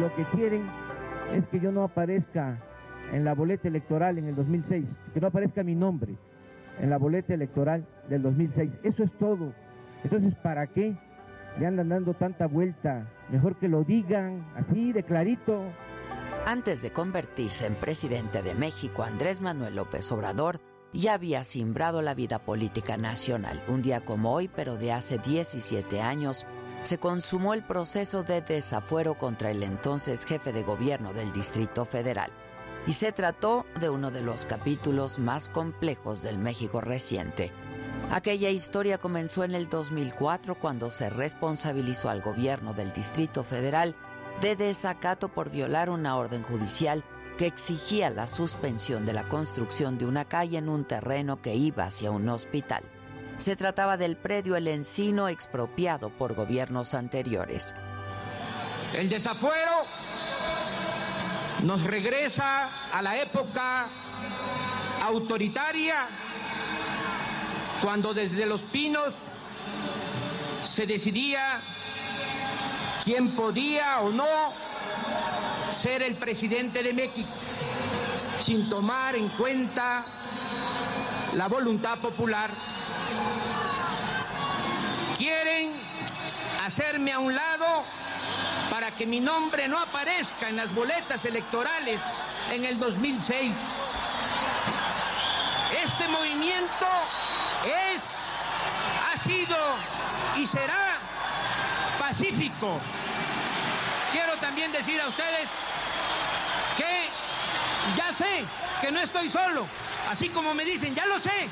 Lo que quieren es que yo no aparezca en la boleta electoral en el 2006, que no aparezca mi nombre en la boleta electoral del 2006. Eso es todo. Entonces, ¿para qué le andan dando tanta vuelta? Mejor que lo digan así de clarito. Antes de convertirse en presidente de México, Andrés Manuel López Obrador ya había simbrado la vida política nacional. Un día como hoy, pero de hace 17 años, se consumó el proceso de desafuero contra el entonces jefe de gobierno del Distrito Federal. Y se trató de uno de los capítulos más complejos del México reciente. Aquella historia comenzó en el 2004 cuando se responsabilizó al gobierno del Distrito Federal de desacato por violar una orden judicial que exigía la suspensión de la construcción de una calle en un terreno que iba hacia un hospital. Se trataba del predio El Encino expropiado por gobiernos anteriores. El desafuero nos regresa a la época autoritaria cuando desde los pinos se decidía quién podía o no ser el presidente de México, sin tomar en cuenta la voluntad popular. Quieren hacerme a un lado para que mi nombre no aparezca en las boletas electorales en el 2006. Este movimiento es, ha sido y será pacífico. Quiero también decir a ustedes que ya sé que no estoy solo, así como me dicen, ya lo sé,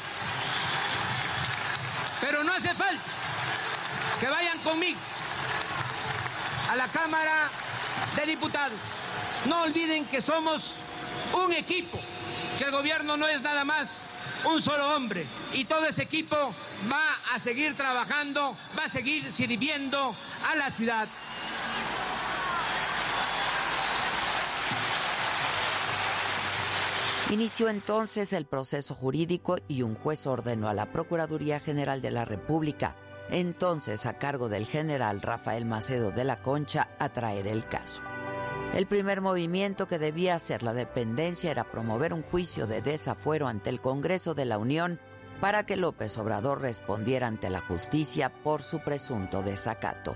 pero no hace falta que vayan conmigo a la Cámara de Diputados. No olviden que somos un equipo, que el gobierno no es nada más un solo hombre y todo ese equipo va a seguir trabajando, va a seguir sirviendo a la ciudad. Inició entonces el proceso jurídico y un juez ordenó a la Procuraduría General de la República, entonces a cargo del general Rafael Macedo de la Concha, a traer el caso. El primer movimiento que debía hacer la dependencia era promover un juicio de desafuero ante el Congreso de la Unión para que López Obrador respondiera ante la justicia por su presunto desacato.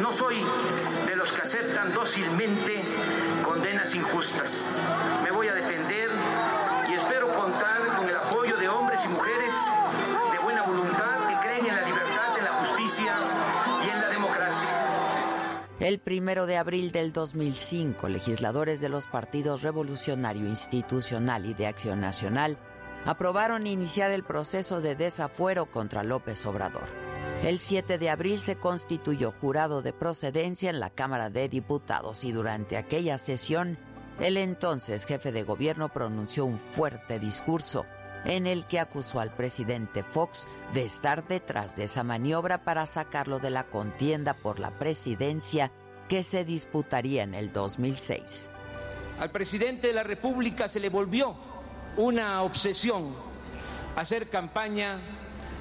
No soy de los que aceptan dócilmente condenas injustas. Mujeres de buena voluntad que creen en la libertad, en la justicia y en la democracia. El primero de abril del 2005, legisladores de los partidos Revolucionario Institucional y de Acción Nacional aprobaron iniciar el proceso de desafuero contra López Obrador. El 7 de abril se constituyó jurado de procedencia en la Cámara de Diputados y durante aquella sesión el entonces jefe de gobierno pronunció un fuerte discurso en el que acusó al presidente Fox de estar detrás de esa maniobra para sacarlo de la contienda por la presidencia que se disputaría en el 2006. Al presidente de la República se le volvió una obsesión hacer campaña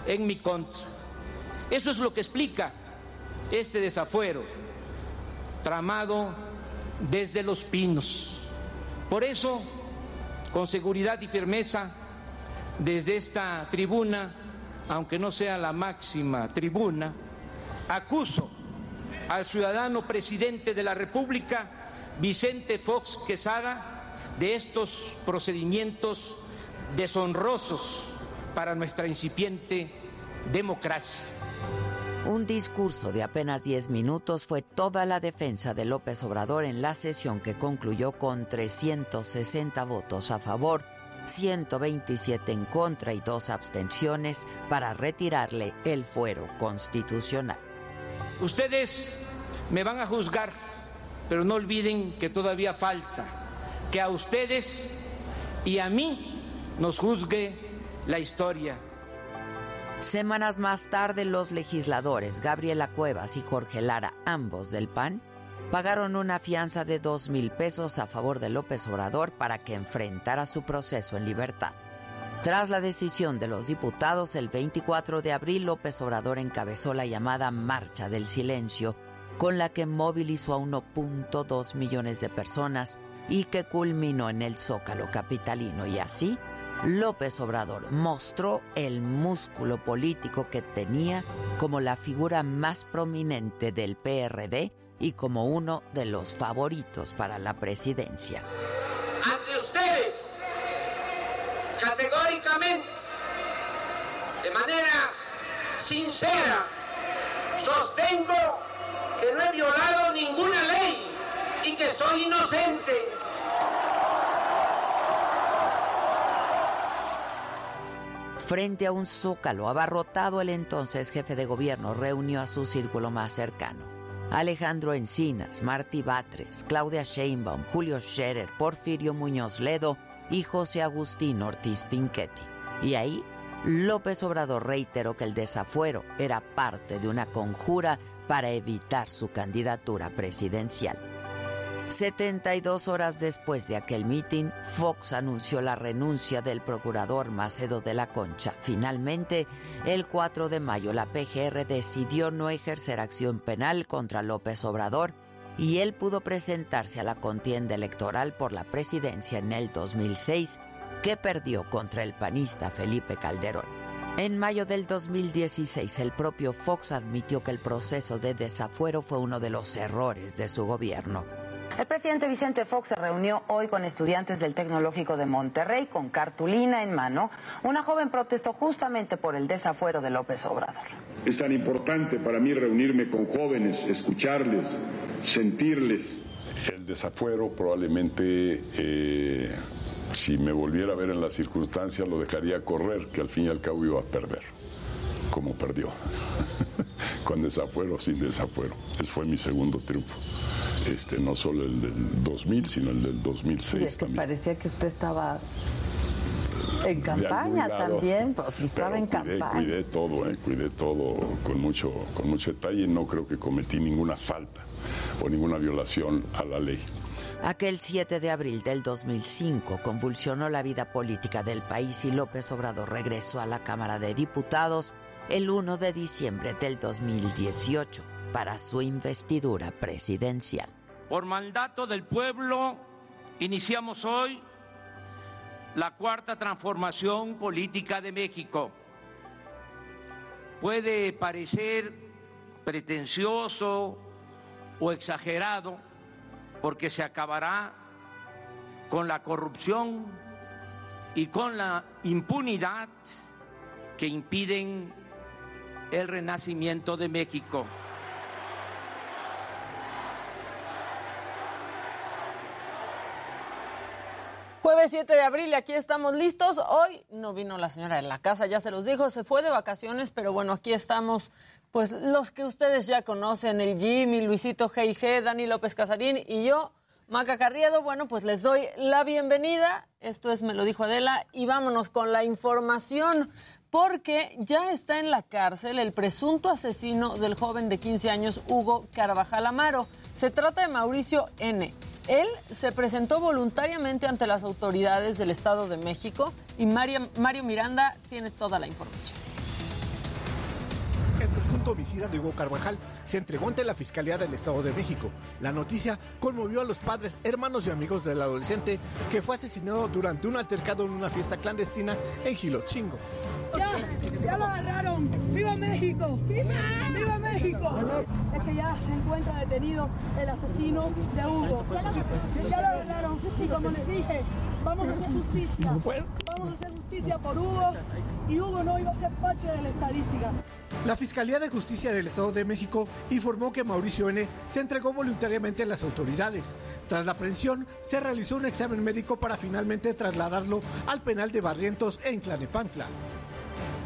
en mi contra. Eso es lo que explica este desafuero tramado desde los pinos. Por eso, con seguridad y firmeza, desde esta tribuna, aunque no sea la máxima tribuna, acuso al ciudadano presidente de la República, Vicente Fox Quesada, de estos procedimientos deshonrosos para nuestra incipiente democracia. Un discurso de apenas 10 minutos fue toda la defensa de López Obrador en la sesión que concluyó con 360 votos a favor 127 en contra y dos abstenciones para retirarle el fuero constitucional. Ustedes me van a juzgar, pero no olviden que todavía falta que a ustedes y a mí nos juzgue la historia. Semanas más tarde, los legisladores Gabriela Cuevas y Jorge Lara, ambos del PAN, pagaron una fianza de dos mil pesos a favor de López Obrador para que enfrentara su proceso en libertad. Tras la decisión de los diputados, el 24 de abril López Obrador encabezó la llamada Marcha del Silencio, con la que movilizó a 1.2 millones de personas y que culminó en el Zócalo capitalino y así López Obrador mostró el músculo político que tenía como la figura más prominente del PRD y como uno de los favoritos para la presidencia. Ante ustedes, categóricamente, de manera sincera, sostengo que no he violado ninguna ley y que soy inocente. Frente a un zócalo abarrotado, el entonces jefe de gobierno reunió a su círculo más cercano. Alejandro Encinas, Martí Batres, Claudia Sheinbaum, Julio Scherer, Porfirio Muñoz Ledo y José Agustín Ortiz Pinchetti. Y ahí, López Obrador reiteró que el desafuero era parte de una conjura para evitar su candidatura presidencial. 72 horas después de aquel mitin, Fox anunció la renuncia del procurador Macedo de la Concha. Finalmente, el 4 de mayo, la PGR decidió no ejercer acción penal contra López Obrador y él pudo presentarse a la contienda electoral por la presidencia en el 2006, que perdió contra el panista Felipe Calderón. En mayo del 2016, el propio Fox admitió que el proceso de desafuero fue uno de los errores de su gobierno. El presidente Vicente Fox se reunió hoy con estudiantes del Tecnológico de Monterrey con cartulina en mano. Una joven protestó justamente por el desafuero de López Obrador. Es tan importante para mí reunirme con jóvenes, escucharles, sentirles. El desafuero probablemente, eh, si me volviera a ver en las circunstancias, lo dejaría correr, que al fin y al cabo iba a perder, como perdió. con desafuero o sin desafuero. Ese fue mi segundo triunfo. Este, no solo el del 2000, sino el del 2006 que también. parecía que usted estaba en campaña también, pues si estaba Pero en cuidé, campaña. Cuidé todo, eh, cuidé todo con mucho, con mucho detalle y no creo que cometí ninguna falta o ninguna violación a la ley. Aquel 7 de abril del 2005 convulsionó la vida política del país y López Obrador regresó a la Cámara de Diputados el 1 de diciembre del 2018 para su investidura presidencial. Por mandato del pueblo, iniciamos hoy la cuarta transformación política de México. Puede parecer pretencioso o exagerado porque se acabará con la corrupción y con la impunidad que impiden el renacimiento de México. Jueves 7 de abril aquí estamos listos. Hoy no vino la señora de la casa, ya se los dijo, se fue de vacaciones, pero bueno, aquí estamos, pues los que ustedes ya conocen, el Jimmy, Luisito G.I.G., Dani López Casarín y yo, Maca Carriedo. Bueno, pues les doy la bienvenida. Esto es Me lo dijo Adela y vámonos con la información. Porque ya está en la cárcel el presunto asesino del joven de 15 años Hugo Carvajal Amaro. Se trata de Mauricio N. Él se presentó voluntariamente ante las autoridades del Estado de México y Mario, Mario Miranda tiene toda la información. El presunto homicida de Hugo Carvajal se entregó ante la Fiscalía del Estado de México. La noticia conmovió a los padres, hermanos y amigos del adolescente que fue asesinado durante un altercado en una fiesta clandestina en Gilotzingo. Ya, ya lo agarraron. ¡Viva México! ¡Viva! ¡Viva México! Es que ya se encuentra detenido el asesino de Hugo. Ya lo agarraron. Y como les dije, vamos a hacer justicia. Vamos a hacer justicia por Hugo. Y Hugo no iba a ser parte de la estadística. La Fiscalía de Justicia del Estado de México informó que Mauricio N. se entregó voluntariamente a las autoridades. Tras la aprehensión, se realizó un examen médico para finalmente trasladarlo al penal de Barrientos en Tlanepantla.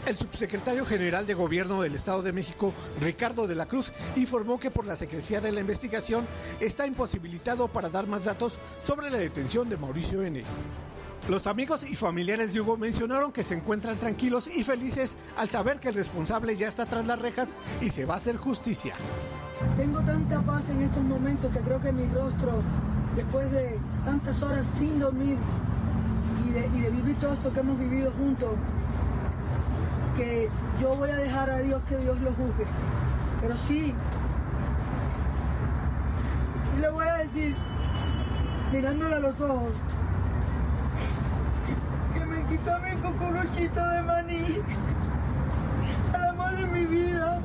El subsecretario general de Gobierno del Estado de México, Ricardo de la Cruz, informó que por la secrecía de la investigación está imposibilitado para dar más datos sobre la detención de Mauricio N. Los amigos y familiares de Hugo mencionaron que se encuentran tranquilos y felices al saber que el responsable ya está tras las rejas y se va a hacer justicia. Tengo tanta paz en estos momentos que creo que mi rostro, después de tantas horas sin dormir y de, vivir todo esto que hemos vivido juntos, que yo voy a dejar a Dios que Dios lo juzgue. Pero sí, sí le voy a decir, mirándole a los ojos, quitó mi cucuruchito de maní, amor de mi vida.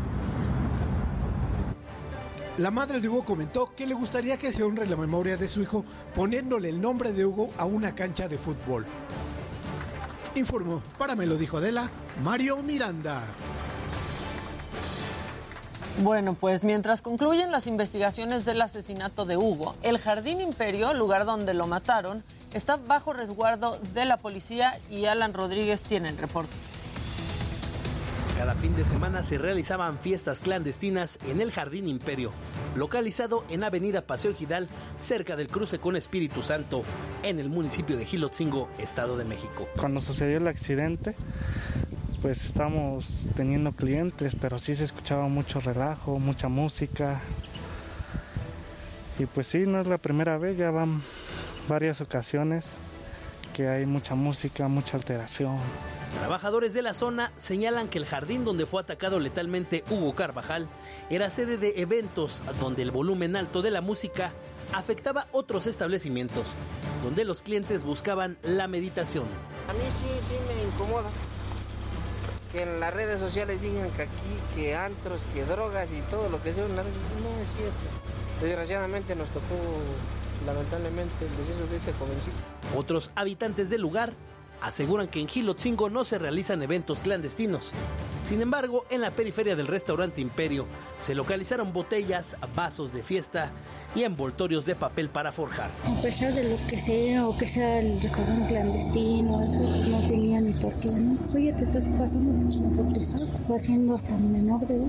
La madre de Hugo comentó que le gustaría que se honre la memoria de su hijo poniéndole el nombre de Hugo a una cancha de fútbol. Informó, para me lo dijo Adela, Mario Miranda. Bueno, pues mientras concluyen las investigaciones del asesinato de Hugo, el Jardín Imperio, lugar donde lo mataron, está bajo resguardo de la policía y Alan Rodríguez tiene el reporte. Cada fin de semana se realizaban fiestas clandestinas en el Jardín Imperio, localizado en Avenida Paseo Gidal, cerca del cruce con Espíritu Santo, en el municipio de Gilotzingo, Estado de México. Cuando sucedió el accidente, pues estamos teniendo clientes, pero sí se escuchaba mucho relajo, mucha música. Y pues sí, no es la primera vez, ya van varias ocasiones que hay mucha música, mucha alteración. Trabajadores de la zona señalan que el jardín donde fue atacado letalmente Hugo Carvajal era sede de eventos donde el volumen alto de la música afectaba otros establecimientos, donde los clientes buscaban la meditación. A mí sí, sí me incomoda que en las redes sociales digan que aquí, que antros, que drogas y todo lo que sea, no es cierto. Desgraciadamente nos tocó lamentablemente el deceso de este jovencito. Otros habitantes del lugar aseguran que en Gilotzingo no se realizan eventos clandestinos. Sin embargo, en la periferia del restaurante Imperio se localizaron botellas, vasos de fiesta y envoltorios de papel para forjar. A pesar de lo que sea o que sea el restaurante clandestino, eso no tenía ni por qué. ¿no? Oye, te estás pasando por te saco, haciendo hasta mi menor de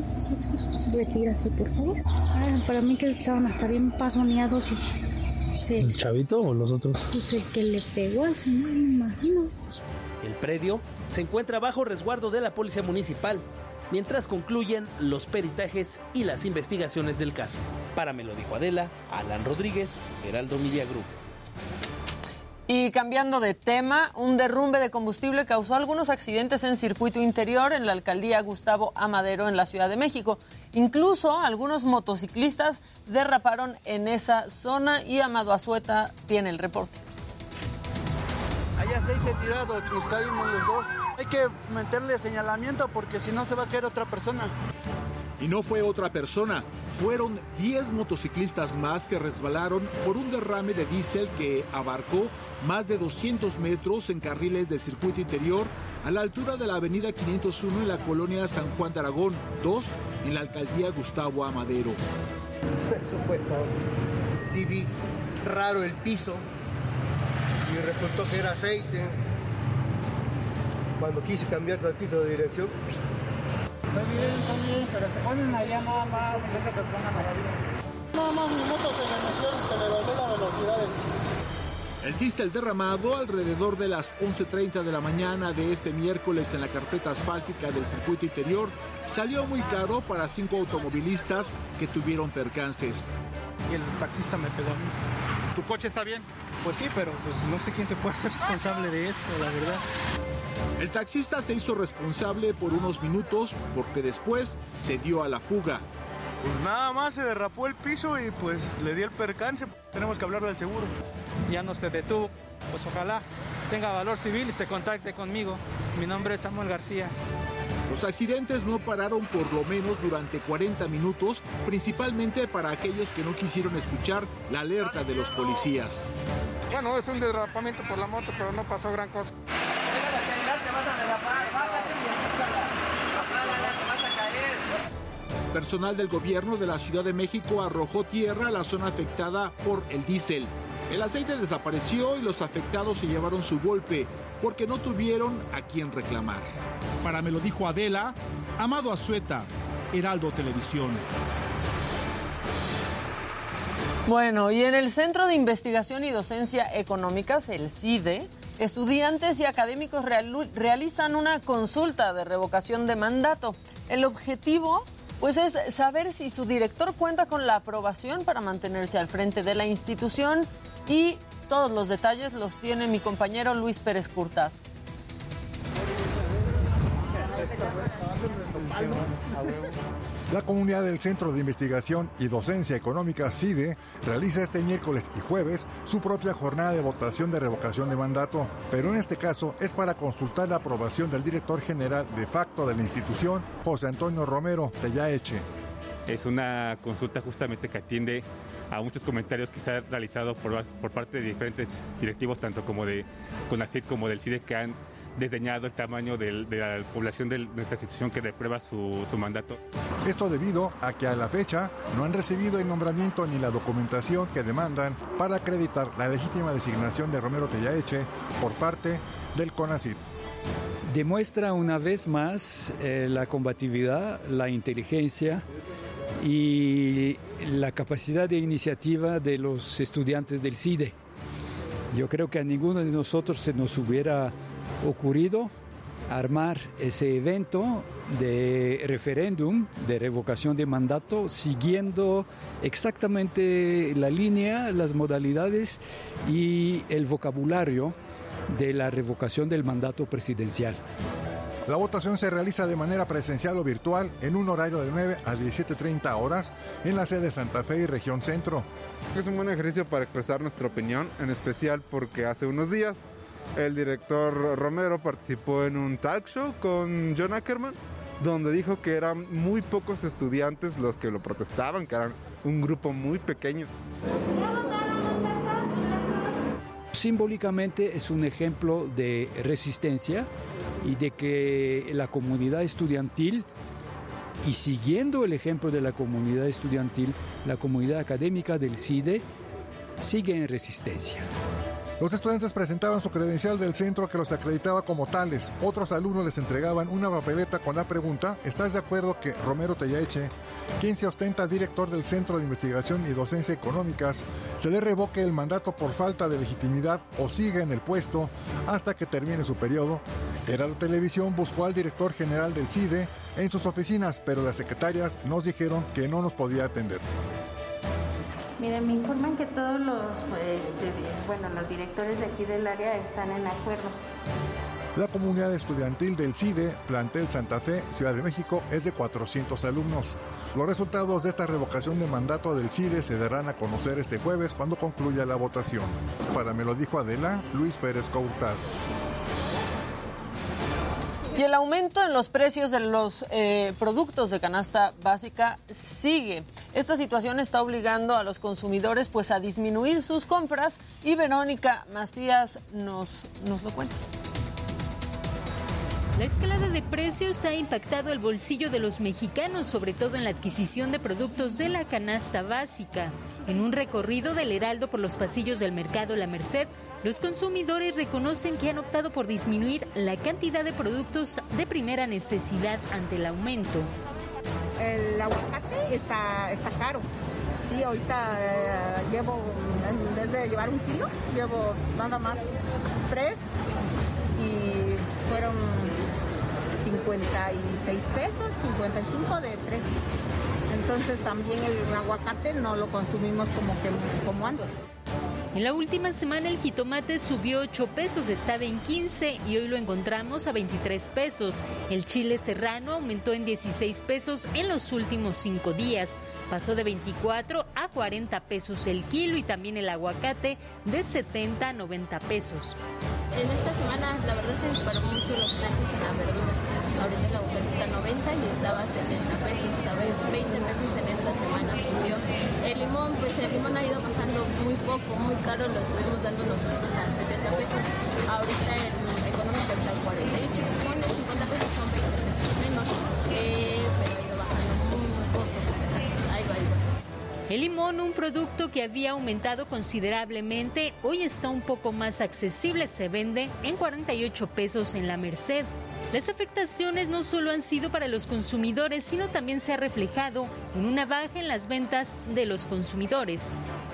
Retírate, por favor. Ah, para mí que estaban hasta bien pasoneados y ¿El chavito o los otros? Pues el que le pegó al señor, me imagino. El predio se encuentra bajo resguardo de la Policía Municipal, mientras concluyen los peritajes y las investigaciones del caso. Para me lo dijo Adela, Alan Rodríguez, Heraldo Media Group. Y cambiando de tema, un derrumbe de combustible causó algunos accidentes en circuito interior en la alcaldía Gustavo Amadero en la Ciudad de México. Incluso algunos motociclistas derraparon en esa zona y Amado Azueta tiene el reporte. Hay aceite tirado, nos caímos los dos. Hay que meterle señalamiento porque si no se va a caer otra persona. Y no fue otra persona, fueron 10 motociclistas más que resbalaron por un derrame de diésel que abarcó más de 200 metros en carriles de circuito interior a la altura de la avenida 501 en la colonia San Juan de Aragón, 2 en la alcaldía Gustavo Amadero. Eso fue todo. Sí vi raro el piso y resultó que era aceite. Cuando quise cambiar tantito de dirección, Está bien, está bien, pero se ponen allá nada más, esa persona Nada más minutos se le metieron, se le dobló la velocidad. El diésel derramado alrededor de las 11.30 de la mañana de este miércoles en la carpeta asfáltica del circuito interior salió muy caro para cinco automovilistas que tuvieron percances. Y el taxista me pegó a mí. ¿Tu coche está bien? Pues sí, pero pues no sé quién se puede hacer responsable de esto, la verdad. El taxista se hizo responsable por unos minutos porque después se dio a la fuga. Pues nada más se derrapó el piso y pues le di el percance. Tenemos que hablarle al seguro. Ya no se detuvo. Pues ojalá tenga valor civil y se contacte conmigo. Mi nombre es Samuel García. Los accidentes no pararon por lo menos durante 40 minutos, principalmente para aquellos que no quisieron escuchar la alerta de los policías. Bueno, es un derrapamiento por la moto, pero no pasó gran cosa. te vas a derrapar, bájate y vas a caer. Personal del gobierno de la Ciudad de México arrojó tierra a la zona afectada por el diésel. El aceite desapareció y los afectados se llevaron su golpe porque no tuvieron a quien reclamar. Para me lo dijo Adela, Amado Azueta, Heraldo Televisión. Bueno, y en el Centro de Investigación y Docencia Económicas, el CIDE, estudiantes y académicos realizan una consulta de revocación de mandato. El objetivo, pues, es saber si su director cuenta con la aprobación para mantenerse al frente de la institución y todos los detalles los tiene mi compañero Luis Pérez Curtad. La comunidad del Centro de Investigación y Docencia Económica CIDE realiza este miércoles y jueves su propia jornada de votación de revocación de mandato, pero en este caso es para consultar la aprobación del director general de facto de la institución, José Antonio Romero de Yaeche. Es una consulta justamente que atiende a muchos comentarios que se han realizado por, parte de diferentes directivos, tanto como de CONACYT como del CIDE, que han desdeñado el tamaño de la población de nuestra institución que reprueba su, su, mandato. Esto debido a que a la fecha no han recibido el nombramiento ni la documentación que demandan para acreditar la legítima designación de Romero Tellaeche por parte del CONACIT. Demuestra una vez más eh, la combatividad, la inteligencia y la capacidad de iniciativa de los estudiantes del CIDE. Yo creo que a ninguno de nosotros se nos hubiera ocurrido armar ese evento de referéndum de revocación de mandato siguiendo exactamente la línea, las modalidades y el vocabulario de la revocación del mandato presidencial. La votación se realiza de manera presencial o virtual en un horario de 9 a 17.30 horas en la sede de Santa Fe y región centro. Es un buen ejercicio para expresar nuestra opinión, en especial porque hace unos días el director Romero participó en un talk show con John Ackerman, donde dijo que eran muy pocos estudiantes los que lo protestaban, que eran un grupo muy pequeño. Simbólicamente es un ejemplo de resistencia y de que la comunidad estudiantil, y siguiendo el ejemplo de la comunidad estudiantil, la comunidad académica del CIDE sigue en resistencia. Los estudiantes presentaban su credencial del centro que los acreditaba como tales. Otros alumnos les entregaban una papeleta con la pregunta, ¿estás de acuerdo que Romero Tellaeche, quien se ostenta director del Centro de Investigación y Docencia Económicas, se le revoque el mandato por falta de legitimidad o siga en el puesto hasta que termine su periodo? Era la televisión buscó al director general del CIDE en sus oficinas, pero las secretarias nos dijeron que no nos podía atender. Miren, me informan que todos los, este, bueno, los directores de aquí del área están en acuerdo. La comunidad estudiantil del CIDE, plantel Santa Fe, Ciudad de México, es de 400 alumnos. Los resultados de esta revocación de mandato del CIDE se darán a conocer este jueves cuando concluya la votación. Para me lo dijo Adela, Luis Pérez Coutar. Y el aumento en los precios de los eh, productos de canasta básica sigue. Esta situación está obligando a los consumidores pues a disminuir sus compras y Verónica Macías nos, nos lo cuenta. La escalada de precios ha impactado el bolsillo de los mexicanos, sobre todo en la adquisición de productos de la canasta básica. En un recorrido del Heraldo por los pasillos del mercado La Merced, los consumidores reconocen que han optado por disminuir la cantidad de productos de primera necesidad ante el aumento. El aguacate está, está caro. Sí, ahorita eh, llevo, en vez de llevar un kilo, llevo nada más tres y fueron 56 pesos, 55 de 3. Entonces también el aguacate no lo consumimos como, que, como antes. En la última semana el jitomate subió 8 pesos, estaba en 15 y hoy lo encontramos a 23 pesos. El chile serrano aumentó en 16 pesos en los últimos 5 días. Pasó de 24 a 40 pesos el kilo y también el aguacate de 70 a 90 pesos. En esta semana la verdad se disparó mucho los precios en la verdura. Ahorita el aguacate está a 90 y estaba a 70 pesos. A 20 pesos en esta semana subió. El limón, pues el limón ha ido bajando muy poco, muy caro, lo estuvimos dando nosotros a 70 pesos. Ahorita el económico está a 48. Limón de 50 pesos son 20 pesos menos, eh, pero ha ido bajando muy, muy poco. El limón, un producto que había aumentado considerablemente, hoy está un poco más accesible, se vende en 48 pesos en la Merced. Las afectaciones no solo han sido para los consumidores, sino también se ha reflejado en una baja en las ventas de los consumidores.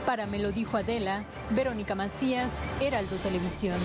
Para Me lo dijo Adela, Verónica Macías, Heraldo Televisión.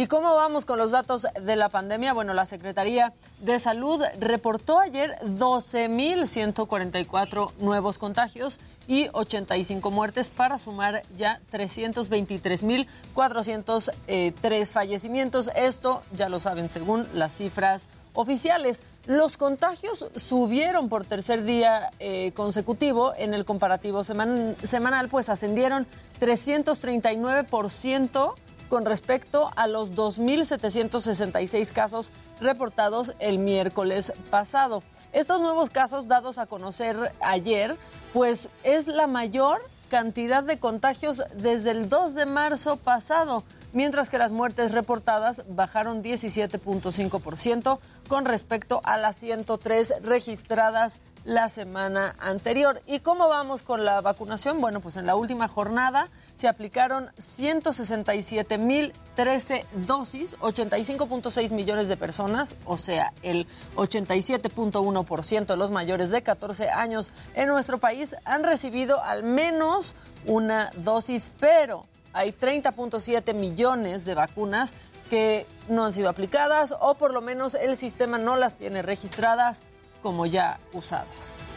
¿Y cómo vamos con los datos de la pandemia? Bueno, la Secretaría de Salud reportó ayer 12.144 nuevos contagios y 85 muertes para sumar ya 323.403 fallecimientos. Esto ya lo saben según las cifras oficiales. Los contagios subieron por tercer día eh, consecutivo en el comparativo semanal, pues ascendieron 339% con respecto a los 2.766 casos reportados el miércoles pasado. Estos nuevos casos dados a conocer ayer, pues es la mayor cantidad de contagios desde el 2 de marzo pasado, mientras que las muertes reportadas bajaron 17.5% con respecto a las 103 registradas la semana anterior. ¿Y cómo vamos con la vacunación? Bueno, pues en la última jornada se aplicaron 167.013 dosis, 85.6 millones de personas, o sea, el 87.1% de los mayores de 14 años en nuestro país han recibido al menos una dosis, pero hay 30.7 millones de vacunas que no han sido aplicadas o por lo menos el sistema no las tiene registradas como ya usadas.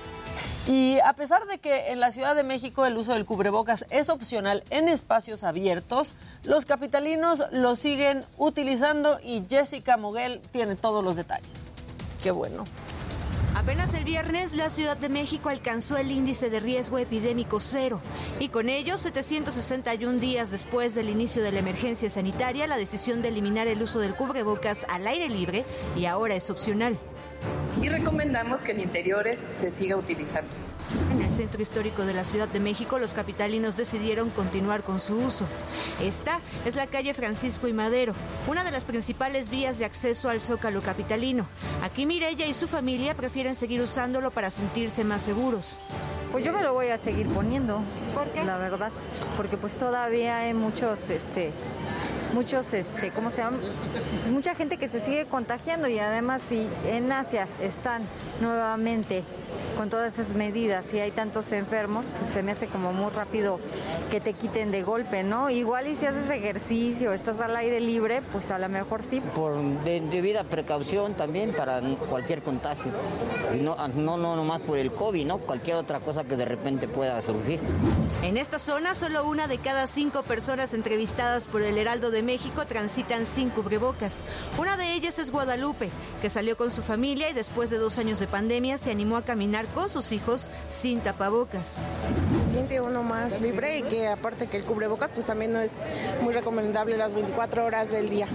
Y a pesar de que en la Ciudad de México el uso del cubrebocas es opcional en espacios abiertos, los capitalinos lo siguen utilizando y Jessica Moguel tiene todos los detalles. Qué bueno. Apenas el viernes, la Ciudad de México alcanzó el índice de riesgo epidémico cero y con ello, 761 días después del inicio de la emergencia sanitaria, la decisión de eliminar el uso del cubrebocas al aire libre y ahora es opcional y recomendamos que en interiores se siga utilizando. En el centro histórico de la Ciudad de México, los capitalinos decidieron continuar con su uso. Esta es la calle Francisco y Madero, una de las principales vías de acceso al Zócalo capitalino. Aquí Mirella y su familia prefieren seguir usándolo para sentirse más seguros. Pues yo me lo voy a seguir poniendo, la verdad, porque pues todavía hay muchos este, muchos, este, ¿cómo se llama? Pues mucha gente que se sigue contagiando y además si en Asia están nuevamente con todas esas medidas y hay tantos enfermos, pues se me hace como muy rápido que te quiten de golpe, ¿no? Igual y si haces ejercicio, estás al aire libre, pues a lo mejor sí. Por debida precaución también para cualquier contagio. No, no, no nomás por el COVID, ¿no? Cualquier otra cosa que de repente pueda surgir. En esta zona, solo una de cada cinco personas entrevistadas por el Heraldo de México transitan sin cubrebocas. Una de ellas es Guadalupe, que salió con su familia y después de dos años de pandemia se animó a caminar con sus hijos sin tapabocas. Se siente uno más libre y que aparte que el cubrebocas pues también no es muy recomendable las 24 horas del día.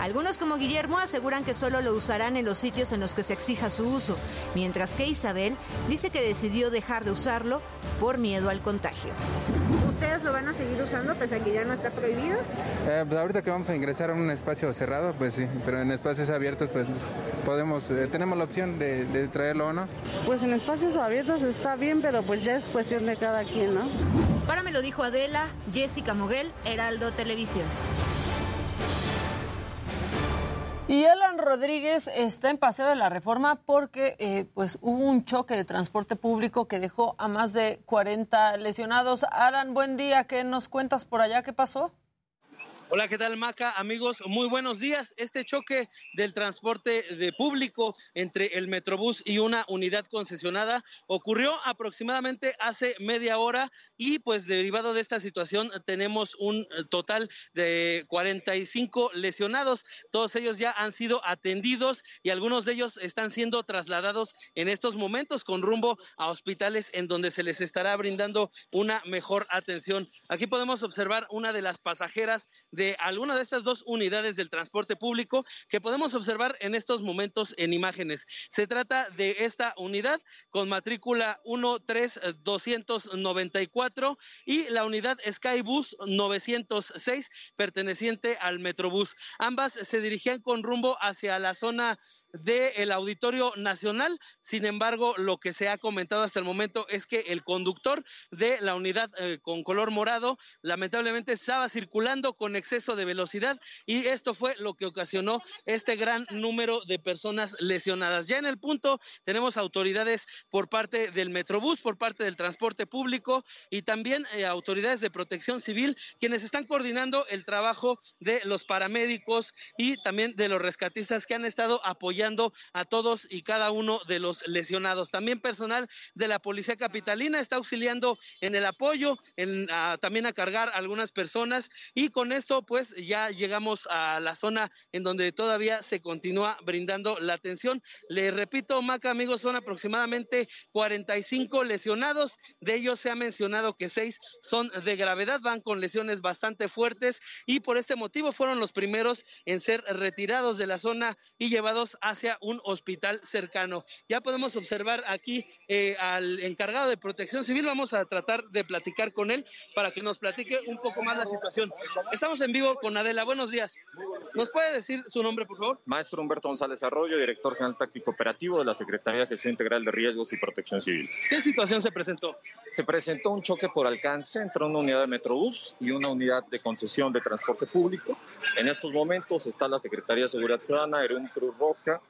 Algunos como Guillermo aseguran que solo lo usarán en los sitios en los que se exija su uso, mientras que Isabel dice que decidió dejar de usarlo por miedo al contagio. ¿Ustedes lo van a seguir usando pese a que ya no está prohibido? Eh, pues ahorita que vamos a ingresar a un espacio cerrado, pues sí, pero en espacios abiertos pues podemos, eh, tenemos la opción de, de traerlo o no. Pues en espacios abiertos está bien, pero pues ya es cuestión de cada quien, ¿no? Para me lo dijo Adela, Jessica Moguel, Heraldo Televisión. Y Alan Rodríguez está en paseo de la reforma porque eh, pues hubo un choque de transporte público que dejó a más de 40 lesionados. Alan, buen día. ¿Qué nos cuentas por allá? ¿Qué pasó? Hola, ¿qué tal Maca? Amigos, muy buenos días. Este choque del transporte de público entre el Metrobús y una unidad concesionada ocurrió aproximadamente hace media hora y pues derivado de esta situación tenemos un total de 45 lesionados. Todos ellos ya han sido atendidos y algunos de ellos están siendo trasladados en estos momentos con rumbo a hospitales en donde se les estará brindando una mejor atención. Aquí podemos observar una de las pasajeras de alguna de estas dos unidades del transporte público que podemos observar en estos momentos en imágenes. Se trata de esta unidad con matrícula 13294 y la unidad Skybus 906 perteneciente al Metrobús. Ambas se dirigían con rumbo hacia la zona del Auditorio Nacional. Sin embargo, lo que se ha comentado hasta el momento es que el conductor de la unidad eh, con color morado lamentablemente estaba circulando con exceso de velocidad y esto fue lo que ocasionó este gran número de personas lesionadas. Ya en el punto tenemos autoridades por parte del Metrobús, por parte del transporte público y también eh, autoridades de protección civil quienes están coordinando el trabajo de los paramédicos y también de los rescatistas que han estado apoyando a todos y cada uno de los lesionados. También personal de la Policía Capitalina está auxiliando en el apoyo, también a cargar algunas personas y con esto pues ya llegamos a la zona en donde todavía se continúa brindando la atención. Le repito, Maca, amigos, son aproximadamente 45 lesionados. De ellos se ha mencionado que seis son de gravedad, van con lesiones bastante fuertes y por este motivo fueron los primeros en ser retirados de la zona y llevados hacia un hospital cercano. Ya podemos observar aquí eh, al encargado de protección civil. Vamos a tratar de platicar con él para que nos platique un poco más la situación. Estamos en vivo con Adela. Buenos días. ¿Nos puede decir su nombre, por favor? Maestro Humberto González Arroyo, director general táctico operativo de la Secretaría de Gestión Integral de Riesgos y Protección Civil. ¿Qué situación se presentó? Se presentó un choque por alcance entre una unidad de Metrobús y una unidad de concesión de transporte público. En estos momentos está la Secretaría de Seguridad Ciudadana, Erún Cruz Roja,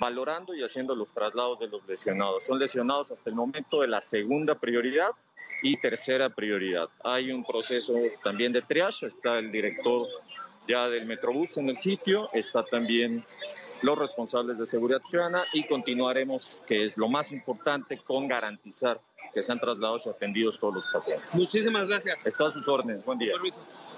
valorando y haciendo los traslados de los lesionados. Son lesionados hasta el momento de la segunda prioridad y tercera prioridad. Hay un proceso también de triage, está el director ya del Metrobús en el sitio, está también los responsables de seguridad ciudadana y continuaremos, que es lo más importante, con garantizar que sean trasladados y atendidos todos los pacientes. Muchísimas gracias. Está a sus órdenes. Buen día.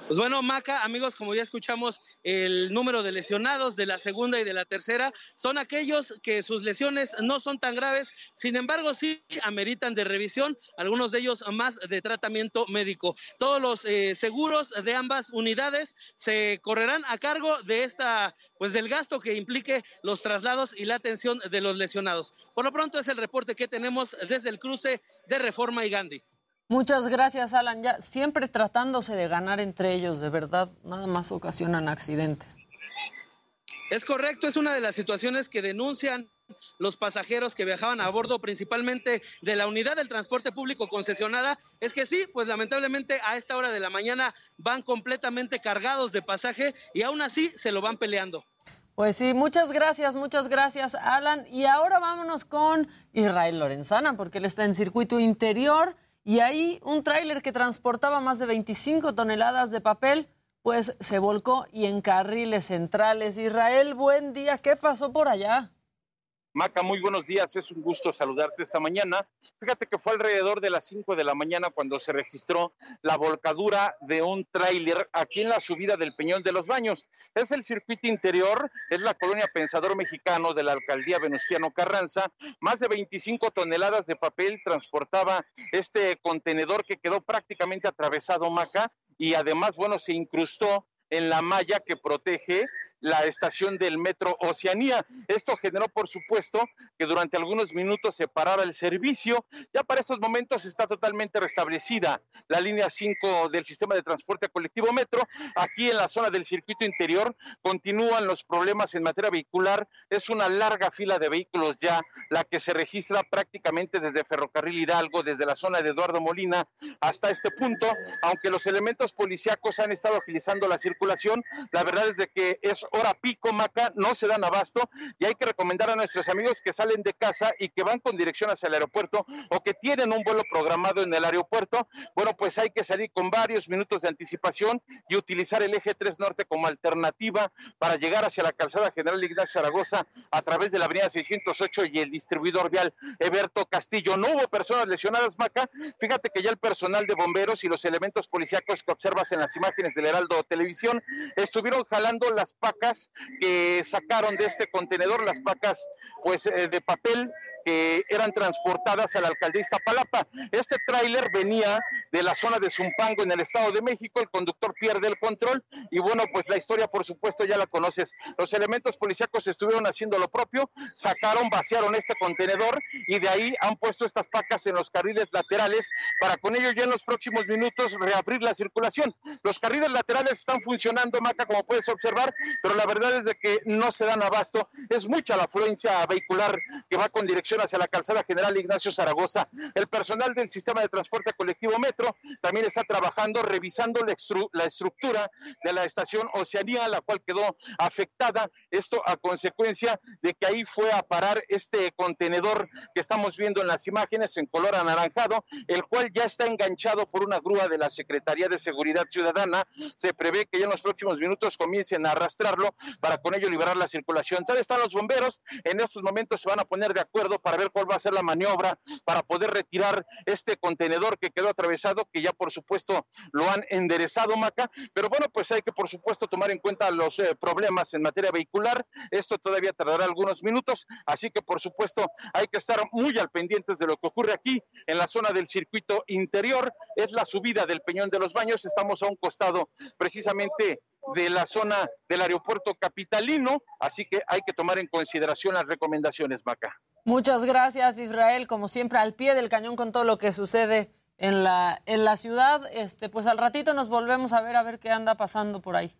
Pues bueno, Maca, amigos, como ya escuchamos, el número de lesionados de la segunda y de la tercera son aquellos que sus lesiones no son tan graves, sin embargo, sí ameritan de revisión, algunos de ellos más de tratamiento médico. Todos los eh, seguros de ambas unidades se correrán a cargo de esta, pues del gasto que implique los traslados y la atención de los lesionados. Por lo pronto es el reporte que tenemos desde el cruce de Reforma y Gandhi. Muchas gracias, Alan. Ya siempre tratándose de ganar entre ellos, de verdad, nada más ocasionan accidentes. Es correcto, es una de las situaciones que denuncian los pasajeros que viajaban a bordo principalmente de la unidad del transporte público concesionada, es que sí, pues lamentablemente a esta hora de la mañana van completamente cargados de pasaje y aún así se lo van peleando. Pues sí, muchas gracias, muchas gracias, Alan. Y ahora vámonos con Israel Lorenzana, porque él está en circuito interior y ahí un tráiler que transportaba más de 25 toneladas de papel, pues se volcó y en carriles centrales. Israel, buen día, ¿qué pasó por allá? Maca, muy buenos días, es un gusto saludarte esta mañana. Fíjate que fue alrededor de las 5 de la mañana cuando se registró la volcadura de un tráiler aquí en la subida del Peñón de los Baños. Es el circuito interior, es la colonia Pensador Mexicano de la alcaldía Venustiano Carranza. Más de 25 toneladas de papel transportaba este contenedor que quedó prácticamente atravesado, Maca, y además, bueno, se incrustó en la malla que protege la estación del metro Oceanía. Esto generó, por supuesto, que durante algunos minutos se parara el servicio. Ya para estos momentos está totalmente restablecida la línea 5 del sistema de transporte colectivo metro. Aquí en la zona del circuito interior continúan los problemas en materia vehicular. Es una larga fila de vehículos ya la que se registra prácticamente desde Ferrocarril Hidalgo, desde la zona de Eduardo Molina hasta este punto. Aunque los elementos policíacos han estado agilizando la circulación, la verdad es de que es hora pico, Maca, no se dan abasto y hay que recomendar a nuestros amigos que salen de casa y que van con dirección hacia el aeropuerto o que tienen un vuelo programado en el aeropuerto, bueno, pues hay que salir con varios minutos de anticipación y utilizar el eje 3 norte como alternativa para llegar hacia la calzada General Ignacio Zaragoza a través de la avenida 608 y el distribuidor vial Eberto Castillo. No hubo personas lesionadas, Maca. Fíjate que ya el personal de bomberos y los elementos policíacos que observas en las imágenes del Heraldo Televisión estuvieron jalando las pacas que sacaron de este contenedor, las pacas pues eh, de papel que eran transportadas a la Iztapalapa. Este tráiler venía de la zona de Zumpango en el Estado de México, el conductor pierde el control y bueno, pues la historia por supuesto ya la conoces. Los elementos policíacos estuvieron haciendo lo propio, sacaron, vaciaron este contenedor y de ahí han puesto estas pacas en los carriles laterales para con ello ya en los próximos minutos reabrir la circulación. Los carriles laterales están funcionando, Maca, como puedes observar, pero la verdad es de que no se dan abasto. Es mucha la afluencia vehicular que va con dirección hacia la calzada general Ignacio Zaragoza. El personal del sistema de transporte colectivo Metro también está trabajando, revisando la, la estructura de la estación Oceanía, la cual quedó afectada. Esto a consecuencia de que ahí fue a parar este contenedor que estamos viendo en las imágenes en color anaranjado, el cual ya está enganchado por una grúa de la Secretaría de Seguridad Ciudadana. Se prevé que ya en los próximos minutos comiencen a arrastrarlo para con ello liberar la circulación. Tal están los bomberos. En estos momentos se van a poner de acuerdo para ver cuál va a ser la maniobra para poder retirar este contenedor que quedó atravesado, que ya por supuesto lo han enderezado, Maca. Pero bueno, pues hay que por supuesto tomar en cuenta los eh, problemas en materia vehicular. Esto todavía tardará algunos minutos, así que por supuesto hay que estar muy al pendientes de lo que ocurre aquí en la zona del circuito interior. Es la subida del Peñón de los Baños. Estamos a un costado precisamente de la zona del aeropuerto capitalino, así que hay que tomar en consideración las recomendaciones, Maca. Muchas gracias, Israel, como siempre, al pie del cañón con todo lo que sucede en la, en la ciudad. Este, pues al ratito nos volvemos a ver a ver qué anda pasando por ahí.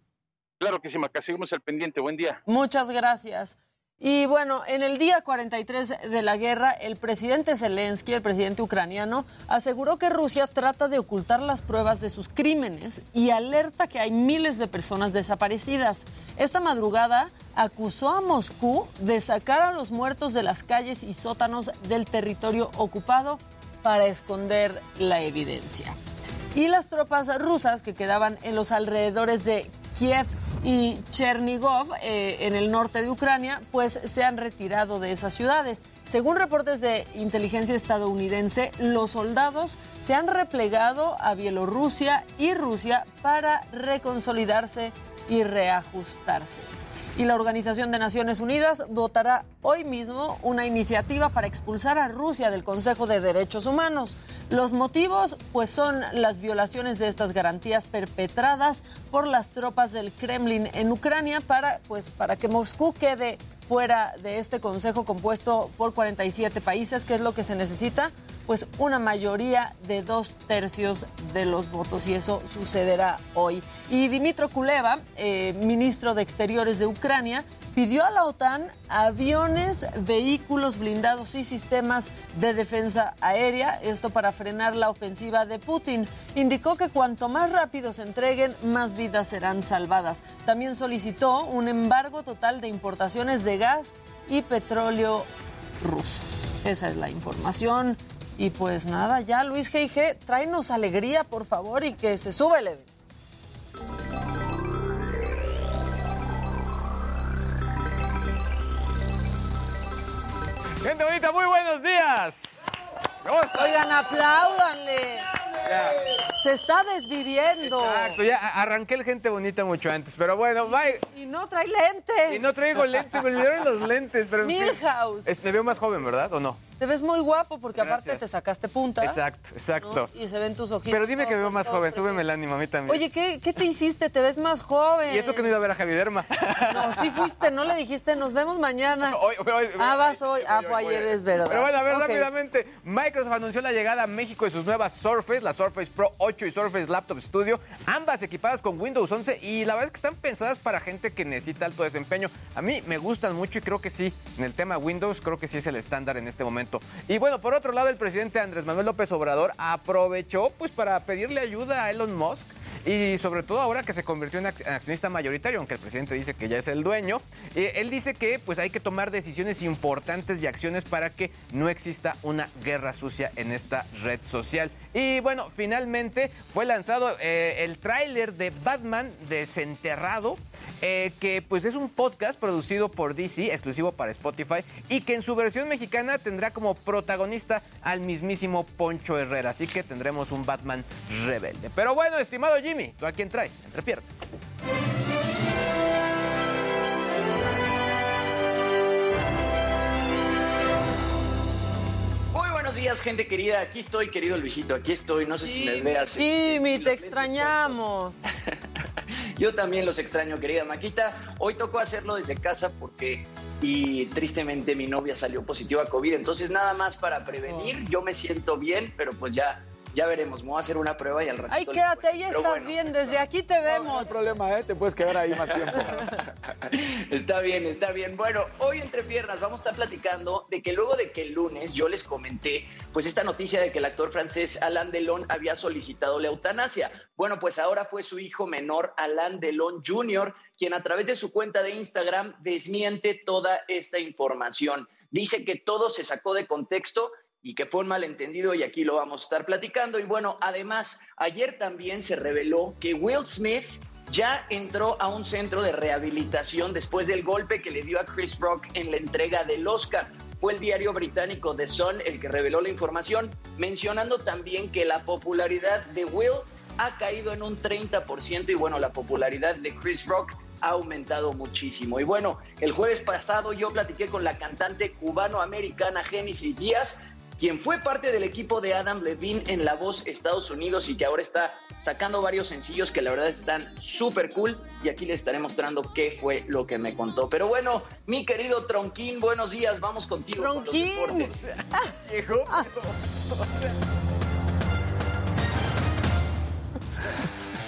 Claro que sí, Maca, seguimos al pendiente. Buen día. Muchas gracias. Y bueno, en el día 43 de la guerra, el presidente Zelensky, el presidente ucraniano, aseguró que Rusia trata de ocultar las pruebas de sus crímenes y alerta que hay miles de personas desaparecidas. Esta madrugada acusó a Moscú de sacar a los muertos de las calles y sótanos del territorio ocupado para esconder la evidencia. Y las tropas rusas que quedaban en los alrededores de Kiev y Chernigov, eh, en el norte de Ucrania, pues se han retirado de esas ciudades. Según reportes de inteligencia estadounidense, los soldados se han replegado a Bielorrusia y Rusia para reconsolidarse y reajustarse y la Organización de Naciones Unidas votará hoy mismo una iniciativa para expulsar a Rusia del Consejo de Derechos Humanos. Los motivos pues son las violaciones de estas garantías perpetradas por las tropas del Kremlin en Ucrania para pues para que Moscú quede fuera de este consejo compuesto por 47 países, que es lo que se necesita, pues una mayoría de dos tercios de los votos y eso sucederá hoy. Y Dimitro Kuleva, eh, ministro de Exteriores de Ucrania, pidió a la OTAN aviones, vehículos blindados y sistemas de defensa aérea, esto para frenar la ofensiva de Putin. Indicó que cuanto más rápido se entreguen, más vidas serán salvadas. También solicitó un embargo total de importaciones de gas y petróleo rusos. Esa es la información. Y pues nada, ya Luis G.I.G., tráenos alegría, por favor, y que se sube el Gente bonita, muy buenos días. ¿Cómo están? Oigan, apláudanle. Se está desviviendo. Exacto, ya arranqué el gente bonita mucho antes, pero bueno, bye. Y no trae lentes. Y no traigo lentes, me olvidaron los lentes, pero. Milhouse. me veo más joven, ¿verdad? ¿O no? Te ves muy guapo porque aparte te sacaste punta. Exacto, exacto. Y se ven tus ojitos. Pero dime que me veo más joven, súbeme el ánimo a mí también. Oye, ¿qué, ¿qué, te hiciste? Te ves más joven. Y eso que no iba a ver a Javi Derma. No, sí fuiste, no le dijiste, nos vemos mañana. Hoy, hoy, ah, vas hoy. Ah, fue ayer, es verdad. Pero bueno, a ver, rápidamente. Microsoft anunció la llegada a México de sus nuevas Surface, la Surface Pro 8 y Surface Laptop Studio, ambas equipadas con Windows 11 y la verdad es que están pensadas para gente que necesita alto desempeño. A mí me gustan mucho y creo que sí, en el tema Windows creo que sí es el estándar en este momento. Y bueno, por otro lado, el presidente Andrés Manuel López Obrador aprovechó pues para pedirle ayuda a Elon Musk y sobre todo ahora que se convirtió en accionista mayoritario, aunque el presidente dice que ya es el dueño, eh, él dice que pues hay que tomar decisiones importantes y acciones para que no exista una guerra sucia en esta red social. Y bueno, finalmente fue lanzado eh, el tráiler de Batman Desenterrado, eh, que pues es un podcast producido por DC, exclusivo para Spotify, y que en su versión mexicana tendrá como protagonista al mismísimo Poncho Herrera. Así que tendremos un Batman rebelde. Pero bueno, estimado Jimmy, ¿tú a quién traes? Entre piernas. días, gente querida. Aquí estoy, querido Luisito. Aquí estoy. No sé si me veas. Jimmy, te extrañamos. Yo también los extraño, querida Maquita. Hoy tocó hacerlo desde casa porque y tristemente mi novia salió positiva a COVID. Entonces, nada más para prevenir, yo me siento bien, pero pues ya ya veremos, me voy a hacer una prueba y al ratito. Ay, quédate, ahí estás bien, desde aquí te vemos. No, hay problema, ¿eh? te puedes quedar ahí más tiempo. está bien, está bien. Bueno, hoy entre piernas vamos a estar platicando de que luego de que el lunes yo les comenté, pues esta noticia de que el actor francés Alain Delon había solicitado la eutanasia. Bueno, pues ahora fue su hijo menor, Alain Delon Jr., quien a través de su cuenta de Instagram desmiente toda esta información. Dice que todo se sacó de contexto y que fue un malentendido y aquí lo vamos a estar platicando. Y bueno, además, ayer también se reveló que Will Smith ya entró a un centro de rehabilitación después del golpe que le dio a Chris Rock en la entrega del Oscar. Fue el diario británico The Sun el que reveló la información, mencionando también que la popularidad de Will ha caído en un 30% y bueno, la popularidad de Chris Rock ha aumentado muchísimo. Y bueno, el jueves pasado yo platiqué con la cantante cubano-americana Génesis Díaz, quien fue parte del equipo de Adam Levine en La Voz Estados Unidos y que ahora está sacando varios sencillos que la verdad están súper cool y aquí les estaré mostrando qué fue lo que me contó. Pero bueno, mi querido Tronquín, buenos días, vamos contigo. Tronquín. Con los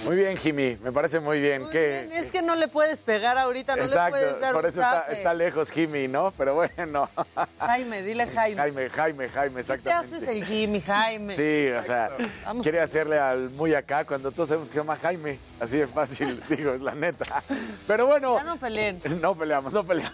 Muy bien, Jimmy, me parece muy bien. Es que no le puedes pegar ahorita, no le puedes dar por eso está, lejos Jimmy, ¿no? Pero bueno. Jaime, dile Jaime. Jaime, Jaime, Jaime, exactamente. ¿Qué haces el Jimmy, Jaime? Sí, o sea, quiere hacerle al muy acá cuando todos sabemos que se llama Jaime. Así de fácil, digo, es la neta. Pero bueno. Ya no peleen. No peleamos, no peleamos.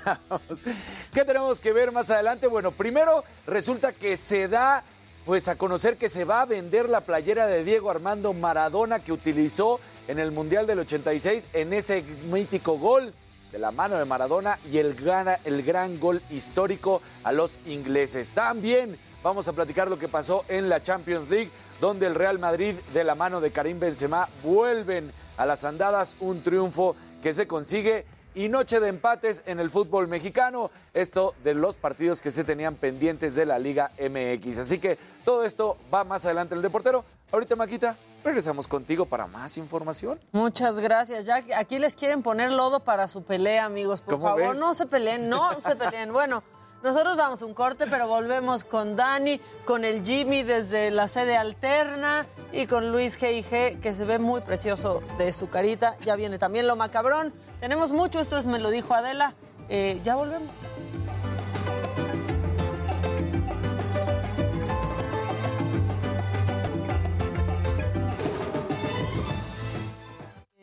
¿Qué tenemos que ver más adelante? Bueno, primero resulta que se da pues a conocer que se va a vender la playera de Diego Armando Maradona que utilizó en el Mundial del 86 en ese mítico gol de la mano de Maradona y el, gana, el gran gol histórico a los ingleses. También vamos a platicar lo que pasó en la Champions League, donde el Real Madrid de la mano de Karim Benzema vuelven a las andadas un triunfo que se consigue y noche de empates en el fútbol mexicano. Esto de los partidos que se tenían pendientes de la Liga MX. Así que todo esto va más adelante en el deportero. Ahorita, Maquita, regresamos contigo para más información. Muchas gracias. Ya aquí les quieren poner lodo para su pelea, amigos. Por favor, no se peleen, no se peleen. Bueno. Nosotros vamos un corte, pero volvemos con Dani, con el Jimmy desde la sede alterna y con Luis G.I.G., que se ve muy precioso de su carita. Ya viene también lo macabrón. Tenemos mucho, esto es Me lo dijo Adela. Eh, ya volvemos.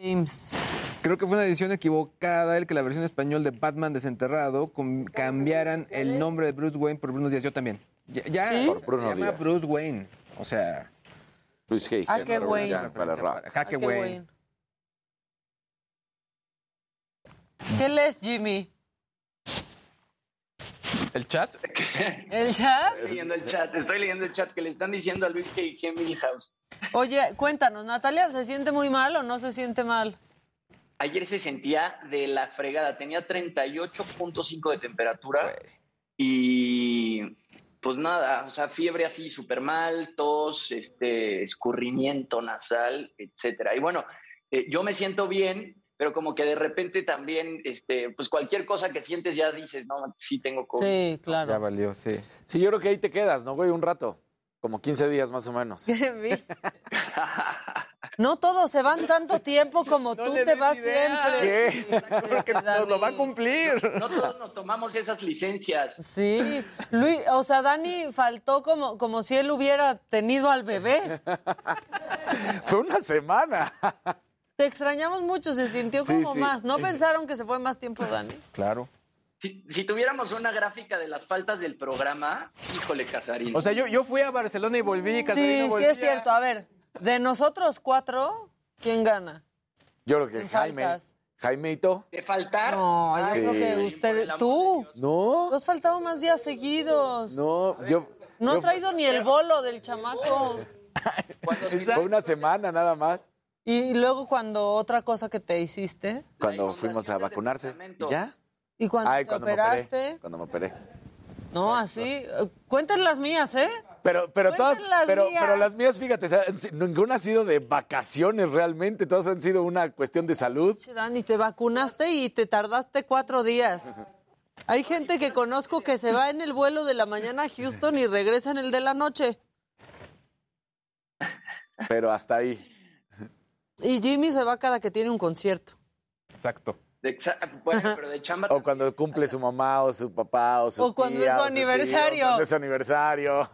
James. Creo que fue una decisión equivocada el que la versión español de Batman Desenterrado cambiaran el nombre de Bruce Wayne por Bruno Díaz. Yo también. Ya, ¿Sí? por Bruno se llama Bruce Wayne. O sea. Luis Hay. Jaque Wayne. Jaque Wayne. ¿Qué lees, Jimmy? ¿El chat? ¿El chat? Estoy leyendo el chat, estoy leyendo el chat que le están diciendo a Luis G. Milhouse. Oye, cuéntanos, Natalia, ¿se siente muy mal o no se siente mal? Ayer se sentía de la fregada, tenía 38.5 de temperatura y pues nada, o sea, fiebre así súper mal, tos, este, escurrimiento nasal, etcétera. Y bueno, eh, yo me siento bien, pero como que de repente también, este, pues cualquier cosa que sientes ya dices, no, sí tengo COVID. Sí, claro. Ya valió, sí. Sí, yo creo que ahí te quedas, ¿no, güey? Un rato. Como 15 días más o menos. No todos se van tanto tiempo como tú te vas siempre. ¿Qué? Porque nos lo va a cumplir. No todos nos tomamos esas licencias. Sí. Luis, o sea, Dani faltó como, como si él hubiera tenido al bebé. Fue una semana. Te extrañamos mucho, se sintió como más. ¿No pensaron que se fue más tiempo, Dani? Claro. Si, tuviéramos una gráfica de las faltas del programa, híjole, Casarín. O sea, yo, yo fui a Barcelona y volví, Casarino Sí, sí es cierto. A ver, de nosotros cuatro, ¿quién gana? Yo creo que Jaime. Jaimeito. ¿De faltar? No, yo creo que usted, tú. No. Tú has faltado más días seguidos. No, yo. No ha traído ni el bolo del chamaco. Fue una semana nada más. Y luego cuando otra cosa que te hiciste. Cuando fuimos a vacunarse. ¿Y ya? ¿Y cuando te operaste? cuando me operé. No, así. Cuenten las mías, ¿eh? Pero, pero todas, las pero, mías. pero las mías, fíjate, o sea, ninguna ha sido de vacaciones realmente, todas han sido una cuestión de salud. Dani, te vacunaste y te tardaste cuatro días. Hay gente que conozco que se va en el vuelo de la mañana a Houston y regresa en el de la noche. Pero hasta ahí. Y Jimmy se va cada que tiene un concierto. Exacto. De exa- bueno, pero de chamba. O cuando cumple su mamá o su papá o su O cuando tía, es su o tío, aniversario. cuando es su aniversario.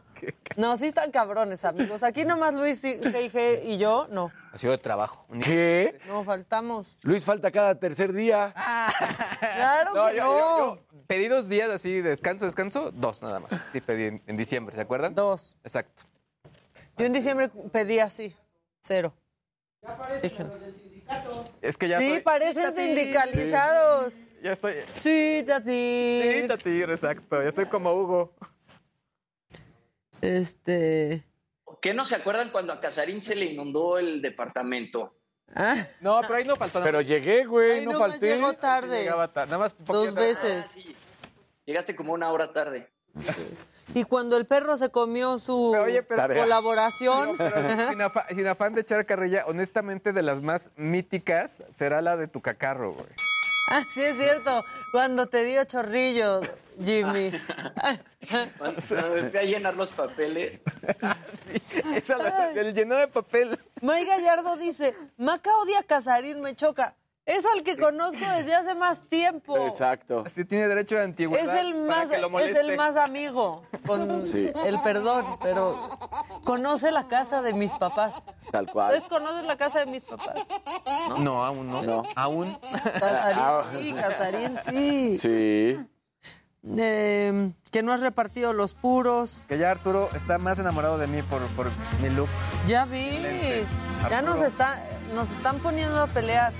No, sí están cabrones, amigos. Aquí nomás Luis y, G y yo, no. Ha sido de trabajo. ¿Qué? No, faltamos. Luis falta cada tercer día. Claro No, que yo, no. yo- yo pedí dos días así, descanso, descanso, dos nada más. Sí, pedí en, en diciembre, ¿se acuerdan? Dos. Exacto. Yo en diciembre pedí así, cero. Fíjense. Es que ya Sí, parecen sindicalizados. Ya estoy. Sí, Tati. Sí, Tati, exacto. Ya estoy como Hugo. Este. ¿Qué no se acuerdan cuando a Casarín se le inundó el departamento? No, pero ahí no faltó nada. Pero llegué, güey, no, falté. llegó tarde. Nada más Dos. Llegaste como una hora tarde. Y cuando el perro se comió su pero- colaboración. Pero sin, afa- sin afán de echar carrilla, honestamente de las más míticas será la de tu cacarro, güey. Ah, sí, es cierto. Cuando te dio chorrillo, Jimmy. Cuando me fui a llenar los papeles. Esa la, el llenó de papel. May Gallardo dice, Maca odia a Casarín, me choca. Es al que conozco desde hace más tiempo. Exacto. Así tiene derecho de antigüedad. Es el para más, que lo es el más amigo, con Sí. el perdón, pero conoce la casa de mis papás. Tal cual. ¿Ustedes conocen la casa de mis papás? No, aún no. No. Aún. Casarín sí, Casarín sí. Sí. Eh, que no has repartido los puros. Que ya Arturo está más enamorado de mí por, por mi look. Ya vi. Lentes, Ya nos, está, nos están poniendo a pelear.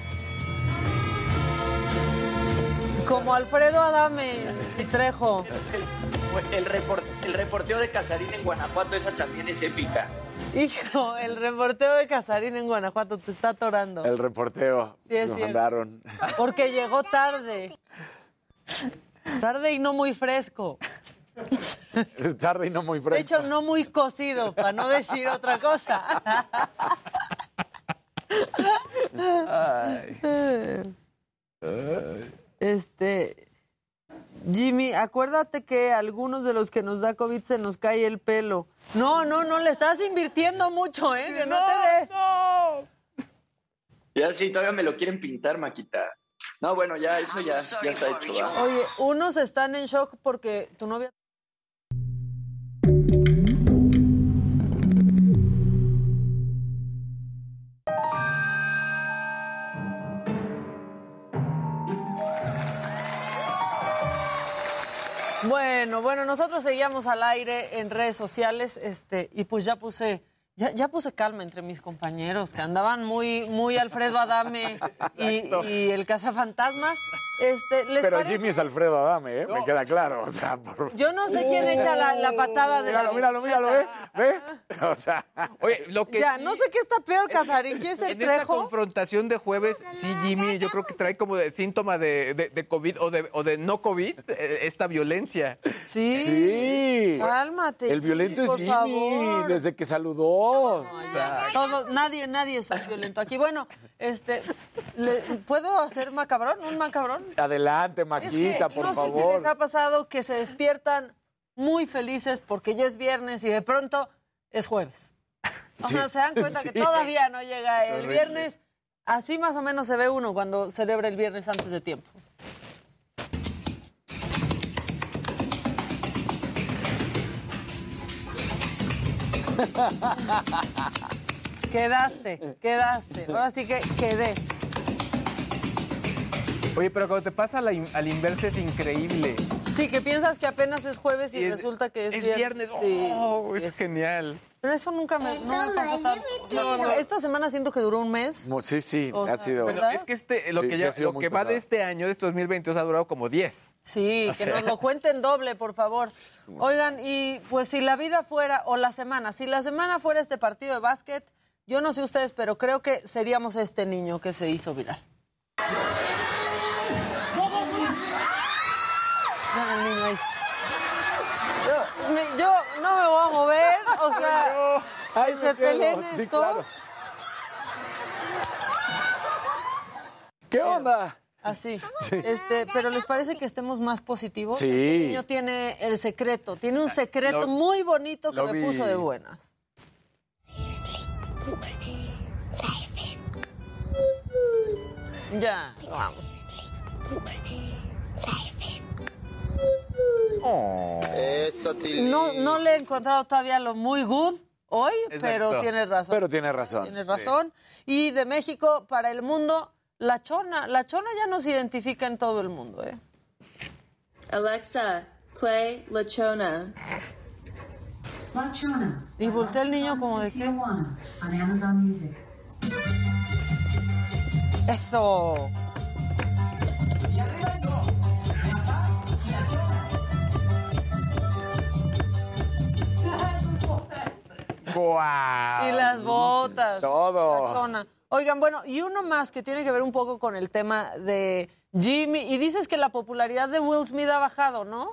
Como Alfredo Adame y Trejo. El, report- el reporteo de Casarín en Guanajuato, esa también es épica. Hijo, el reporteo de Casarín en Guanajuato te está atorando. El reporteo. Sí, es Nos cierto. mandaron. Porque llegó tarde. Tarde y no muy fresco. Tarde y no muy De fresco. hecho, no muy cocido, para no decir otra cosa. Este. Jimmy, acuérdate que a algunos de los que nos da COVID se nos cae el pelo. No, no, no, le estás invirtiendo mucho, ¿eh? Que no, te dé. Ya sí, todavía me lo quieren pintar, Maquita. No, bueno, ya eso ya, ya está hecho. ¿va? Oye, unos están en shock porque tu novia. Bueno, bueno, nosotros seguíamos al aire en redes sociales, este, y pues ya puse, ya, ya puse calma entre mis compañeros, que andaban muy, muy Alfredo Adame y, y el cazafantasmas. Este, ¿les Pero parece? Jimmy es Alfredo Adame, ¿eh? Me queda claro. O sea, por... Yo no sé quién echa la, la patada de la Míralo, míralo, míralo, ¿eh? ¿Ve? O sea. Oye, lo que Ya, sí- no sé qué está peor, Casarín. ¿Quién es el En esta Trejo? confrontación de jueves, sí, Jimmy, yo creo que trae como de síntoma de, de- de COVID o de, o de no COVID, eh, esta violencia. Sí. Sí. Cálmate. El violento es por Jimmy, favor. desde que saludó. Todo, nadie, nadie es violento. Aquí, bueno, este, ¿le- ¿puedo hacer macabrón? ¿Un macabrón? Adelante, Es que Maquita, por no sé si favor. les ha pasado que se despiertan muy felices porque ya es viernes y de pronto es jueves. O Sí, sea, se dan cuenta sí. que todavía no llega el viernes. Así más o menos se ve uno cuando celebra el viernes antes de tiempo. Quedaste, quedaste. Ahora sí que quedé. Oye, pero cuando te pasa al inverso es increíble. Sí, que piensas que apenas es jueves y, Y es- resulta que es, es viernes. Sí. Oh, es genial. Pero eso nunca me, no me pasó tanto. Esta semana siento que duró un mes. Sí, sí, O ha sido. ¿verdad? Bueno, es que este, lo Sí, que, sí ya- ha sido lo que va de este año, de este 2022, ha durado como 10. Sí, O que sea. nos lo cuenten doble, por favor. Oigan, y pues si la vida fuera, o la semana, si la semana fuera este partido de básquet, yo no sé ustedes, pero creo que seríamos este niño que se hizo viral. Vean al niño ahí. Yo, me- yo no me voy a mover. o sea, se peleen Sí, estos. claro. ¿Qué onda? Así. Sí. Este, pero les parece que estemos más positivos. Sí. Este niño tiene el secreto, tiene un secreto Lo- muy bonito que me vi. puso de buenas. Ya, vamos. No, no le he encontrado todavía lo muy good hoy, pero tienes razón. Pero tiene razón. Tienes razón. Y de México para el mundo, la chona. La chona ya nos identifica en todo el mundo, ¿eh? Alexa, play La Chona. La Chona. Y voltea el niño como de qué. On Amazon Music. Eso. ¡Guau! Y las botas. Todo. Oigan, bueno, y uno más que tiene que ver un poco con el tema de Jimmy. Y dices que la popularidad de Will Smith ha bajado, ¿no?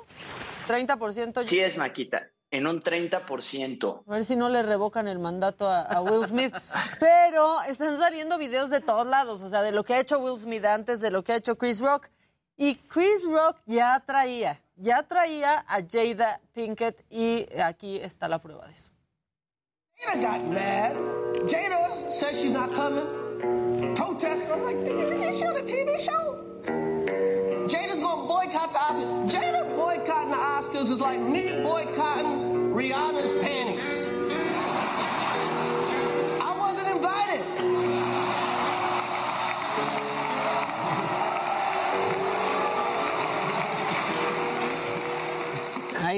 30%. Sí es, Maquita, en un 30%. A ver si no le revocan el mandato a, a Will Smith. Pero están saliendo videos de todos lados, o sea, de lo que ha hecho Will Smith antes, de lo que ha hecho Chris Rock. Y Chris Rock ya traía, ya traía a Jada Pinkett y aquí está la prueba de eso. Jada got mad. Jada says she's not coming. Protesting. I'm like, is she on a TV show? Jada's gonna boycott the Oscars. Jada boycotting the Oscars is like me boycotting Rihanna's panties.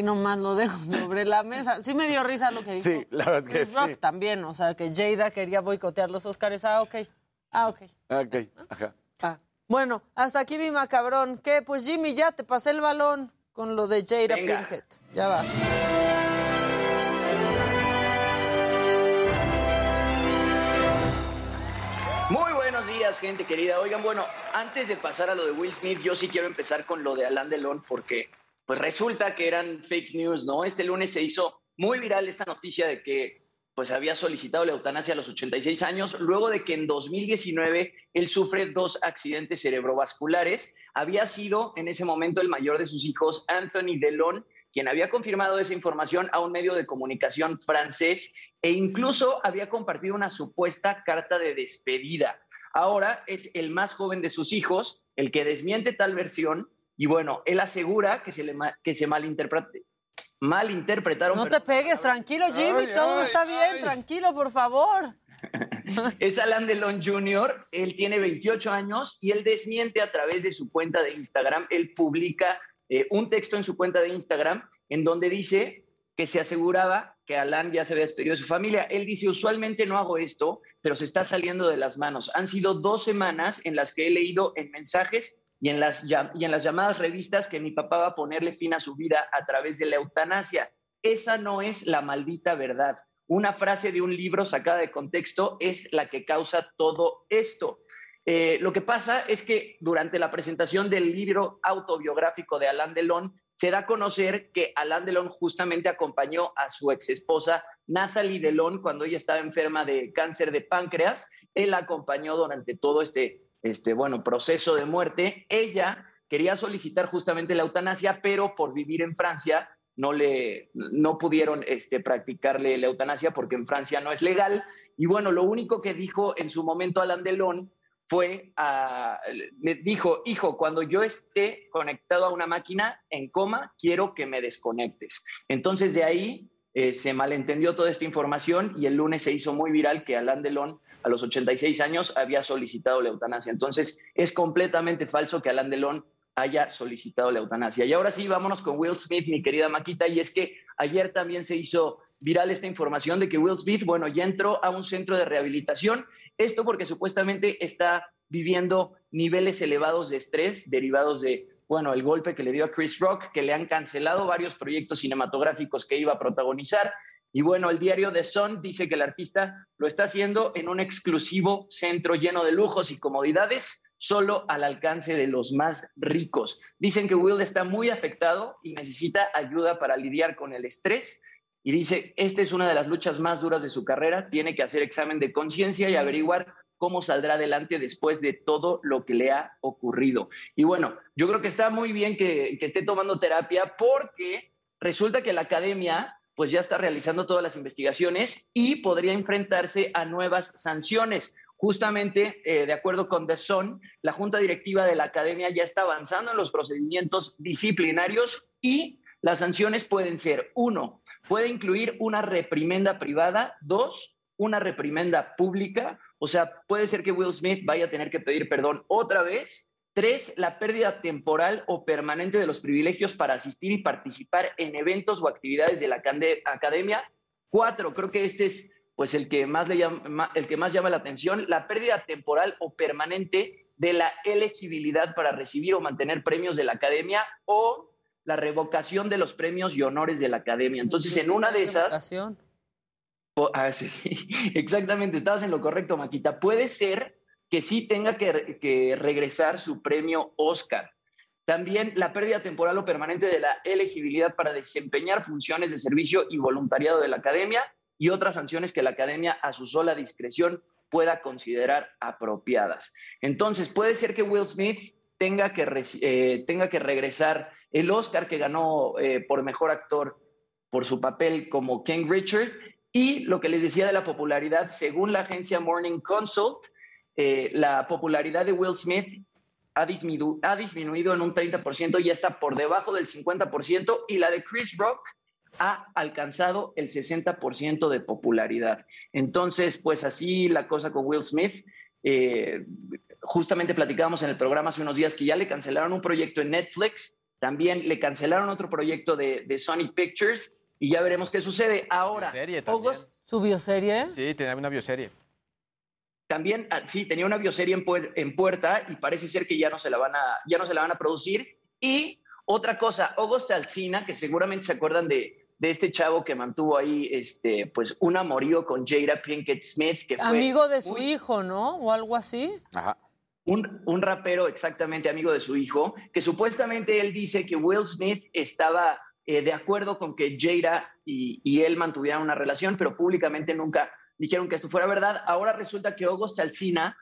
Ahí nomás lo dejo sobre la mesa. Sí me dio risa lo que dijo. Sí, la verdad es que Chris Rock sí. también, o sea, que Jada quería boicotear los Oscars. Ah, ok. Ah, ok. Ok, ajá. Bueno, hasta aquí mi macabrón. ¿Qué? Pues Jimmy, ya te pasé el balón con lo de Jada Venga. Pinkett. Ya vas. Muy buenos días, gente querida. Oigan, bueno, antes de pasar a lo de Will Smith, yo sí quiero empezar con lo de Alain Delon porque pues resulta que eran fake news, ¿no? Este lunes se hizo muy viral esta noticia de que pues había solicitado la eutanasia a los 86 años, luego de que en 2019 él sufre dos accidentes cerebrovasculares. Había sido en ese momento el mayor de sus hijos, Anthony Delon, quien había confirmado esa información a un medio de comunicación francés e incluso había compartido una supuesta carta de despedida. Ahora es el más joven de sus hijos el que desmiente tal versión y bueno, él asegura que se, le ma- que se malinterprete, malinterpretaron. No te pegues, tranquilo, Jimmy, Ay, todo ay, está bien, tranquilo, por favor. Es Alan Delon Jr., él tiene 28 años y él desmiente a través de su cuenta de Instagram, él publica eh, un texto en su cuenta de Instagram en donde dice que se aseguraba que Alan ya se había despedido de su familia. Él dice, usualmente no hago esto, pero se está saliendo de las manos. Han sido dos semanas en las que he leído en mensajes y en las, y en las llamadas revistas que mi papá va a ponerle fin a su vida a través de la eutanasia. Esa no es la maldita verdad. Una frase de un libro sacada de contexto es la que causa todo esto. Eh, lo que pasa es que durante la presentación del libro autobiográfico de Alain Delon, se da a conocer que Alain Delon justamente acompañó a su ex esposa Nathalie Delon cuando ella estaba enferma de cáncer de páncreas. Él la acompañó durante todo este, este bueno, proceso de muerte. Ella quería solicitar justamente la eutanasia, pero por vivir en Francia no le no pudieron este, practicarle la eutanasia porque en Francia no es legal. Y bueno, lo único que dijo en su momento Alain Delon fue, a- dijo, hijo, cuando yo esté conectado a una máquina en coma, quiero que me desconectes. Entonces de ahí eh, se malentendió toda esta información y el lunes se hizo muy viral que Alain Delon a los 86 años había solicitado la eutanasia. Entonces es completamente falso que Alain Delon haya solicitado la eutanasia. Y ahora sí, vámonos con Will Smith, mi querida Maquita, y es que ayer también se hizo viral esta información de que Will Smith, bueno, ya entró a un centro de rehabilitación, esto porque supuestamente está viviendo niveles elevados de estrés derivados de, bueno, el golpe que le dio a Chris Rock, que le han cancelado varios proyectos cinematográficos que iba a protagonizar. Y bueno, el diario The Sun dice que el artista lo está haciendo en un exclusivo centro lleno de lujos y comodidades, solo al alcance de los más ricos. Dicen que Will está muy afectado y necesita ayuda para lidiar con el estrés y dice, esta es una de las luchas más duras de su carrera, tiene que hacer examen de conciencia y averiguar cómo saldrá adelante después de todo lo que le ha ocurrido. Y bueno, yo creo que está muy bien que, que esté tomando terapia porque resulta que la academia pues ya está realizando todas las investigaciones y podría enfrentarse a nuevas sanciones. Justamente, eh, de acuerdo con The Sun, la junta directiva de la academia ya está avanzando en los procedimientos disciplinarios y las sanciones pueden ser, uno, puede incluir una reprimenda privada, dos, una reprimenda pública, o sea, puede ser que Will Smith vaya a tener que pedir perdón otra vez, Tres, la pérdida temporal o permanente de los privilegios para asistir y participar en eventos o actividades de la academia. Cuatro, creo que este es pues el que más le llama, el que más llama la atención, la pérdida temporal o permanente de la elegibilidad para recibir o mantener premios de la academia o la revocación de los premios y honores de la academia. Entonces, en una de esas... Ah, sí, exactamente, estabas en lo correcto, Maquita. Puede ser que sí tenga que, regresar su premio Oscar. También la pérdida temporal o permanente de la elegibilidad para desempeñar funciones de servicio y voluntariado de la academia y otras sanciones que la academia a su sola discreción pueda considerar apropiadas. Entonces, puede ser que Will Smith tenga que, eh, tenga que regresar el Oscar que ganó eh, por mejor actor por su papel como King Richard y lo que les decía de la popularidad, según la agencia Morning Consult, eh, la popularidad de Will Smith ha, ha disminuido en un 30% y ya está por debajo del 50% y la de Chris Rock ha alcanzado el 60% de popularidad. Entonces, pues así la cosa con Will Smith. Eh, justamente platicábamos en el programa hace unos días que ya le cancelaron un proyecto en Netflix, también le cancelaron otro proyecto de, de Sony Pictures y ya veremos qué sucede. Ahora, ¿su bioserie? Sí, tenía una bioserie. También, ah, sí, tenía una bioserie en, puerta y parece ser que ya no se la van a, ya no se la van a producir. Y otra cosa, August Alcina, que seguramente se acuerdan de, de este chavo que mantuvo ahí este, pues, un amorío con Jada Pinkett Smith. Que amigo de su hijo, ¿no? O algo así. Ajá. Un, un, rapero exactamente amigo de su hijo, que supuestamente él dice que Will Smith estaba eh, de acuerdo con que Jada y, y, él mantuvieran una relación, pero públicamente nunca dijeron que esto fuera verdad. Ahora resulta que August Alsina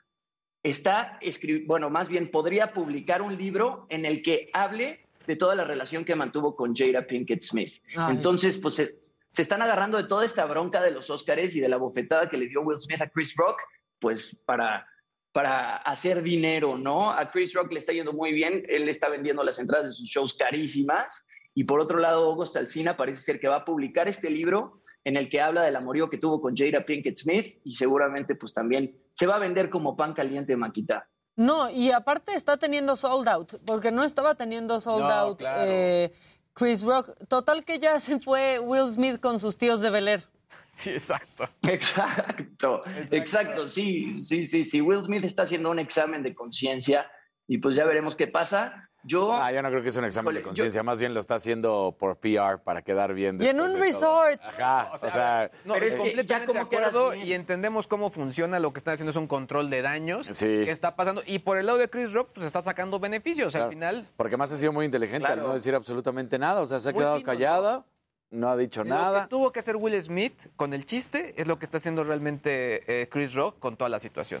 está escribiendo, bueno, más bien podría publicar un libro en el que hable de toda la relación que mantuvo con Jada Pinkett Smith. Entonces, pues se, están agarrando de toda esta bronca de los Oscars y de la bofetada que le dio Will Smith a Chris Rock, pues para, para hacer dinero, ¿no? A Chris Rock le está yendo muy bien, él está vendiendo las entradas de sus shows carísimas. Y por otro lado, August Alsina parece ser que va a publicar este libro en el que habla del amorío que tuvo con Jada Pinkett Smith y seguramente pues también se va a vender como pan caliente Maquita. No, y aparte está teniendo sold out, porque no estaba teniendo sold out eh, Chris Rock. Total que ya se fue Will Smith con sus tíos de Bel Air. Sí, exacto. exacto. Exacto, sí, sí, sí, sí. Will Smith está haciendo un examen de conciencia y pues ya veremos qué pasa. Yo, ah, yo no creo que es un examen de conciencia, más bien lo está haciendo por PR para quedar bien. Y en un resort. Ajá, o sea, no, pero es completamente de acuerdo y entendemos cómo funciona lo que están haciendo es un control de daños sí. que está pasando y por el lado de Chris Rock pues está sacando beneficios al final. Porque más ha sido muy inteligente al no decir absolutamente nada, o sea, se ha quedado callada. No ha dicho nada. Lo que tuvo que hacer Will Smith con el chiste es lo que está haciendo realmente eh, Chris Rock con toda la situación.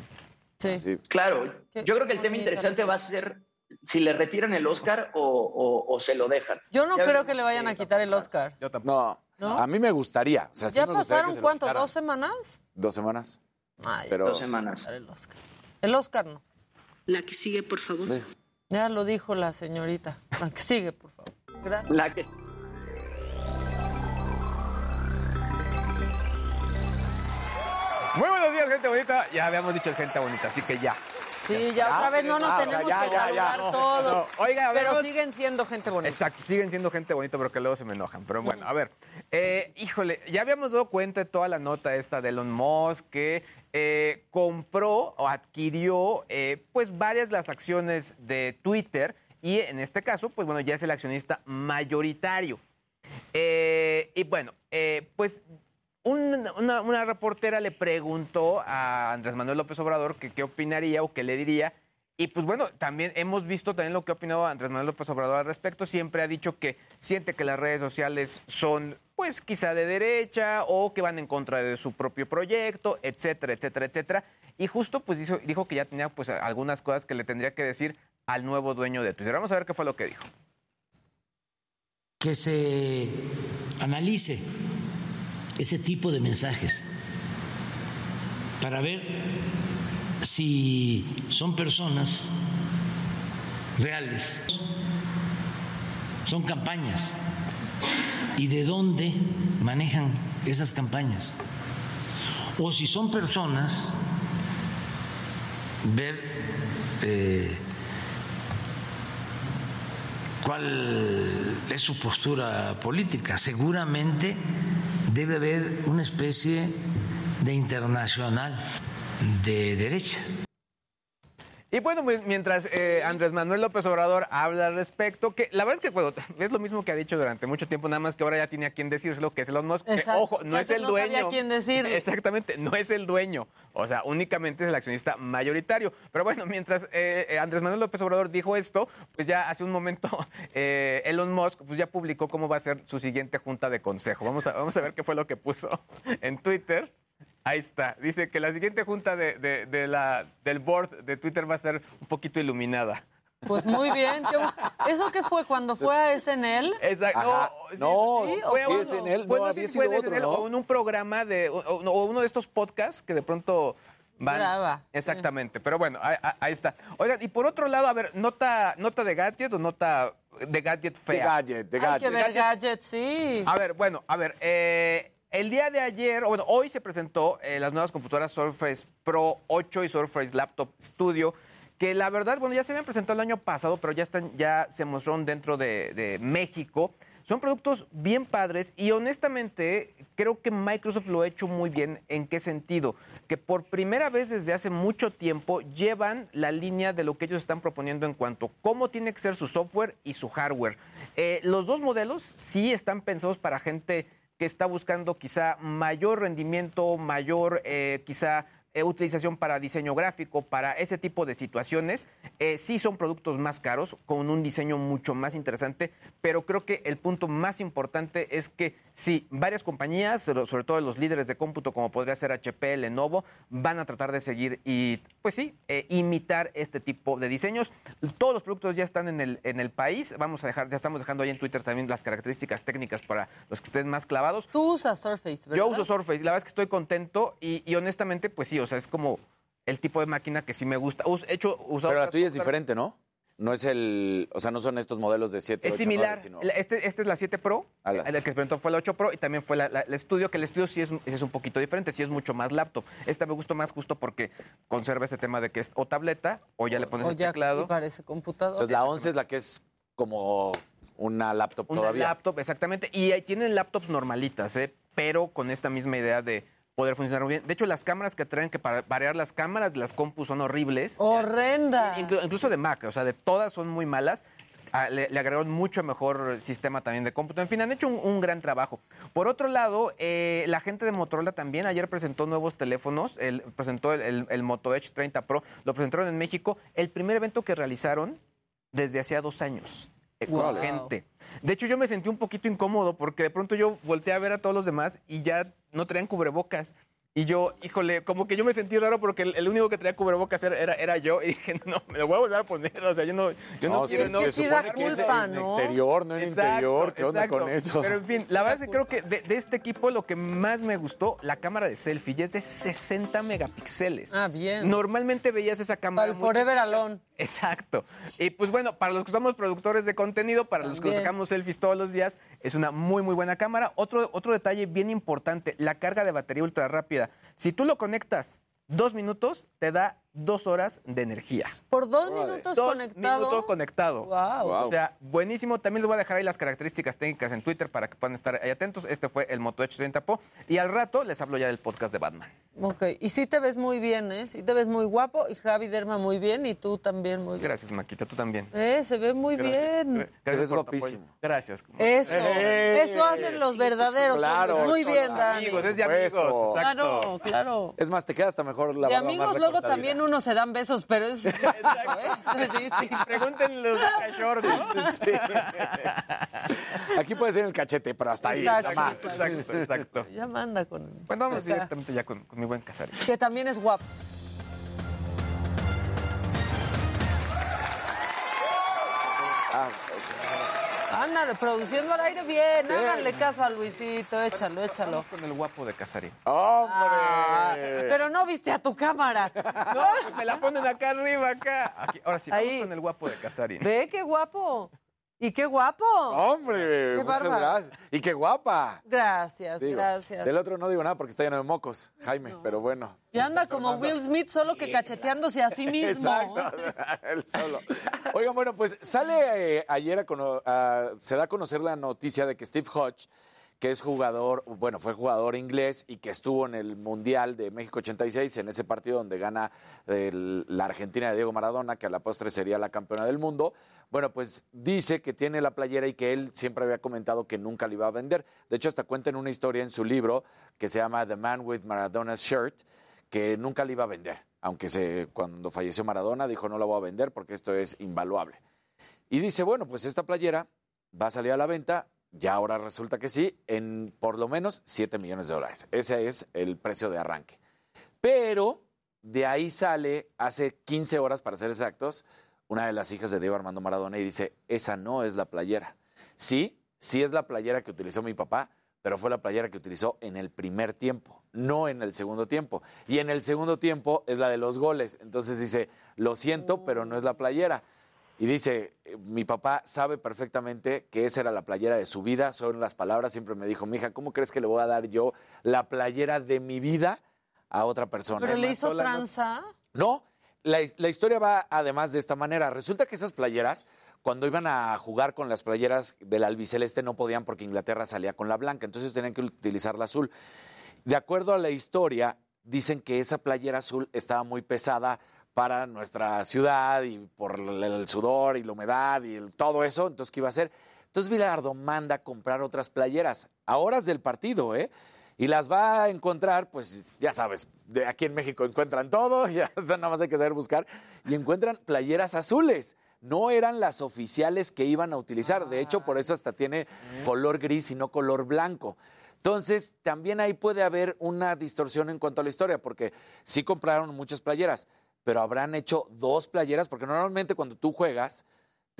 Sí. Claro. Yo creo que el tema interesante va a ser si le retiran el Oscar o, se lo dejan. Yo no creo que le vayan a quitar el Oscar. Yo tampoco. No, a mí me gustaría. O sea, ¿Ya me pasaron cuánto? ¿Dos semanas? Dos semanas. Pero... Dos semanas. El Oscar. el Oscar no. La que sigue, por favor. Ya lo dijo la señorita. La que sigue, por favor. Gracias. La que... Muy buenos días, gente bonita. Ya habíamos dicho gente bonita, así que ya. Sí, ya otra vez no nos tenemos que saludar todos. Pero siguen siendo gente bonita. Exacto, siguen siendo gente bonita, pero que luego se me enojan. Pero bueno, a ver. Eh, híjole, ya habíamos dado cuenta de toda la nota esta de Elon Musk que eh, compró o adquirió eh, pues varias las acciones de Twitter y en este caso, pues bueno, ya es el accionista mayoritario. y bueno, pues una, reportera le preguntó a Andrés Manuel López Obrador qué opinaría o qué le diría. Y pues bueno, también hemos visto también lo que ha opinado Andrés Manuel López Obrador al respecto. Siempre ha dicho que siente que las redes sociales son pues quizá de derecha o que van en contra de su propio proyecto, etcétera, etcétera, etcétera. Y justo pues dijo que ya tenía pues algunas cosas que le tendría que decir al nuevo dueño de Twitter. Vamos a ver qué fue lo que dijo. Que se analice ese tipo de mensajes para ver si son personas reales, son campañas y de dónde manejan esas campañas. O si son personas, ver eh, cuál es su postura política. Seguramente debe haber una especie de internacional de derecha. Y bueno, mientras eh, Andrés Manuel López Obrador habla al respecto, que la verdad es que bueno, es lo mismo que ha dicho durante mucho tiempo, nada más que ahora ya tiene a quien decírselo, que es Elon Musk. Que, ojo, no es el no dueño. Sabía quién decir. Exactamente, no es el dueño. O sea, únicamente es el accionista mayoritario. Pero bueno, mientras eh, eh, Andrés Manuel López Obrador dijo esto, pues ya hace un momento Elon Musk pues ya publicó cómo va a ser su siguiente junta de consejo. Vamos a, vamos a ver qué fue lo que puso en Twitter. Ahí está. Dice que la siguiente junta de, la, del board de Twitter va a ser un poquito iluminada. Pues muy bien. ¿Eso qué fue? ¿Cuando fue a SNL? Exacto. No, sí, fue a SNL, no, había sido otro, ¿no? O en un programa de, o, uno de estos podcasts que de pronto van. Brava. Exactamente. Pero bueno, ahí, está. Oigan, y por otro lado, a ver, nota, nota de gadget o nota de gadget fea. De gadget, de gadget. Hay que ver gadget, sí. A ver, bueno, a ver, eh el día de ayer, bueno, hoy se presentó eh, las nuevas computadoras Surface Pro 8 y Surface Laptop Studio, que la verdad, bueno, ya se habían presentado el año pasado, pero ya están, ya se mostraron dentro de, México. Son productos bien padres y honestamente creo que Microsoft lo ha hecho muy bien. ¿En qué sentido? Que por primera vez desde hace mucho tiempo llevan la línea de lo que ellos están proponiendo en cuanto a cómo tiene que ser su software y su hardware. Eh, los dos modelos sí están pensados para gente que está buscando quizá mayor rendimiento, mayor eh, quizá eh, utilización para diseño gráfico, para ese tipo de situaciones. Eh, sí son productos más caros, con un diseño mucho más interesante, pero creo que el punto más importante es que sí, varias compañías, sobre todo los líderes de cómputo, como podría ser HP, Lenovo, van a tratar de seguir y, pues sí, eh, imitar este tipo de diseños. Todos los productos ya están en el, en el país. Vamos a dejar, ya estamos dejando ahí en Twitter también las características técnicas para los que estén más clavados. Tú usas Surface, ¿verdad? Yo uso Surface. La verdad es que estoy contento y, y honestamente, pues sí, o sea, es como el tipo de máquina que sí me gusta. hecho, Pero la tuya es diferente, ¿no? No es el, o sea, no son estos modelos de 7 Es 8, similar. 9, sino... este, este es la 7 Pro, el que experimentó fue la 8 Pro y también fue la, el estudio, que el estudio sí es, es, un poquito diferente, sí es mucho más laptop. Esta me gustó más justo porque conserva este tema de que es o tableta o ya le pones el teclado. parece computador. Entonces la 11 es la que es como una laptop una todavía. laptop, exactamente. Y ahí tienen laptops normalitas, ¿eh? pero con esta misma idea de poder funcionar muy bien. De hecho, las cámaras que traen, que para variar las cámaras de las compus son horribles. ¡Horrenda! incluso de Mac, o sea, de todas son muy malas. Ah, le, agregaron mucho mejor sistema también de cómputo. En fin, han hecho un, gran trabajo. Por otro lado, eh, la gente de Motorola también ayer presentó nuevos teléfonos. El, presentó el, el Moto Edge 30 Pro. Lo presentaron en México. El primer evento que realizaron desde hacía dos años con gente. De hecho, yo me sentí un poquito incómodo porque de pronto yo volteé a ver a todos los demás y ya no traían cubrebocas. Y yo, híjole, como que yo me sentí raro porque el, único que traía cubrebocas era, era, yo. Y dije, no, me lo voy a volver a poner. O sea, yo no, yo no, no quiero. no, que da culpa, en exterior, no en interior. ¿Qué onda con eso? Pero en fin, la verdad es que creo que de, este equipo lo que más me gustó, la cámara de selfie, ya es de 60 megapíxeles. Ah, bien. Normalmente veías esa cámara. Para el Forever Alone. Exacto. Y pues bueno, para los que somos productores de contenido, para los que sacamos selfies todos los días, es una muy, muy buena cámara. Otro, otro detalle bien importante, la carga de batería ultra rápida. Si tú lo conectas dos minutos, te da dos horas de energía. Por dos minutos dos conectado. minutos conectado. Wow. O sea, buenísimo. También les voy a dejar ahí las características técnicas en Twitter para que puedan estar ahí atentos. Este fue el Moto Edge 30 Pro. Y al rato les hablo ya del podcast de Batman. Ok. Y sí te ves muy bien, ¿eh? Sí te ves muy guapo. Y Javi Derma muy bien. Y tú también muy bien. Gracias, Maquita. Tú también. Eh, se ve muy bien. Gracias te ves guapísimo. Gracias. Eso. Eh, eso hacen los verdaderos claro, Muy bien, Dani. Amigos, es de amigos. Exacto. Claro, claro. Es más, te queda hasta mejor la De amigos luego también uno se dan besos, pero es... Exacto. ¿eh? Sí, sí. Pregúntenle los cachorros, ¿no? Sí. Aquí puede ser el cachete, pero hasta ahí, exacto, más. Exacto, exacto. Ya manda con... Bueno, vamos directamente ya con, con mi buen Casarín. Que también es guapo. Ah, Ándale, produciendo al aire bien, háganle caso a Luisito, échalo, échalo. Vamos con el guapo de Casarín. ¡Hombre! Ah, pero no viste a tu cámara. No, pues me la ponen acá arriba, acá. Aquí, ahora sí, vamos Ahí. con el guapo de Casarín. Ve qué guapo. Y qué guapo. ¡Hombre! Qué muchas gracias. Y qué guapa. Gracias, Digo, gracias. Del otro no digo nada porque está lleno de mocos, Jaime, pero bueno. Ya anda como Will Smith, solo que cacheteándose a sí mismo. Exacto, él solo. Oigan, bueno, pues sale eh, ayer, a cono- a- se da a conocer la noticia de que Steve Hodge, que es jugador, bueno, fue jugador inglés y que estuvo en el Mundial de México 86, en ese partido donde gana el- la Argentina de Diego Maradona, que a la postre sería la campeona del mundo. Bueno, pues dice que tiene la playera y que él siempre había comentado que nunca la iba a vender. De hecho, hasta cuenta en una historia en su libro que se llama The Man with Maradona's Shirt, que nunca le iba a vender, aunque cuando falleció Maradona dijo no la voy a vender porque esto es invaluable. Y dice, bueno, pues esta playera va a salir a la venta, ya ahora resulta que sí, en por lo menos 7 millones de dólares. Ese es el precio de arranque. Pero de ahí sale, hace 15 horas para ser exactos, una de las hijas de Diego Armando Maradona y dice, esa no es la playera. Sí, sí es la playera que utilizó mi papá, pero fue la playera que utilizó en el primer tiempo, no en el segundo tiempo. Y en el segundo tiempo es la de los goles. Entonces dice, lo siento, pero no es la playera. Y dice, eh, mi papá sabe perfectamente que esa era la playera de su vida, son las palabras, siempre me dijo, mija, ¿cómo crees que le voy a dar yo la playera de mi vida a otra persona? Pero le hizo tranza. No, la, his- la historia va además de esta manera. Resulta que esas playeras, cuando iban a jugar con las playeras del albiceleste, no podían porque Inglaterra salía con la blanca, entonces tenían que utilizar la azul. De acuerdo a la historia, dicen que esa playera azul estaba muy pesada para nuestra ciudad y por el sudor y la humedad y todo eso, entonces, ¿qué iba a hacer? Entonces Bilardo manda a comprar otras playeras a horas del partido, ¿eh? Y las va a encontrar, pues ya sabes, de aquí en México encuentran todo, ya o sea, nada más hay que saber buscar, y encuentran playeras azules. No eran las oficiales que iban a utilizar, de hecho por eso hasta tiene color gris y no color blanco. Entonces, también ahí puede haber una distorsión en cuanto a la historia, porque sí compraron muchas playeras, pero habrán hecho dos playeras, porque normalmente cuando tú juegas,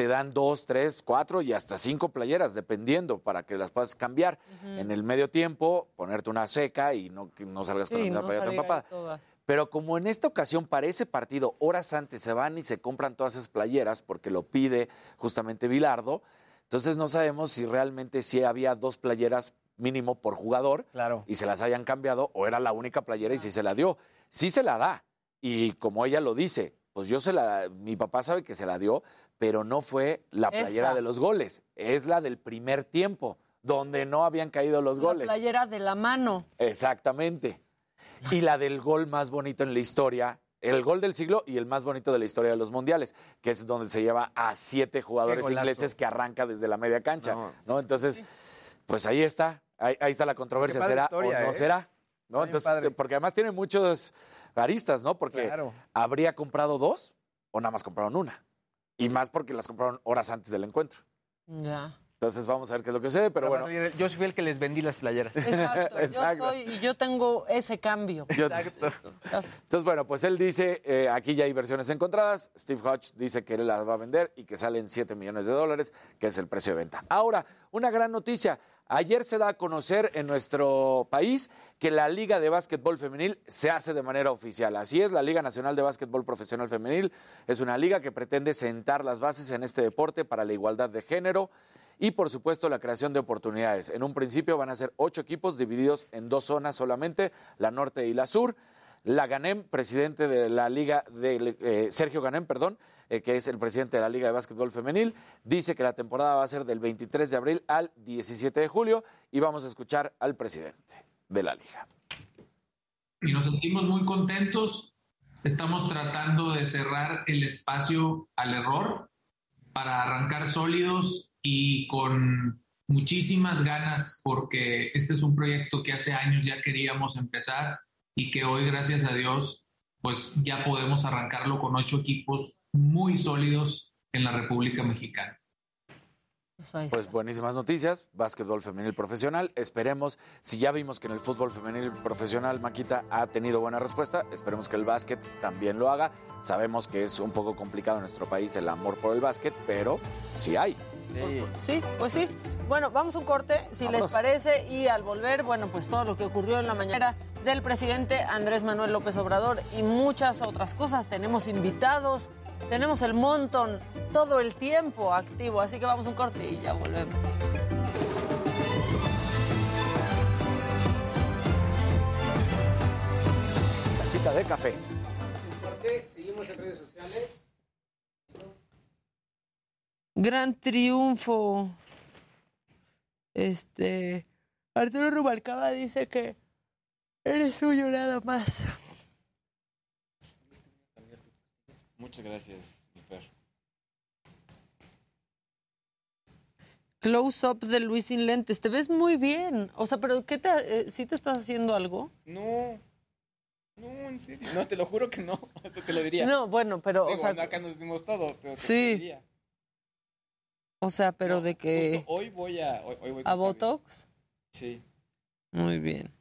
te dan dos, tres, cuatro y hasta cinco playeras, dependiendo, para que las puedas cambiar. En el medio tiempo, ponerte una seca y no, que no salgas con Sí, la misma no playera empapada. Pero como en esta ocasión, para ese partido, horas antes se van y se compran todas esas playeras porque lo pide justamente Bilardo, entonces no sabemos si realmente sí había dos playeras mínimo por jugador Claro. y se las hayan cambiado o era la única playera y si se la dio. Sí se la da. Y como ella lo dice, pues yo se la, mi papá sabe que se la dio, pero no fue la playera Esa. de los goles, es la del primer tiempo, donde no habían caído los La goles. playera de la mano. Exactamente. Y la del gol más bonito en la historia, el gol del siglo y el más bonito de la historia de los mundiales, que es donde se lleva a siete jugadores ingleses que arranca desde la media cancha, ¿no? Entonces, pues ahí está, ahí, ahí está la controversia, ¿será historia, o no ¿eh? será? ¿No? Entonces, padre. porque además tiene muchos aristas, ¿no? Porque Claro. habría comprado dos o nada más compraron una. Y más porque las compraron horas antes del encuentro. Ya. Entonces vamos a ver qué es lo que sucede, pero bueno. Yo fui el que les vendí las playeras. Exacto. Exacto. Yo soy, y yo tengo ese cambio. Yo- Entonces, bueno, pues él dice, eh, aquí ya hay versiones encontradas, Steve Hodge dice que él las va a vender y que salen 7 millones de dólares, que es el precio de venta. Ahora, una gran noticia, ayer se da a conocer en nuestro país que la Liga de Básquetbol Femenil se hace de manera oficial. Así es, la Liga Nacional de Básquetbol Profesional Femenil es una liga que pretende sentar las bases en este deporte para la igualdad de género y por supuesto la creación de oportunidades. En un principio van a ser ocho equipos divididos en dos zonas solamente, la norte y la sur. La Ganem, presidente de la Liga de eh, Sergio Ganem, perdón, eh, que es el presidente de la Liga de Básquetbol Femenil, dice que la temporada va a ser del 23 de abril al 17 de julio y vamos a escuchar al presidente de la liga. y nos sentimos muy contentos. Estamos tratando de cerrar el espacio al error para arrancar sólidos y con muchísimas ganas porque este es un proyecto que hace años ya queríamos empezar y que hoy, gracias a Dios, pues ya podemos arrancarlo con ocho equipos muy sólidos en la República Mexicana. Pues buenísimas noticias, básquetbol femenil profesional. Esperemos, si ya vimos que en el fútbol femenil profesional Maquita ha tenido buena respuesta, esperemos que el básquet también lo haga. Sabemos que es un poco complicado en nuestro país el amor por el básquet, pero sí hay. Sí, pues sí. Bueno, vamos a un corte, si Vámonos. les parece, y al volver, bueno, pues todo lo que ocurrió en la mañana del presidente Andrés Manuel López Obrador y muchas otras cosas. Tenemos invitados, tenemos el montón todo el tiempo activo, así que vamos a un corte y ya volvemos. Casita de café. Seguimos en redes sociales. Gran triunfo. Este. Arturo Rubalcaba dice que eres suyo nada más. Muchas gracias, mi Fer. Close-ups de Luis sin lentes. Te ves muy bien. O sea, pero ¿qué te, eh, ¿sí te estás haciendo algo? No, no, en serio. No, te lo juro que no. Te lo diría. No, bueno, pero, o sea, acá nos decimos todo. Pero te Sí. lo diría. O sea, pero de que Justo hoy voy a. Hoy, hoy voy a. Botox. Sí. Muy bien.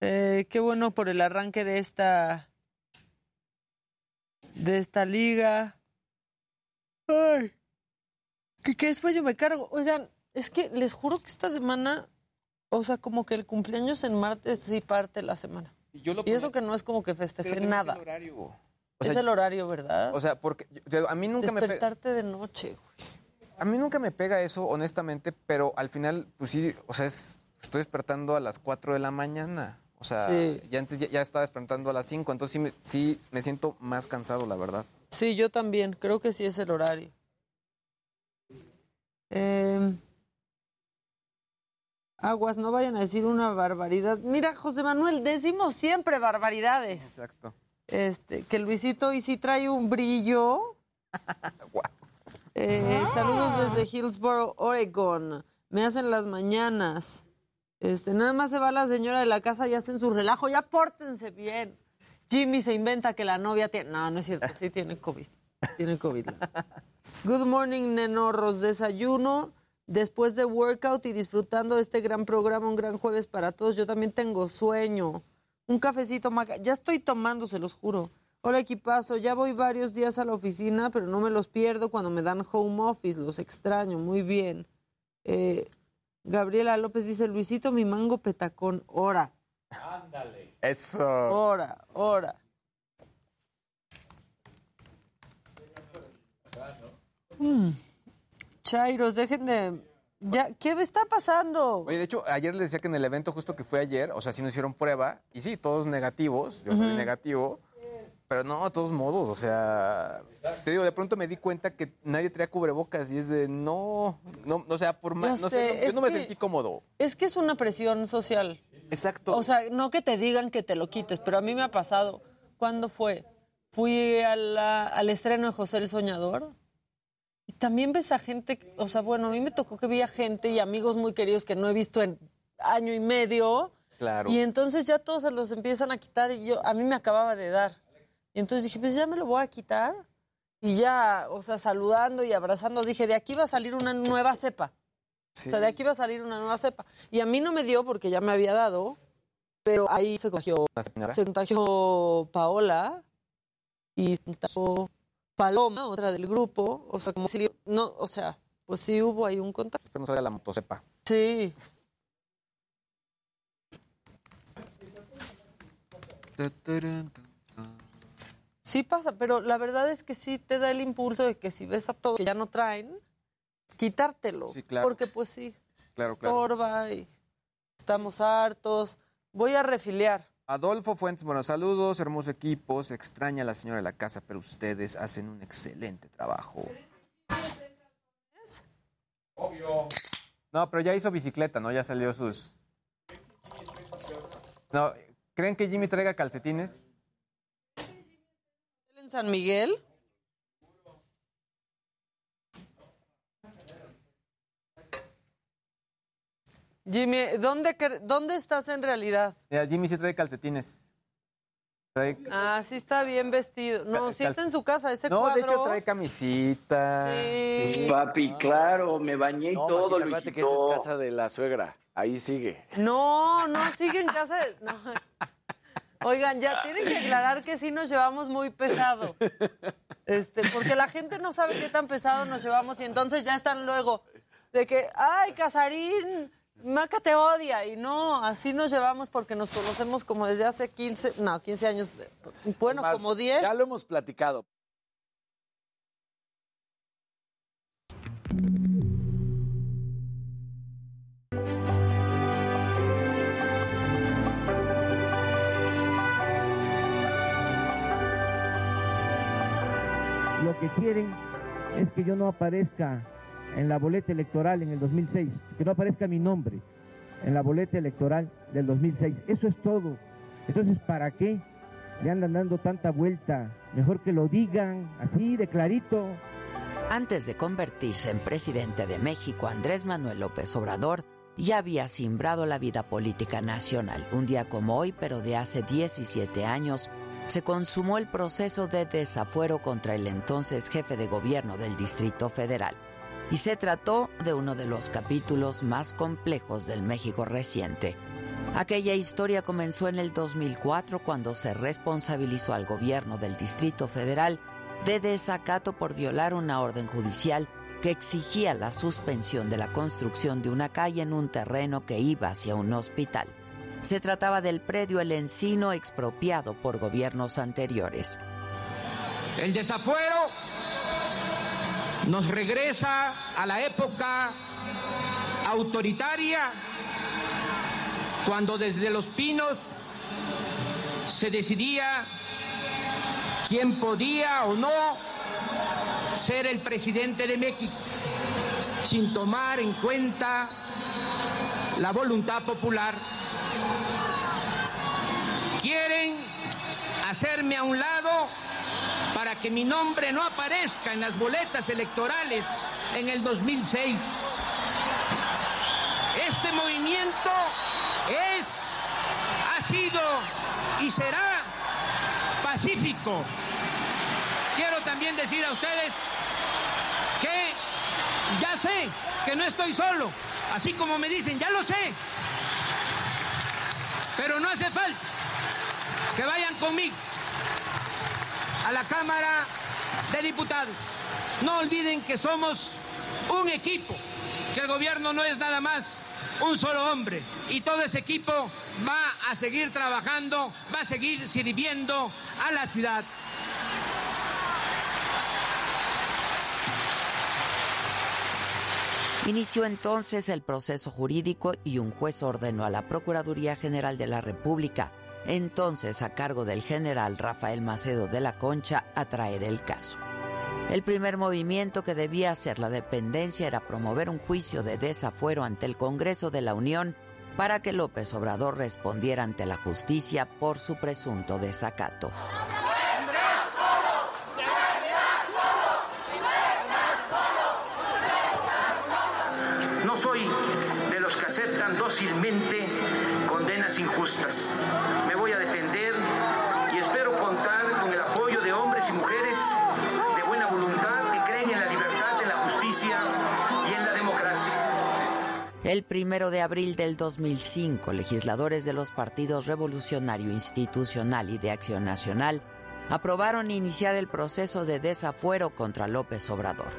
Eh, qué bueno por el arranque de esta de esta liga. Ay, ¿qué, qué es yo me cargo? Oigan, es que les juro que esta semana, o sea, como que el cumpleaños en martes sí parte la semana. Yo lo y eso que no es como que festejé nada. Es el horario. O es el horario, ¿verdad? O sea, porque yo- a mí nunca me pega, Despertarte de noche. a mí nunca me pega eso, honestamente, pero al final, pues sí, o sea, es, estoy despertando a las 4 de la mañana. O sea, Sí. ya antes ya, ya estaba despertando a las 5, entonces sí me, sí me siento más cansado, la verdad. Sí, yo también. Creo que sí es el horario. Em, aguas, no vayan a decir una barbaridad. Mira, José Manuel, decimos siempre barbaridades. Exacto. Este, que Luisito hoy sí trae un brillo. Eh, Saludos desde Hillsboro, Oregon. Me hacen las mañanas. Este, nada más se va la señora de la casa y hacen su relajo. Ya pórtense bien. Jimmy se inventa que la novia tiene. No, no es cierto. Sí tiene COVID. Tiene COVID. Good morning, nenorros. Desayuno después de workout y disfrutando de este gran programa. Un gran jueves para todos. Yo también tengo sueño. Un cafecito, Maca. Ya estoy tomando, se los juro. Hola, equipazo. Ya voy varios días a la oficina, pero no me los pierdo cuando me dan home office. Los extraño. Muy bien. Eh, Gabriela López dice, Luisito, mi mango petacón. Ora, Eso. ora, ora. Mm. Chairos, dejen de... Ya, ¿Qué me está pasando? Oye, de hecho, ayer les decía que en el evento justo que fue ayer, o sea, sí nos hicieron prueba, y sí, todos negativos, yo soy negativo, pero no, de todos modos, o sea, te digo, de pronto me di cuenta que nadie traía cubrebocas y es de, no, no, o sea, por más, no sé, no- yo no me que- sentí cómodo. Es que es una presión social. Exacto. O sea, no que te digan que te lo quites, pero a mí me ha pasado. ¿Cuándo fue? Fui a la- al estreno de José el Soñador. También ves a gente, o sea, bueno, a mí me tocó que vi a gente y amigos muy queridos que no he visto en año y medio. Claro. Y entonces ya todos se los empiezan a quitar y yo, a mí me acababa de dar. Y entonces dije, pues ya me lo voy a quitar. Y ya, o sea, saludando y abrazando, dije, de aquí va a salir una nueva cepa. O sea, de aquí va a salir una nueva cepa. Y a mí no me dio porque ya me había dado, pero ahí se contagió, se contagió Paola y se contagió Paloma, otra del grupo. O sea, como si, no, o sea, pues sí hubo ahí un contagio. Espero no salga la motosepa. Sí. Sí pasa, pero la verdad es que sí te da el impulso de que si ves a todos que ya no traen, quitártelo. Sí, claro. Porque pues sí, Claro, claro. estorba y estamos hartos. Voy a refiliar. Adolfo Fuentes, bueno, saludos, hermoso equipo, se extraña la señora de la casa, pero ustedes hacen un excelente trabajo. Obvio. No, pero ya hizo bicicleta, ¿no? Ya salió sus... No, ¿creen que Jimmy traiga calcetines? en San Miguel? Jimmy, ¿dónde, cre- ¿dónde estás en realidad? Mira, Jimmy sí trae calcetines. Ah, sí está bien vestido. No, sí está en su casa, ese no, cuadro. de hecho trae camisita. Sí. Papi, claro, me bañé y No, todo, acuérdate que Luisito. esa es casa de la suegra. Ahí sigue. No, no, sigue en casa de... no. Oigan, ya tienen que aclarar que sí nos llevamos muy pesado. Este, porque la gente no sabe qué tan pesado nos llevamos y entonces ya están luego de que, ay, Casarín, Maca te odia. Y no, así nos llevamos porque nos conocemos como desde hace 15, no, 15 años, bueno, como 10. Ya lo hemos platicado. Lo que quieren es que yo no aparezca en la boleta electoral en el 2006, que no aparezca mi nombre en la boleta electoral del 2006. Eso es todo. Entonces, ¿para qué le andan dando tanta vuelta? Mejor que lo digan así, de clarito. Antes de convertirse en presidente de México, Andrés Manuel López Obrador ya había simbrado la vida política nacional. Un día como hoy, pero de hace 17 años, se consumó el proceso de desafuero contra el entonces jefe de gobierno del Distrito Federal. Y se trató de uno de los capítulos más complejos del México reciente. Aquella historia comenzó en el 2004 cuando se responsabilizó al gobierno del Distrito Federal de desacato por violar una orden judicial que exigía la suspensión de la construcción de una calle en un terreno que iba hacia un hospital. Se trataba del predio El Encino expropiado por gobiernos anteriores. El desafuero nos regresa a la época autoritaria, cuando desde los pinos se decidía quién podía o no ser el presidente de México, sin tomar en cuenta la voluntad popular. Quieren hacerme a un lado para que mi nombre no aparezca en las boletas electorales en el 2006. Este movimiento es, ha sido y será pacífico. Quiero también decir a ustedes que ya sé que no estoy solo, así como me dicen, ya lo sé, pero no hace falta que vayan conmigo a la Cámara de Diputados. No olviden que somos un equipo, que el gobierno no es nada más un solo hombre y todo ese equipo va a seguir trabajando, va a seguir sirviendo a la ciudad. Inició entonces el proceso jurídico y un juez ordenó a la Procuraduría General de la República, entonces a cargo del general Rafael Macedo de la Concha, a traer el caso. El primer movimiento que debía hacer la dependencia era promover un juicio de desafuero ante el Congreso de la Unión para que López Obrador respondiera ante la justicia por su presunto desacato. No soy de los que aceptan dócilmente condenas injustas. El primero de abril del 2005, legisladores de los partidos Revolucionario Institucional y de Acción Nacional aprobaron iniciar el proceso de desafuero contra López Obrador.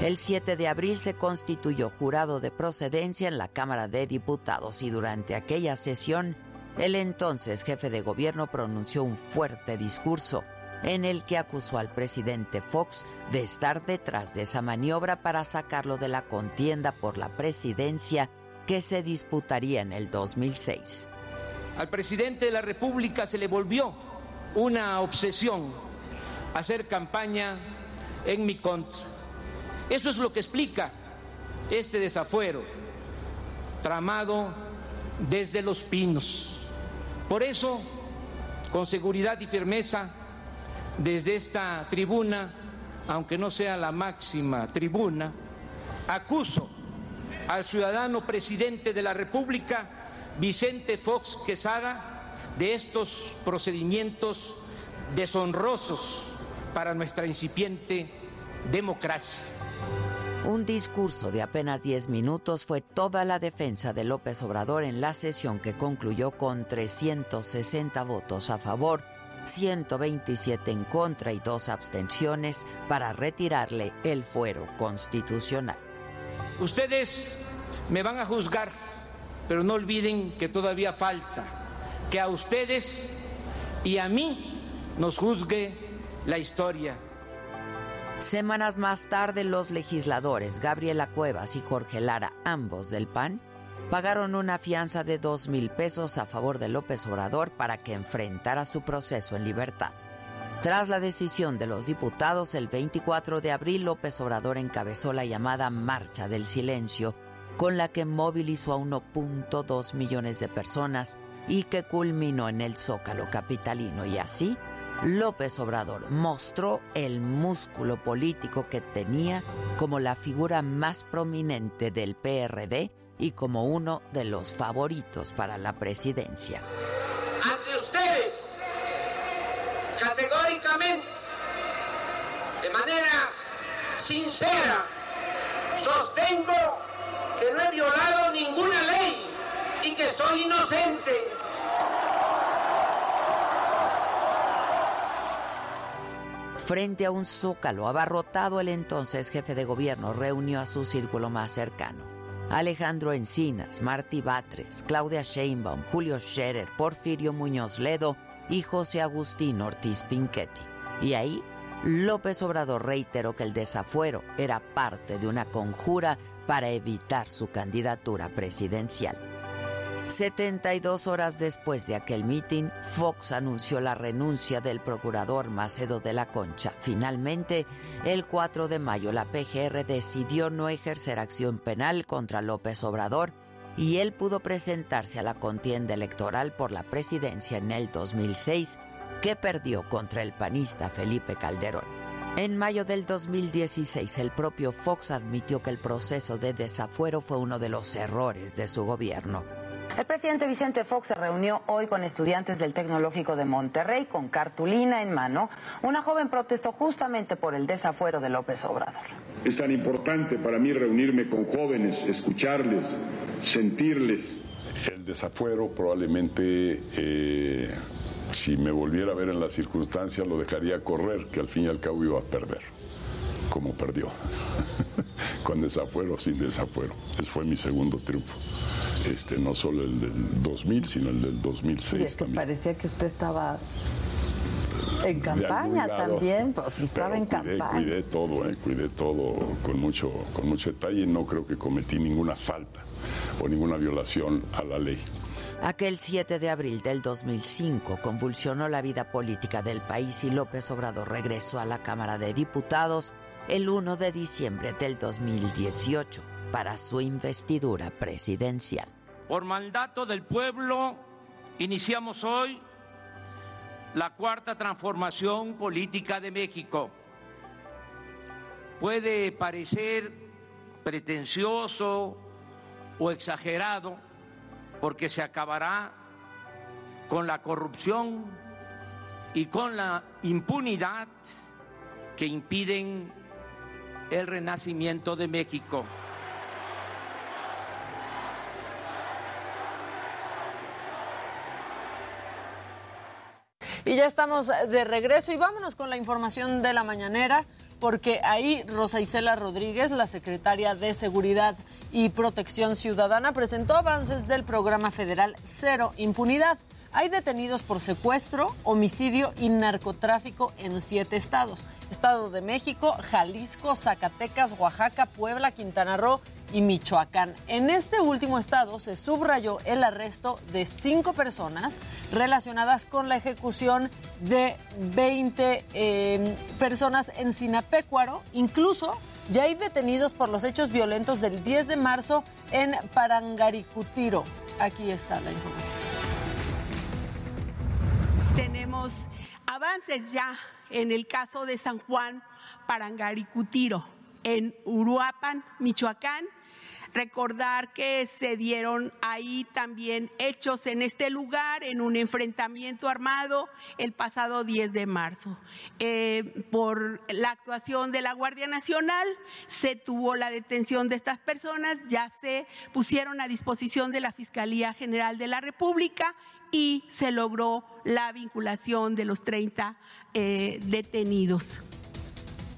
El 7 de abril se constituyó jurado de procedencia en la Cámara de Diputados y durante aquella sesión, el entonces jefe de gobierno pronunció un fuerte discurso en el que acusó al presidente Fox de estar detrás de esa maniobra para sacarlo de la contienda por la presidencia que se disputaría en el 2006. Al presidente de la República se le volvió una obsesión hacer campaña en mi contra. Eso es lo que explica este desafuero tramado desde los pinos. Por eso, con seguridad y firmeza, desde esta tribuna, aunque no sea la máxima tribuna, acuso al ciudadano presidente de la República, Vicente Fox Quesada, de estos procedimientos deshonrosos para nuestra incipiente democracia. Un discurso de apenas 10 minutos fue toda la defensa de López Obrador en la sesión que concluyó con 360 votos a favor, 127 en contra y dos abstenciones para retirarle el fuero constitucional. Ustedes me van a juzgar, pero no olviden que todavía falta que a ustedes y a mí nos juzgue la historia. Semanas más tarde, los legisladores Gabriela Cuevas y Jorge Lara, ambos del PAN, pagaron una fianza de dos mil pesos a favor de López Obrador para que enfrentara su proceso en libertad. Tras la decisión de los diputados, el 24 de abril López Obrador encabezó la llamada Marcha del Silencio, con la que movilizó a 1.2 millones de personas y que culminó en el Zócalo capitalino y así López Obrador mostró el músculo político que tenía como la figura más prominente del PRD y como uno de los favoritos para la presidencia. Ante ustedes, categóricamente, de manera sincera, sostengo que no he violado ninguna ley y que soy inocente. Frente a un zócalo abarrotado, el entonces jefe de gobierno reunió a su círculo más cercano. Alejandro Encinas, Martí Batres, Claudia Sheinbaum, Julio Scherer, Porfirio Muñoz Ledo y José Agustín Ortiz Pinchetti. Y ahí, López Obrador reiteró que el desafuero era parte de una conjura para evitar su candidatura presidencial. 72 horas después de aquel mitin, Fox anunció la renuncia del procurador Macedo de la Concha. Finalmente, el 4 de mayo, la PGR decidió no ejercer acción penal contra López Obrador y él pudo presentarse a la contienda electoral por la presidencia en el 2006, que perdió contra el panista Felipe Calderón. En mayo del 2016, el propio Fox admitió que el proceso de desafuero fue uno de los errores de su gobierno. El presidente Vicente Fox se reunió hoy con estudiantes del Tecnológico de Monterrey con cartulina en mano. Una joven protestó justamente por el desafuero de López Obrador. Es tan importante para mí reunirme con jóvenes, escucharles, sentirles. El desafuero probablemente, eh, si me volviera a ver en las circunstancias, lo dejaría correr, que al fin y al cabo iba a perder, como perdió. con desafuero, sin desafuero. Ese fue mi segundo triunfo este, no solo el del 2000, sino el del 2006 es que también. Parecía que usted estaba en campaña también, pues si estaba en cuidé, campaña. Cuidé todo, eh, cuidé todo con mucho, con mucho detalle y no creo que cometí ninguna falta o ninguna violación a la ley. Aquel 7 de abril del 2005 convulsionó la vida política del país y López Obrador regresó a la Cámara de Diputados el 1 de diciembre del 2018 para su investidura presidencial. Por mandato del pueblo, iniciamos hoy la cuarta transformación política de México. Puede parecer pretencioso o exagerado porque se acabará con la corrupción y con la impunidad que impiden el renacimiento de México. Y ya estamos de regreso y vámonos con la información de la mañanera, porque ahí Rosa Isela Rodríguez, la secretaria de Seguridad y Protección Ciudadana, presentó avances del programa federal Cero Impunidad. Hay detenidos por secuestro, homicidio y narcotráfico en siete estados. Estado de México, Jalisco, Zacatecas, Oaxaca, Puebla, Quintana Roo y Michoacán. En este último estado se subrayó el arresto de cinco personas relacionadas con la ejecución de 20 eh, personas en Sinapecuaro. Incluso ya hay detenidos por los hechos violentos del 10 de marzo en Parangaricutiro. Aquí está la información. Tenemos avances ya en el caso de San Juan Parangaricutiro, en Uruapan, Michoacán. Recordar que se dieron ahí también hechos en este lugar, en un enfrentamiento armado el pasado 10 de marzo. Eh, por la actuación de la Guardia Nacional se tuvo la detención de estas personas, ya se pusieron a disposición de la Fiscalía General de la República y se logró la vinculación de los 30 eh, detenidos.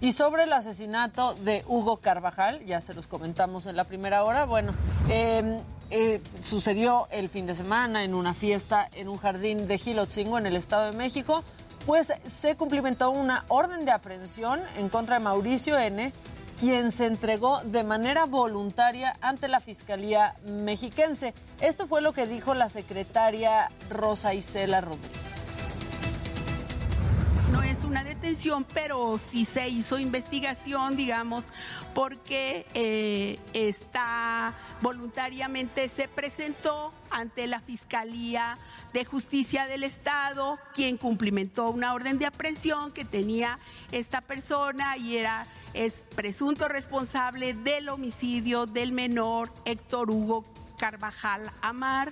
Y sobre el asesinato de Hugo Carvajal, ya se los comentamos en la primera hora, bueno, em, eh, sucedió el fin de semana en una fiesta en un jardín de Gilotzingo en el Estado de México, pues se cumplimentó una orden de aprehensión en contra de Mauricio N., quien se entregó de manera voluntaria ante la Fiscalía mexiquense. Esto fue lo que dijo la secretaria Rosa Isela Rodríguez una detención, pero sí se hizo investigación, digamos, porque eh, está voluntariamente se presentó ante la Fiscalía de Justicia del Estado, quien cumplimentó una orden de aprehensión que tenía esta persona y era es presunto responsable del homicidio del menor Héctor Hugo Carvajal Amar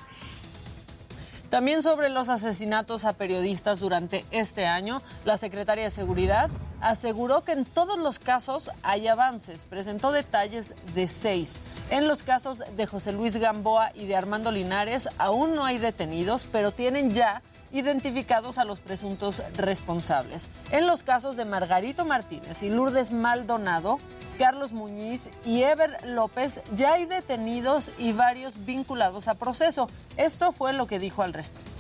también sobre los asesinatos a periodistas durante este año, la Secretaría de Seguridad aseguró que en todos los casos hay avances. Presentó detalles de seis. En los casos de José Luis Gamboa y de Armando Linares aún no hay detenidos, pero tienen ya identificados a los presuntos responsables. En los casos de Margarito Martínez y Lourdes Maldonado, Carlos Muñiz y Ever López ya hay detenidos y varios vinculados a proceso. Esto fue lo que dijo al respecto.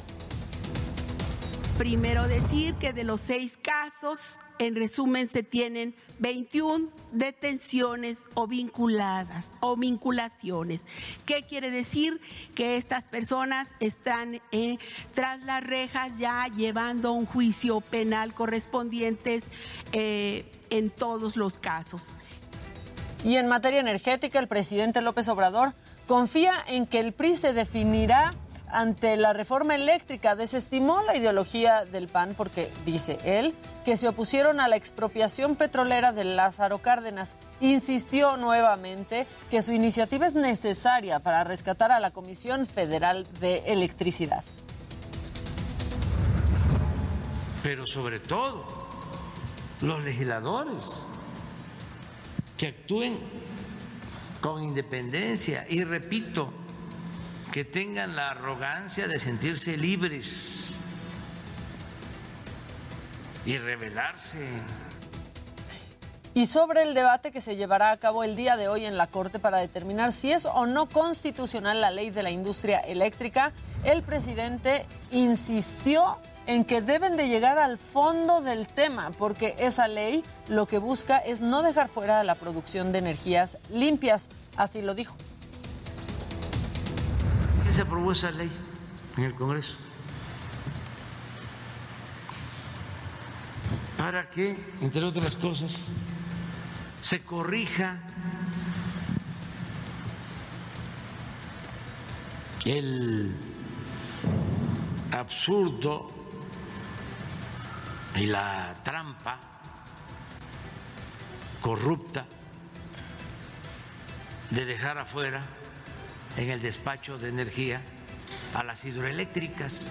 Primero decir que de los seis casos, en resumen, se tienen 21 detenciones o vinculadas o vinculaciones. ¿Qué quiere decir? Que estas personas están eh, tras las rejas ya llevando un juicio penal correspondientes eh, en todos los casos. Y en materia energética, el presidente López Obrador confía en que el PRI se definirá ante la reforma eléctrica. Desestimó la ideología del PAN porque, dice él, que se opusieron a la expropiación petrolera de Lázaro Cárdenas. Insistió nuevamente que su iniciativa es necesaria para rescatar a la Comisión Federal de Electricidad. Pero sobre todo, los legisladores que actúen con independencia y repito, que tengan la arrogancia de sentirse libres y rebelarse. Y sobre el debate que se llevará a cabo el día de hoy en la Corte para determinar si es o no constitucional la ley de la industria eléctrica, el presidente insistió en que deben de llegar al fondo del tema, porque esa ley lo que busca es no dejar fuera la producción de energías limpias, así lo dijo. ¿Qué se aprobó esa ley en el Congreso? Para que, entre otras cosas, se corrija el absurdo y la trampa corrupta de dejar afuera en el despacho de energía a las hidroeléctricas.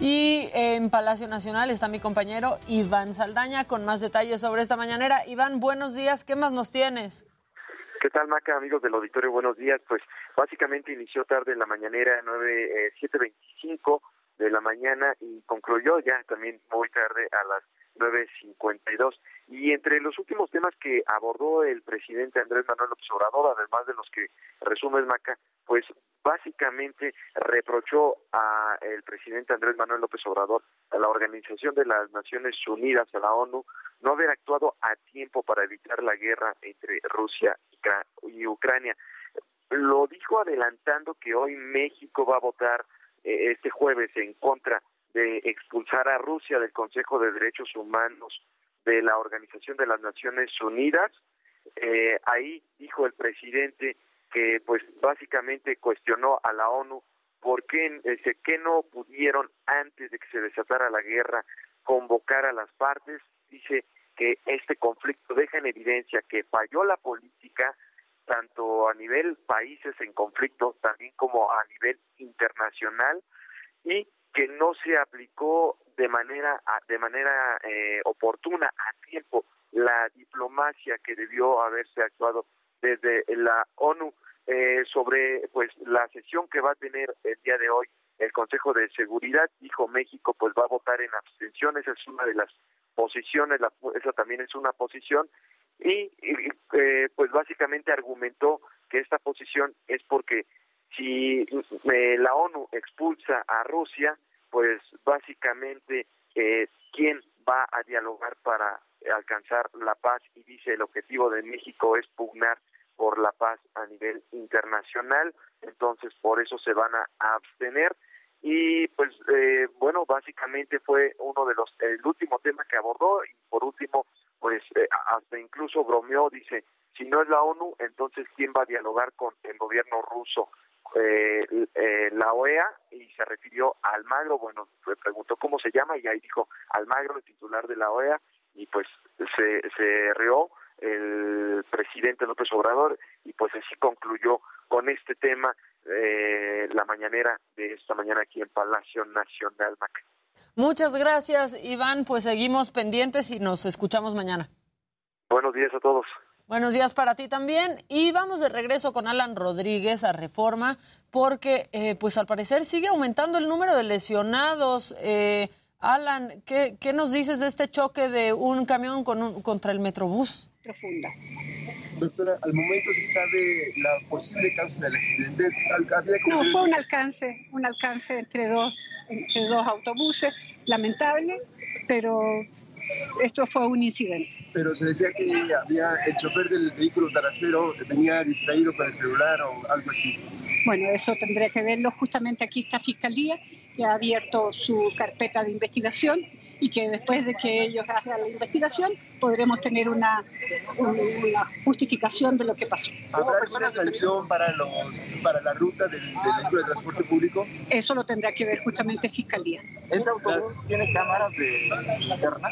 Y en Palacio Nacional está mi compañero Iván Saldaña con más detalles sobre esta mañanera. Iván, buenos días, ¿qué más nos tienes? ¿Qué tal, Maca, amigos del auditorio? Buenos días. Pues básicamente inició tarde en la mañanera, 9, 7.25 de la mañana y concluyó ya también muy tarde a las 9.52. Y entre los últimos temas que abordó el presidente Andrés Manuel López Obrador, además de los que resume Maca, pues básicamente reprochó a el presidente Andrés Manuel López Obrador, a la Organización de las Naciones Unidas, a la ONU, no haber actuado a tiempo para evitar la guerra entre Rusia y Ucrania. Lo dijo adelantando que hoy México va a votar eh, este jueves en contra de expulsar a Rusia del Consejo de Derechos Humanos de la Organización de las Naciones Unidas. Eh, ahí dijo el presidente que pues básicamente cuestionó a la ONU por qué, eh, que no pudieron antes de que se desatara la guerra convocar a las partes. Dice que este conflicto deja en evidencia que falló la política tanto a nivel países en conflicto, también como a nivel internacional, y que no se aplicó de manera de manera eh, oportuna a tiempo la diplomacia que debió haberse actuado desde la ONU eh, sobre pues la sesión que va a tener el día de hoy el Consejo de Seguridad. Dijo México pues va a votar en abstención esa es una de las posiciones la, esa también es una posición. Y, eh, pues básicamente argumentó que esta posición es porque si eh, la ONU expulsa a Rusia pues básicamente eh, quién va a dialogar para alcanzar la paz y dice el objetivo de México es pugnar por la paz a nivel internacional, entonces por eso se van a abstener. Y pues eh, bueno básicamente fue uno de los el último tema que abordó y por último pues eh, hasta incluso bromeó dice si no es la ONU entonces quién va a dialogar con el gobierno ruso eh, eh, la OEA y se refirió a Almagro, bueno, le preguntó cómo se llama y ahí dijo Almagro, el titular de la OEA, y pues se, se rió el presidente López Obrador y pues así concluyó con este tema eh, la mañanera de esta mañana aquí en Palacio Nacional Mac. Muchas gracias, Iván. Pues seguimos pendientes y nos escuchamos mañana. Buenos días a todos. Buenos días para ti también. Y vamos de regreso con Alan Rodríguez a Reforma, porque eh, pues al parecer sigue aumentando el número de lesionados. Eh, Alan, ¿qué, ¿qué, nos dices de este choque de un camión con un, contra el Metrobús? Profunda. Doctora, al momento se sabe la posible causa del accidente. No, fue un alcance, un alcance entre dos, entre dos autobuses, lamentable, pero esto fue un incidente. Pero se decía que había el chofer del vehículo trasero venía distraído con el celular o algo así. Bueno, eso tendría que verlo. Justamente aquí está Fiscalía, que ha abierto su carpeta de investigación y que después de que ellos hagan la investigación podremos tener una, una justificación de lo que pasó. ¿Habrá alguna sanción para, los, para la ruta del, vehículo de transporte público? Eso lo tendrá que ver justamente Fiscalía. ¿Ese autobús tiene cámaras de linterna?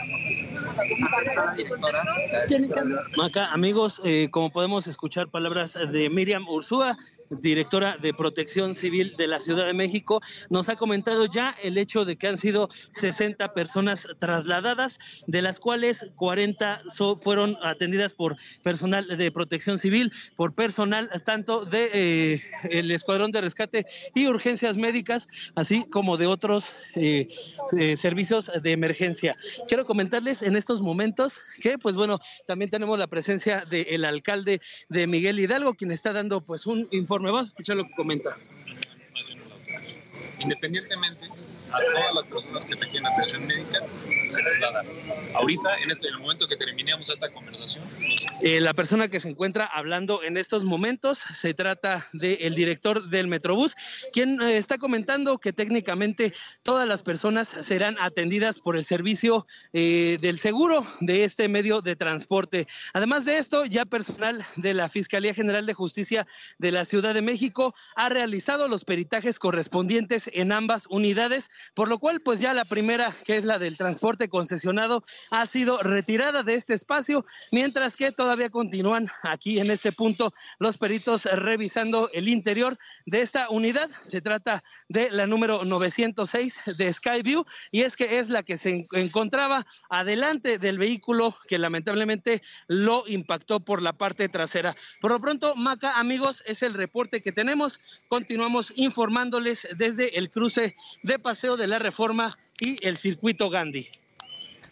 Maca, amigos, eh, como podemos escuchar palabras de Miriam Ursúa, directora de Protección Civil de la Ciudad de México, nos ha comentado ya el hecho de que han sido 60 personas trasladadas, de las cuales 40 so, fueron atendidas por personal de Protección Civil, por personal tanto de eh, el Escuadrón de Rescate y Urgencias Médicas, así como de otros eh, eh, servicios de emergencia. Quiero comentarles en estos momentos que, pues bueno, también tenemos la presencia del alcalde de Miguel Hidalgo, quien está dando pues un informe me vas a escuchar lo que comenta. Independientemente a todas las personas que requieren atención médica, se les va a dar. Ahorita, en, este, el momento que terminemos esta conversación, eh, la persona que se encuentra hablando en estos momentos se trata del director del Metrobús, quien eh, está comentando que técnicamente todas las personas serán atendidas por el servicio eh, del seguro de este medio de transporte. Además de esto, ya personal de la Fiscalía General de Justicia de la Ciudad de México ha realizado los peritajes correspondientes en ambas unidades, por lo cual pues ya la primera, que es la del transporte concesionado, ha sido retirada de este espacio, mientras que todavía continúan aquí en este punto los peritos revisando el interior de esta unidad. Se trata de la número 906 de Skyview y es que es la que se encontraba adelante del vehículo que lamentablemente lo impactó por la parte trasera. Por lo pronto, Maca, amigos, es el reporte que tenemos. Continuamos informándoles desde el cruce de Paseo de la Reforma y el circuito Gandhi.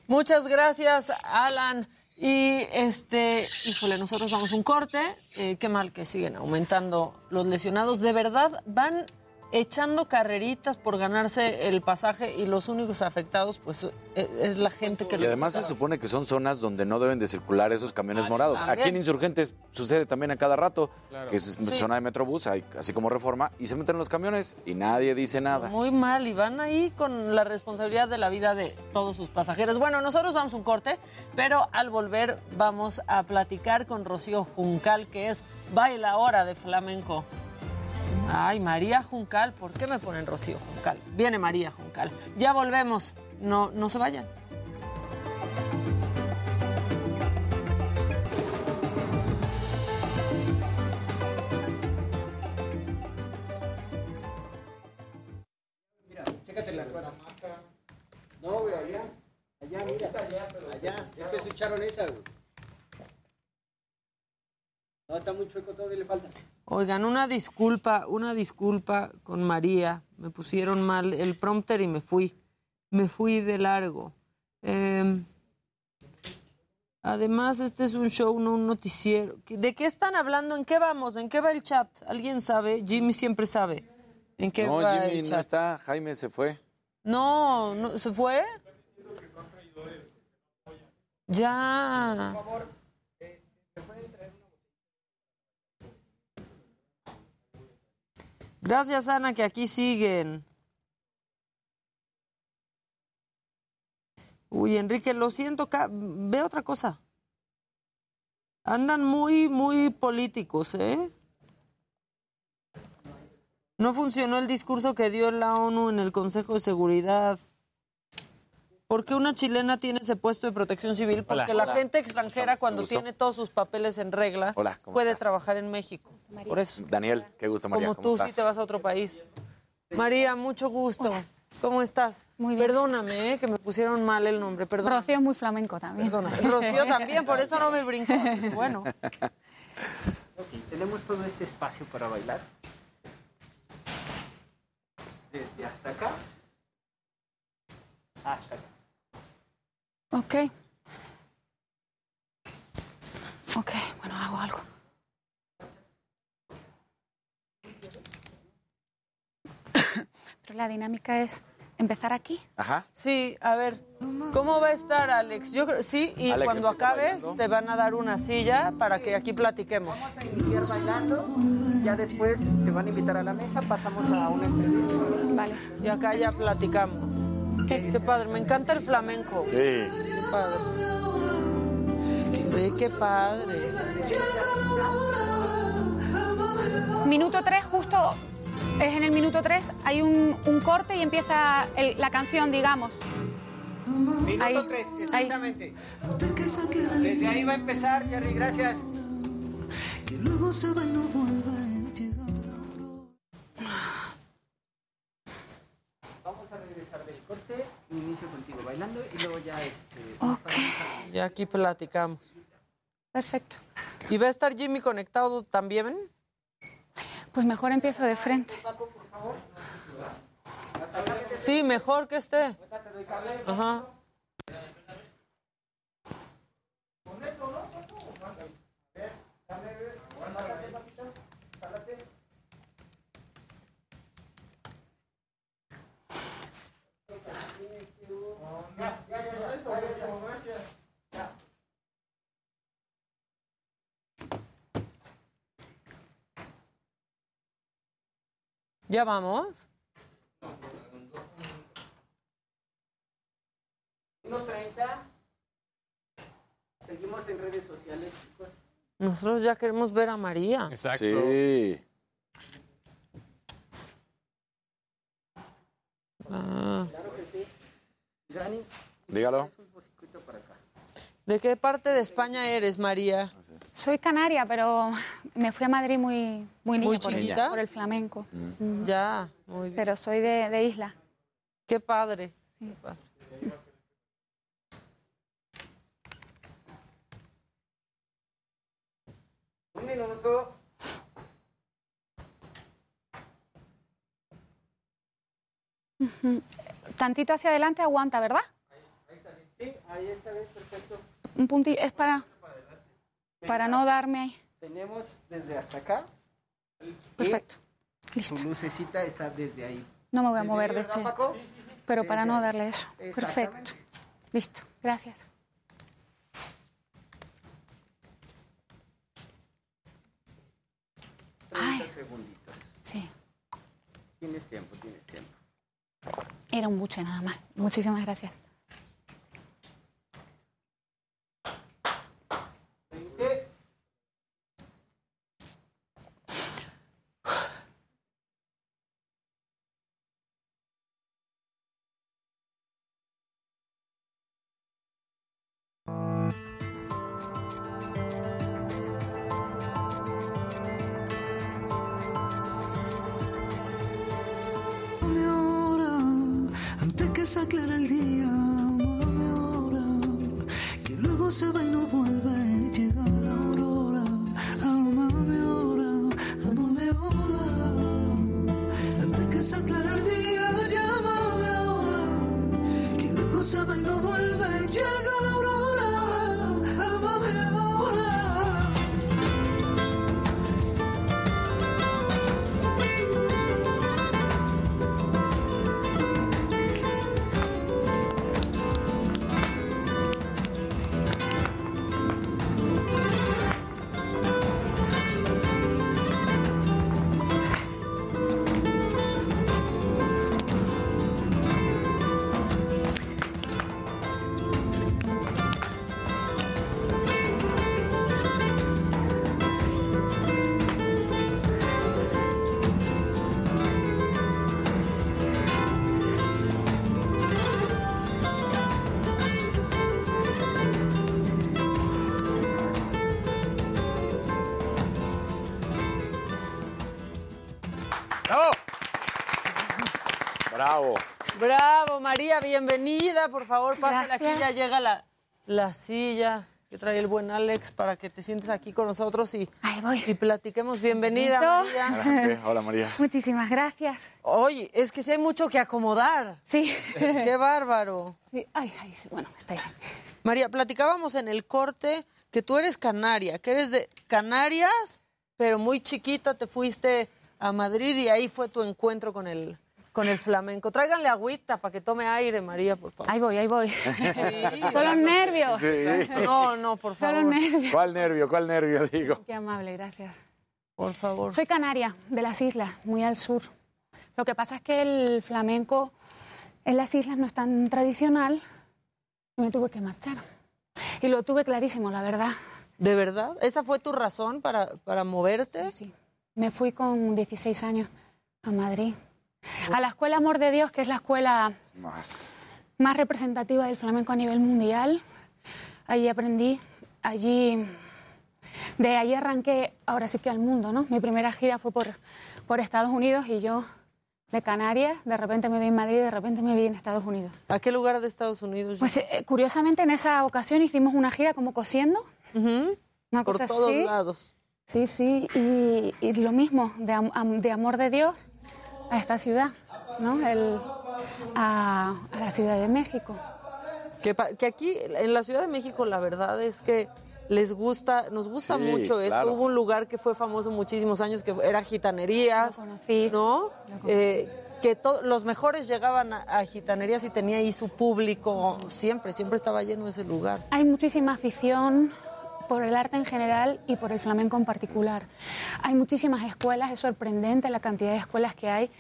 Muchas gracias, Alan. Y este, híjole, nosotros vamos un corte. Eh, qué mal que siguen aumentando los lesionados. De verdad, van echando carreritas por ganarse el pasaje y los únicos afectados pues e, es la gente que y además se supone que son zonas donde no deben de circular esos camiones morados también. aquí en Insurgentes sucede también a cada rato Claro. que es Sí. zona de Metrobús hay- así como Reforma y se meten los camiones y nadie dice nada Muy mal y van ahí con la responsabilidad de la vida de todos sus pasajeros. Bueno, nosotros vamos a un corte, pero al volver vamos a platicar con Rocío Juncal, que es bailadora de flamenco. Ay, María Juncal, ¿por qué me ponen Rocío Juncal? Viene María Juncal. Ya volvemos, no, no se vayan. Mira, chécate la cuadra. No, güey, allá. Allá, mira. Allá. Pues, es que se echaron esa, güey. No, está muy chueco, todavía le falta. Oigan, una disculpa, una disculpa con María. Me pusieron mal el prompter y me fui. Me fui de largo. Em, además, este es un show, no un noticiero. ¿De qué están hablando? ¿En qué vamos? ¿En qué va el chat? ¿Alguien sabe? Jimmy siempre sabe. ¿En qué no, va Jimmy el no chat? está, Jaime se fue. No, no, ¿se fue? Ya. Gracias, Ana, que aquí siguen. Uy, Enrique, lo siento, ve otra cosa. Andan muy, muy políticos, ¿eh? No funcionó el discurso que dio la ONU en el Consejo de Seguridad. ¿Por qué una chilena tiene ese puesto de protección civil? Porque Hola. la Hola. gente extranjera, cuando tiene todos sus papeles en regla, Hola, ¿cómo puede estás? trabajar en México. Por eso, Daniel, qué gusto, María. como ¿Cómo tú, estás? si te vas a otro país. María, mucho gusto. ¿Cómo estás? Muy bien. Perdóname, ¿eh? que me pusieron mal el nombre. Perdón. Rocío es muy flamenco también. Perdona. Rocío también, por eso no me brincó. Bueno. Ok, tenemos todo este espacio para bailar. Desde hasta acá. Hasta acá. Ok. Ok, bueno, hago algo. Pero la dinámica es empezar aquí. Ajá. Sí, a ver, ¿cómo va a estar Alex? Yo creo, sí, y Alex, cuando ¿está acabes bailando? te van a dar una silla para que aquí platiquemos. Iniciar bailando. Ya después te van a invitar a la mesa. Pasamos a una entrevista. Vale. Y acá ya platicamos. Qué, padre, me encanta el flamenco. Sí. Qué padre. Ve, qué padre. Minuto 3, justo es en el minuto 3, hay un, un corte y empieza el- la canción, digamos. Minuto Ahí, 3, ahí. exactamente. Desde ahí va a empezar, Jerry, gracias. que luego se va y no vuelve a llegar. Vamos a regresar del corte. Inicio contigo bailando y luego ya este. Ya aquí platicamos. Perfecto. ¿Y va a estar Jimmy conectado también? Pues mejor empiezo de frente. Sí, mejor que esté. Ajá. ¿Ya vamos? 1.30. Seguimos en redes sociales, chicos. Nosotros ya queremos ver a María. Sí. Ah, Claro que sí. Dani, Dígalo. un poquito para acá. ¿De qué parte de España eres, María? Soy canaria, pero me fui a Madrid muy, muy niña ¿Muy por, el, chiquita? por el flamenco. Mm. Ya, muy bien. Pero soy de, de isla. Qué padre. Sí. Qué padre. Un minuto. Tantito hacia adelante aguanta, ¿verdad? Sí, ahí está bien, perfecto. Un puntillo. Es para, para no darme ahí. Tenemos desde hasta acá. Perfecto. Y Tu lucecita está desde ahí. No me voy a ¿Desde mover de este. Pero para no darle eso. Perfecto. Listo. Gracias. Ay. 30 segunditos. Sí. Tienes tiempo, tienes tiempo. Era un buche nada más. Muchísimas gracias. Favor, pásale aquí, ya llega la, la silla que trae el buen Alex para que te sientes aquí con nosotros y, y platiquemos. Bienvenida. María. Hola, María. Muchísimas gracias. Oye, es que sí hay mucho que acomodar. Sí. Qué bárbaro. Sí, ay, ay, bueno, está ahí. María, platicábamos en el corte que tú eres canaria, que eres de Canarias, pero muy chiquita te fuiste a Madrid y ahí fue tu encuentro con el, con el flamenco. Tráiganle agüita para que tome aire, María, por favor. Ahí voy, ahí voy. Sí, Son los nervios. Sí. No, no, por Son favor. los nervios. ¿Cuál nervio? ¿Cuál nervio? Digo. Qué amable, gracias. Por favor. Soy canaria, de las islas, muy al sur. Lo que pasa es que el flamenco en las islas no es tan tradicional y me tuve que marchar. Y lo tuve clarísimo, la verdad. ¿De verdad? ¿Esa fue tu razón para, para moverte? Sí, sí. Me fui con 16 años a Madrid. A la Escuela Amor de Dios, que es la escuela Más. más representativa del flamenco a nivel mundial. Allí aprendí, allí, de allí arranqué, ahora sí que al mundo, ¿no? Mi primera gira fue por, por Estados Unidos y yo de Canarias, de repente me vi en Madrid, de repente me vi en Estados Unidos. ¿A qué lugar de Estados Unidos? Pues eh, curiosamente en esa ocasión hicimos una gira como cosiendo, una Por cosa todos así. lados. Sí, sí, y, y lo mismo, de, am- am- de amor de Dios a esta ciudad, ¿no? El, a, a la Ciudad de México. Que, pa- que aquí en la Ciudad de México la verdad es que les gusta, nos gusta Sí, mucho esto. claro. Hubo un lugar que fue famoso muchísimos años que era gitanerías, ¿no? Eh, que los mejores llegaban a, a gitanerías y tenía ahí su público siempre, siempre estaba lleno ese lugar. Hay muchísima afición por el arte en general y por el flamenco en particular. Hay muchísimas escuelas, es sorprendente la cantidad de escuelas que hay.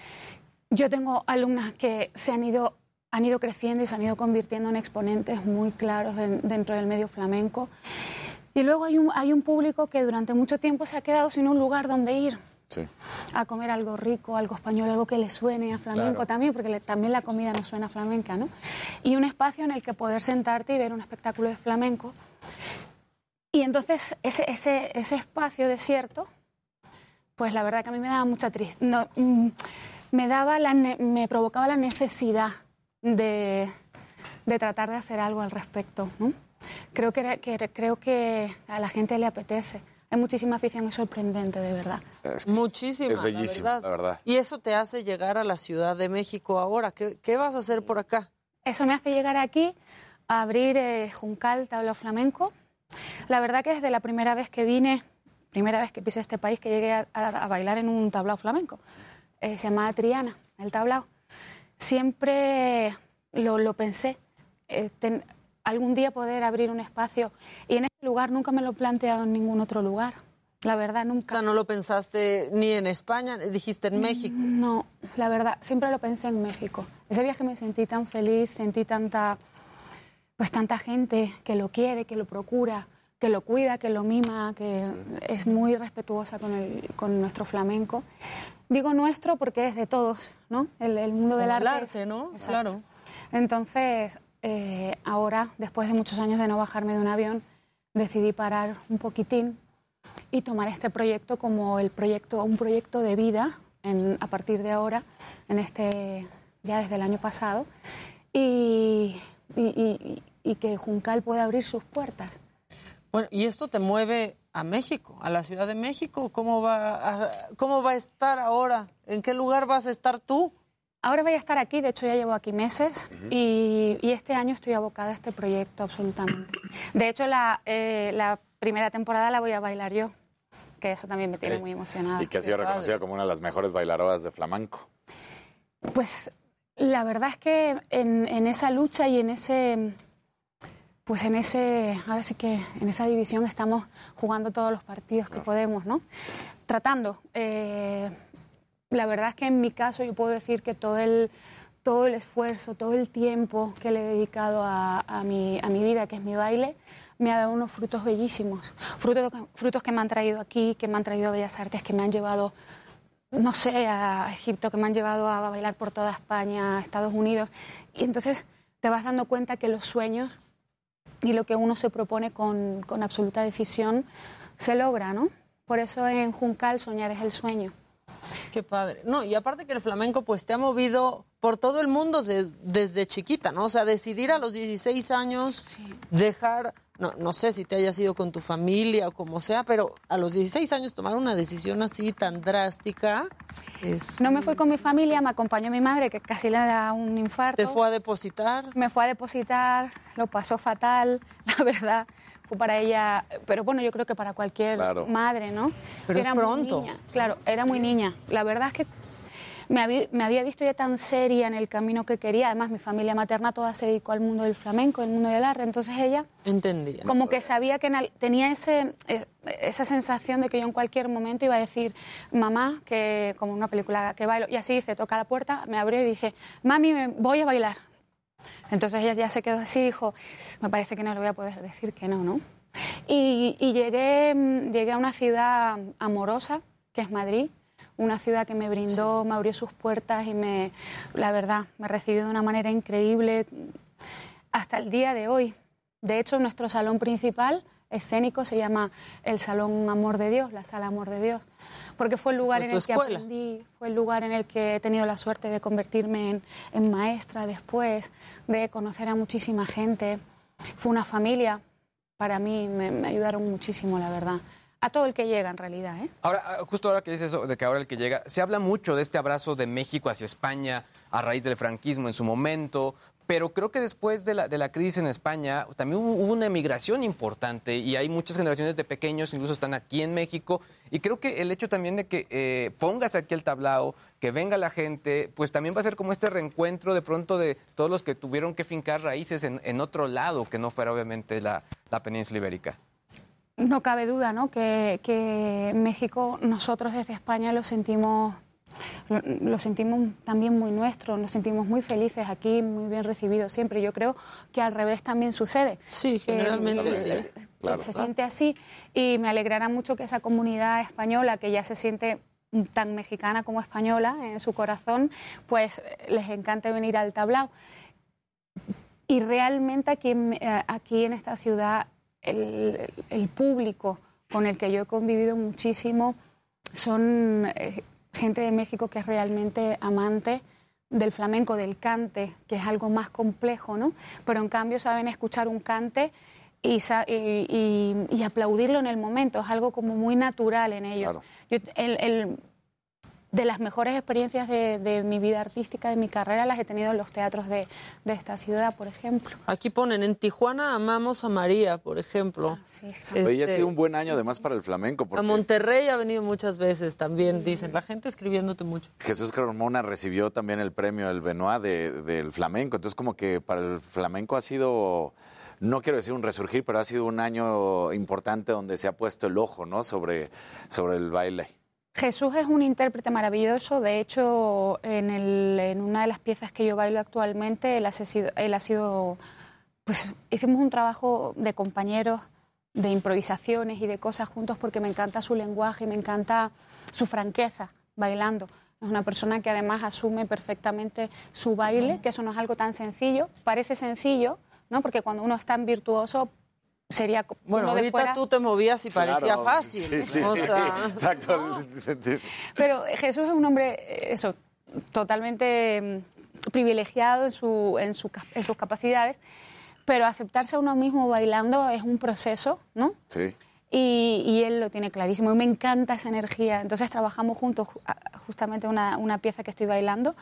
Yo tengo alumnas que se han ido, han ido creciendo y se han ido convirtiendo en exponentes muy claros en- dentro del medio flamenco. Y luego hay un, hay un público que durante mucho tiempo se ha quedado sin un lugar donde ir Sí. a comer algo rico, algo español, algo que le suene a flamenco Claro. también, porque le- también la comida nos suena flamenca, ¿no? Y un espacio en el que poder sentarte y ver un espectáculo de flamenco. Y entonces ese, ese, ese espacio desierto, pues la verdad que a mí me daba mucha tristeza, me, daba la me provocaba la necesidad de, de tratar de hacer algo al respecto, ¿no? Creo que, era- que- creo que a la gente le apetece. Hay muchísima afición, es sorprendente, de verdad. Muchísima, Es bellísimo, la verdad. la verdad. Y eso te hace llegar a la Ciudad de México ahora. ¿Qué, qué vas a hacer por acá? Eso me hace llegar aquí a abrir eh, Juncal Tablao Flamenco. La verdad que desde la primera vez que vine, primera vez que pisé este país, que llegué a, a- a bailar en un tablao flamenco. Eh, se llamaba Triana, el tablao. Siempre lo, lo pensé, eh, ten- algún día poder abrir un espacio. Y en este lugar nunca me lo he planteado en ningún otro lugar. La verdad, nunca. O sea, no lo pensaste ni en España, dijiste en México. No, la verdad, siempre lo pensé en México. Ese viaje me sentí tan feliz, sentí tanta, pues tanta gente que lo quiere, que lo procura, que lo cuida, que lo mima, que es muy respetuosa con, el, con nuestro flamenco. Digo nuestro porque es de todos, ¿no? El, el mundo del el arte. arte, es- ¿no? Exacto. Claro. Entonces, eh, ahora, después de muchos años de no bajarme de un avión, decidí parar un poquitín y tomar este proyecto como el proyecto, un proyecto de vida en- a partir de ahora, en este, ya desde el año pasado. y, y- y- y que Juncal pueda abrir sus puertas. Bueno, ¿y esto te mueve a México, a la Ciudad de México? ¿Cómo va a, cómo va a estar ahora? ¿En qué lugar vas a estar tú? Ahora voy a estar aquí, de hecho ya llevo aquí meses y, y este año estoy abocada a este proyecto absolutamente. De hecho, la, eh, la primera temporada la voy a bailar yo, que eso también me tiene muy emocionada. Y que ha sido reconocida como una de las mejores bailadoras de flamenco. Pues la verdad es que en, en esa lucha y en ese, pues en ese, ahora sí que en esa división estamos jugando todos los partidos que podemos, ¿no? Tratando. eh, la verdad es que en mi caso yo puedo decir que todo el, todo el esfuerzo, todo el tiempo que le he dedicado a, a mi, a mi vida, que es mi baile, me ha dado unos frutos bellísimos. Frutos, frutos que me han traído aquí, que me han traído a Bellas Artes, que me han llevado no sé, a Egipto, que me han llevado a bailar por toda España, a Estados Unidos. Y entonces te vas dando cuenta que los sueños y lo que uno se propone con, con absoluta decisión se logra, ¿no? Por eso en Juncal soñar es el sueño. Qué padre. No, y aparte que el flamenco pues te ha movido por todo el mundo de- desde chiquita, ¿no? O sea, decidir a los 16 años dejar, no, no sé si te hayas ido con tu familia o como sea, pero a los 16 años tomar una decisión así tan drástica es... No me fui con mi familia, me acompañó mi madre, que casi le da un infarto. ¿Te fue a depositar? Me fue a depositar, lo pasó fatal, la verdad. Fue para ella, pero bueno, yo creo que para cualquier Claro. madre, ¿no? Pero es muy pronto. niña, Claro, era muy niña. La verdad es que me había, me había visto ya tan seria en el camino que quería. Además, mi familia materna toda se dedicó al mundo del flamenco, al mundo del arte. Entonces ella Entendía. como que sabía que en al- tenía ese, eh, esa sensación de que yo en cualquier momento iba a decir, mamá, que como una película que bailo, y así hice, toca la puerta, me abrió y dije, mami, me voy a bailar. Entonces ella ya se quedó así y dijo, me parece que no le voy a poder decir que no, ¿no? Y, y llegué, mm, llegué a una ciudad amorosa, que es Madrid, una ciudad que me brindó, me abrió sus puertas y me, la verdad, me recibió de una manera increíble hasta el día de hoy. De hecho, nuestro salón principal escénico se llama el Salón Amor de Dios, la Sala Amor de Dios, porque fue el lugar en el que aprendí, fue el lugar en el que he tenido la suerte de convertirme en, en maestra después, de conocer a muchísima gente. Fue una familia, para mí me, me ayudaron muchísimo, la verdad. A todo el que llega, en realidad. ¿eh? Ahora, ah, justo ahora que dices eso, de que ahora el que llega, se habla mucho de este abrazo de México hacia España a raíz del franquismo en su momento, pero creo que después de la, de la crisis en España también hubo, hubo una emigración importante y hay muchas generaciones de pequeños, incluso están aquí en México, y creo que el hecho también de que eh, pongas aquí el tablao, que venga la gente, pues también va a ser como este reencuentro de pronto de todos los que tuvieron que fincar raíces en, en otro lado, que no fuera obviamente la, la península ibérica. No cabe duda, ¿no? Que, que México, nosotros desde España lo sentimos, lo, lo sentimos también muy nuestro, nos sentimos muy felices aquí, muy bien recibidos siempre. Yo creo que al revés también sucede. Sí, generalmente sí. Claro. se siente así y me alegrará mucho que esa comunidad española que ya se siente tan mexicana como española en su corazón, pues eh, les encante venir al tablao. Y realmente aquí eh, aquí en esta ciudad el, el público con el que yo he convivido muchísimo son eh, gente de México que es realmente amante del flamenco, del cante, que es algo más complejo, ¿no? Pero en cambio saben escuchar un cante y, y- y- aplaudirlo en el momento, es algo como muy natural en ellos. Yo- el- el- de las mejores experiencias de, de mi vida artística, de mi carrera, las he tenido en los teatros de, de esta ciudad, por ejemplo. Aquí ponen, en Tijuana amamos a María, por ejemplo. Oye, ha Este, sido un buen año además para el flamenco, A porque Monterrey ha venido muchas veces también, dicen. La gente escribiéndote mucho. Jesús Carmona recibió también el premio del Benoit de- del flamenco. Entonces, como que para el flamenco ha sido, no quiero decir un resurgir, pero ha sido un año importante donde se ha puesto el ojo, ¿no? Sobre, sobre el baile. Jesús es un intérprete maravilloso. De hecho, en, el- una de las piezas que yo bailo actualmente, él ha sido, pues hicimos un trabajo de compañeros, de improvisaciones y de cosas juntos porque me encanta su lenguaje, me encanta su franqueza bailando. Es una persona que además asume perfectamente su baile, que eso no es algo tan sencillo. Parece sencillo, ¿no? Porque cuando uno es tan virtuoso sería Bueno, uno de ahorita fuera- tú te movías y parecía Claro, fácil. Sí, sí, O sí, exacto. Pero Jesús es un hombre, eso, totalmente mm, privilegiado en, su, en, su, en sus capacidades, pero aceptarse a uno mismo bailando es un proceso, ¿no? Sí. Y, y él lo tiene clarísimo. Y me encanta esa energía. Entonces trabajamos juntos justamente una, una pieza que estoy bailando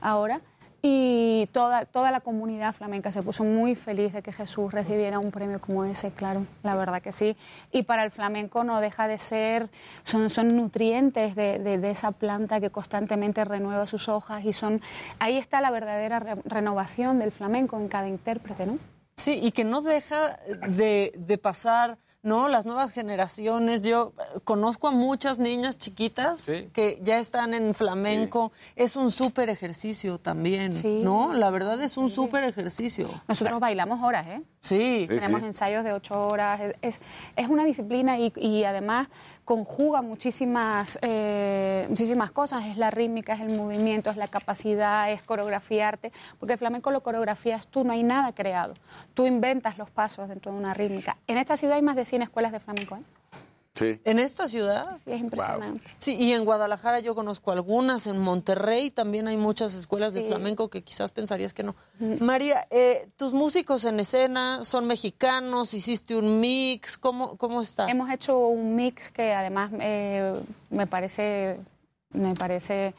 ahora. Y toda, toda la comunidad flamenca se puso muy feliz de que Jesús recibiera un premio como ese, claro, la verdad que sí. Y para el flamenco no deja de ser, son, son nutrientes de, de- esa planta que constantemente renueva sus hojas y son, ahí está la verdadera re- renovación del flamenco en cada intérprete, ¿no? Sí, y que no deja de, de pasar, ¿no? Las nuevas generaciones. Yo eh, conozco a muchas niñas chiquitas que ya están en flamenco. Es un súper ejercicio también, ¿no? La verdad es un súper ejercicio. Nosotros bailamos horas, ¿eh? Sí. Tenemos ensayos de ocho horas. Es, es, es una disciplina y, y además conjuga muchísimas, eh, muchísimas cosas. Es la rítmica, es el movimiento, es la capacidad, es coreografiarte. Porque el flamenco lo coreografías tú, no hay nada creado. Tú inventas los pasos dentro de una rítmica. En esta ciudad hay más de 100 escuelas de flamenco, ¿eh? Sí. ¿En esta ciudad? Sí, es impresionante. Sí, y en Guadalajara yo conozco algunas, en Monterrey también hay muchas escuelas de Sí. flamenco que quizás pensarías que no. María, eh, tus músicos en escena son mexicanos, hiciste un mix, ¿cómo, cómo está? Hemos hecho un mix que además eh, me parece, me parece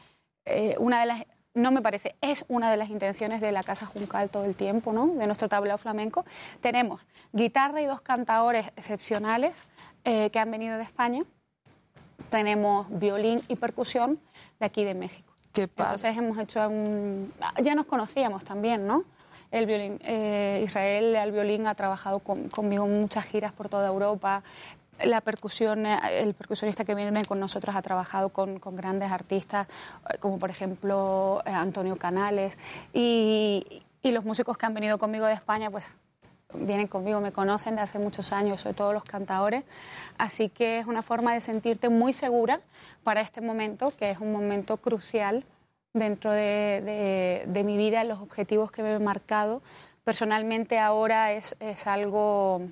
eh, una de las, no me parece, es una de las intenciones de la Casa Juncal todo el tiempo, ¿no? De nuestro tablao flamenco. Tenemos guitarra y dos cantadores excepcionales eh, que han venido de España. Tenemos violín y percusión de aquí de México. Qué padre. Entonces hemos hecho un... Ya nos conocíamos también, ¿no? El violín, eh, Israel al violín ha trabajado con- conmigo en muchas giras por toda Europa. La percusión, eh, el percusionista que viene con nosotros ha trabajado con, con grandes artistas, como por ejemplo Antonio Canales. Y, y los músicos que han venido conmigo de España, pues vienen conmigo, me conocen de hace muchos años, sobre todo los cantadores. Así que es una forma de sentirte muy segura para este momento, que es un momento crucial dentro de, de- de mi vida, los objetivos que me he marcado. Personalmente ahora es, es algo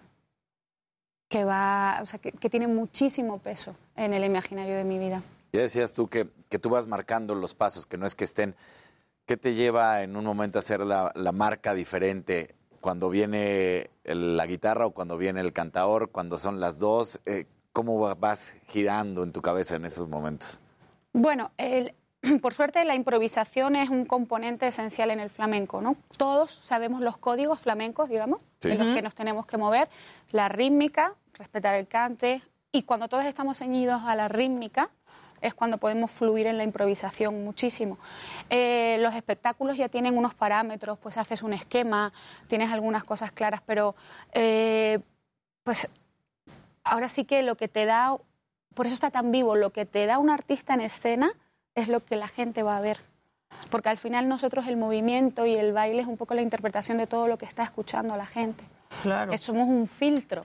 que va, o sea, que, que tiene muchísimo peso en el imaginario de mi vida. Ya decías tú que, que tú vas marcando los pasos, que no es que estén. ¿Qué te lleva en un momento a hacer la, la marca diferente? Cuando viene el- la guitarra o cuando viene el cantador, cuando son las dos, eh, ¿cómo va- vas girando en tu cabeza en esos momentos? Bueno, el- por suerte la improvisación es un componente esencial en el flamenco, ¿no? Todos sabemos los códigos flamencos, digamos, Sí. en los que nos tenemos que mover, la rítmica, respetar el cante, y cuando todos estamos ceñidos a la rítmica es cuando podemos fluir en la improvisación muchísimo. Eh, los espectáculos ya tienen unos parámetros, pues haces un esquema, tienes algunas cosas claras, pero eh, pues ahora sí que lo que te da, por eso está tan vivo, lo que te da un artista en escena es lo que la gente va a ver. Porque al final nosotros el movimiento y el baile es un poco la interpretación de todo lo que está escuchando la gente. Claro. Somos un filtro.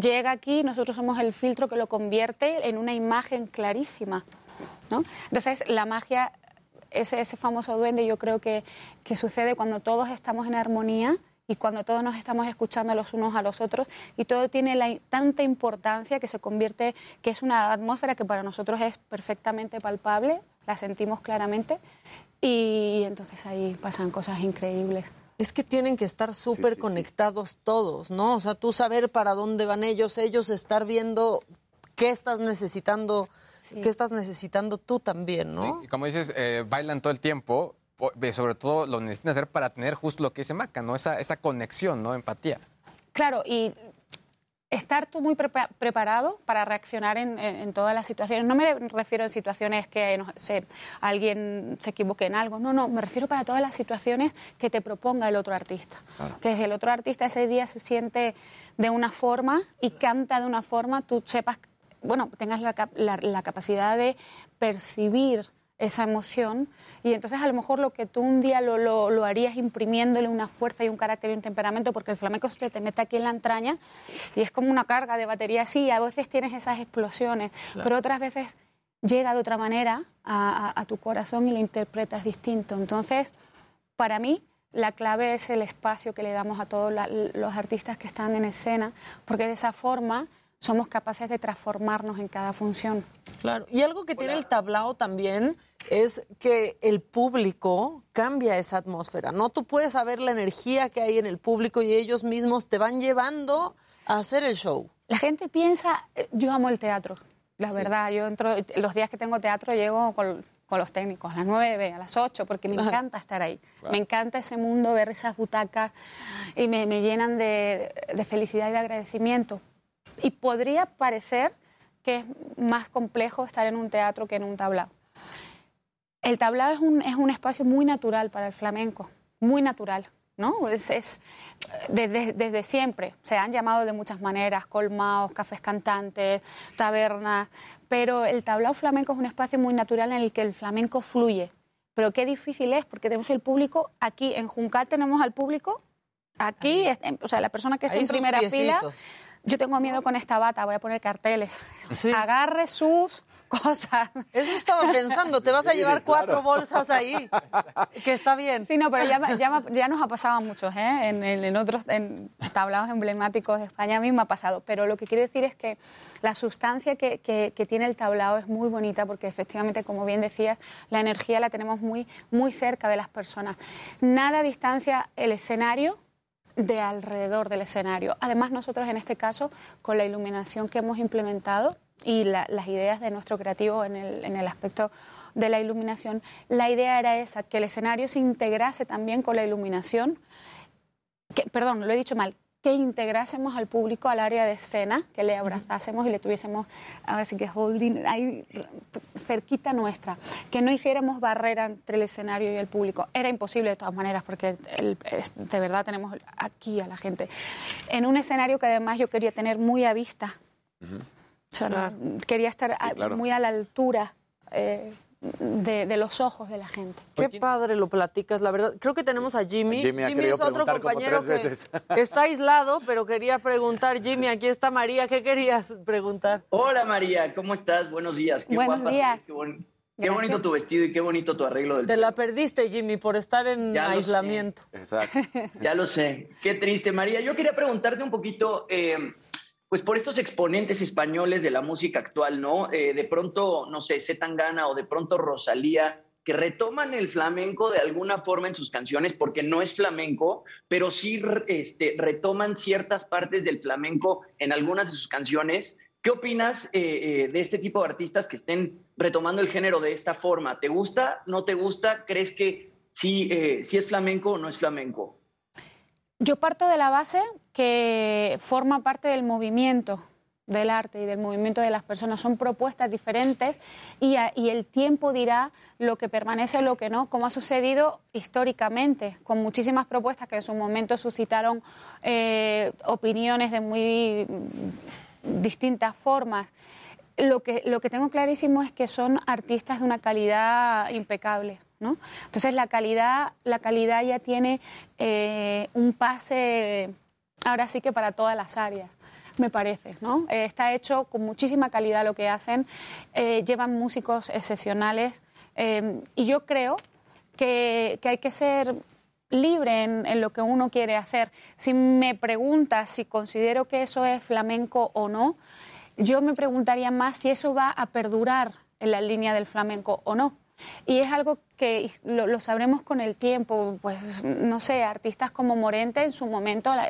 Llega aquí, nosotros somos el filtro que lo convierte en una imagen clarísima. ¿no? Entonces, la magia, ese, ese famoso duende, yo creo que, que sucede cuando todos estamos en armonía y cuando todos nos estamos escuchando los unos a los otros y todo tiene tanta importancia que se convierte, que es una atmósfera que para nosotros es perfectamente palpable, la sentimos claramente y entonces ahí pasan cosas increíbles. Es que tienen que estar súper conectados todos, ¿no? O sea, tú saber para dónde van ellos, ellos estar viendo qué estás necesitando, qué estás necesitando tú también, ¿no? Y como dices, eh, bailan todo el tiempo, po- eh, sobre todo lo necesitan hacer para tener justo lo que dice Maca, ¿no? Esa, esa conexión, ¿no? Empatía. Claro, y estar tú muy prepa- preparado para reaccionar en, en- en todas las situaciones. No me refiero en situaciones que no sé, alguien se equivoque en algo, no, no, me refiero para todas las situaciones que te proponga el otro artista. Que si el otro artista ese día se siente de una forma y canta de una forma, tú sepas, bueno, tengas la, cap- la- la capacidad de percibir esa emoción y entonces a lo mejor lo que tú un día lo, lo, lo harías imprimiéndole una fuerza y un carácter y un temperamento porque el flamenco se te mete aquí en la entraña y es como una carga de batería sí, a veces tienes esas explosiones, Claro. pero otras veces llega de otra manera a, a- a tu corazón y lo interpretas distinto. Entonces, para mí, la clave es el espacio que le damos a todos la- los artistas que están en escena, porque de esa forma somos capaces de transformarnos en cada función. Claro, y algo que tiene el tablao también es que el público cambia esa atmósfera, ¿no? Tú puedes saber la energía que hay en el público y ellos mismos te van llevando a hacer el show. La gente piensa, eh, yo amo el teatro, la verdad, yo entro, los días que tengo teatro llego con, con los técnicos, a las 9, a las 8, porque me encanta estar ahí. Claro. Me encanta ese mundo, ver esas butacas y me, me llenan de, de felicidad y de agradecimiento. Y podría parecer que es más complejo estar en un teatro que en un tablao. El tablao es un, es un espacio muy natural para el flamenco, muy natural. ¿no? Es, es, desde, desde siempre. Se han llamado de muchas maneras, colmaos, cafés cantantes, tabernas, pero el tablao flamenco es un espacio muy natural en el que el flamenco fluye. Pero qué difícil es, porque tenemos el público aquí, en Juncal tenemos al público, aquí, o sea, la persona que está en primera fila. Yo tengo miedo con esta bata, voy a poner carteles. Agarre sus cosas. Eso estaba pensando, te vas a Sí, llevar cuatro bolsas ahí, que está bien. Sí, no, pero ya, ya, ya nos ha pasado a muchos, ¿eh? en, en- en otros en tablados emblemáticos de España a mí me ha pasado. Pero lo que quiero decir es que la sustancia que, que- que tiene el tablao es muy bonita porque efectivamente, como bien decías, la energía la tenemos muy, muy cerca de las personas. Nada distancia el escenario de alrededor del escenario. Además, nosotros en este caso, con la iluminación que hemos implementado y la- las ideas de nuestro creativo en el, en el aspecto de la iluminación, la idea era esa, que el escenario se integrase también con la iluminación, perdón, lo he dicho mal, que integrásemos al público al área de escena, que le abrazásemos y le tuviésemos, ahora sí que holding, ahí cerquita nuestra, que no hiciéramos barrera entre el escenario y el público. Era imposible de todas maneras, porque el- es- de verdad tenemos aquí a la gente. En un escenario que además yo quería tener muy a vista, o sea, no- quería estar a- claro. muy a la altura eh, de, de los ojos de la gente. Qué padre lo platicas, la verdad. Creo que tenemos a Jimmy. Jimmy es otro compañero que está aislado, pero quería preguntar, Jimmy, aquí está María, ¿qué querías preguntar? Hola María, ¿cómo estás? Buenos días. Qué Buenos guapa, días. Qué, bonito tu vestido y qué bonito tu arreglo del Te la perdiste, Jimmy, por estar en Ya aislamiento. Exacto. Ya lo sé. Qué triste, María. Yo quería preguntarte un poquito, eh, pues por estos exponentes españoles de la música actual, ¿no? Eh, de pronto, no sé, Zetangana o de pronto Rosalía, que retoman el flamenco de alguna forma en sus canciones, porque no es flamenco, pero sí este, retoman ciertas partes del flamenco en algunas de sus canciones. ¿Qué opinas eh, eh, de este tipo de artistas que estén retomando el género de esta forma? ¿Te gusta? ¿No te gusta? ¿Crees que sí, sí es flamenco o no es flamenco? Yo parto de la base que forma parte del movimiento del arte y del movimiento de las personas. Son propuestas diferentes y, el tiempo dirá lo que permanece, lo que no, como ha sucedido históricamente, con muchísimas propuestas que en su momento suscitaron eh, opiniones de muy distintas formas. Lo que, lo que tengo clarísimo es que son artistas de una calidad impecable. ¿no? Entonces la calidad, la calidad ya tiene eh, un pase, ahora sí que para todas las áreas, me parece. ¿no? Eh, está hecho con muchísima calidad lo que hacen, eh, llevan músicos excepcionales eh, y yo creo que, que hay que ser libre en, en lo que uno quiere hacer. Si me preguntas si considero que eso es flamenco o no, yo me preguntaría más si eso va a perdurar en la línea del flamenco o no. Y es algo que lo, lo sabremos con el tiempo. Pues, no sé, artistas como Morente en su momento, la-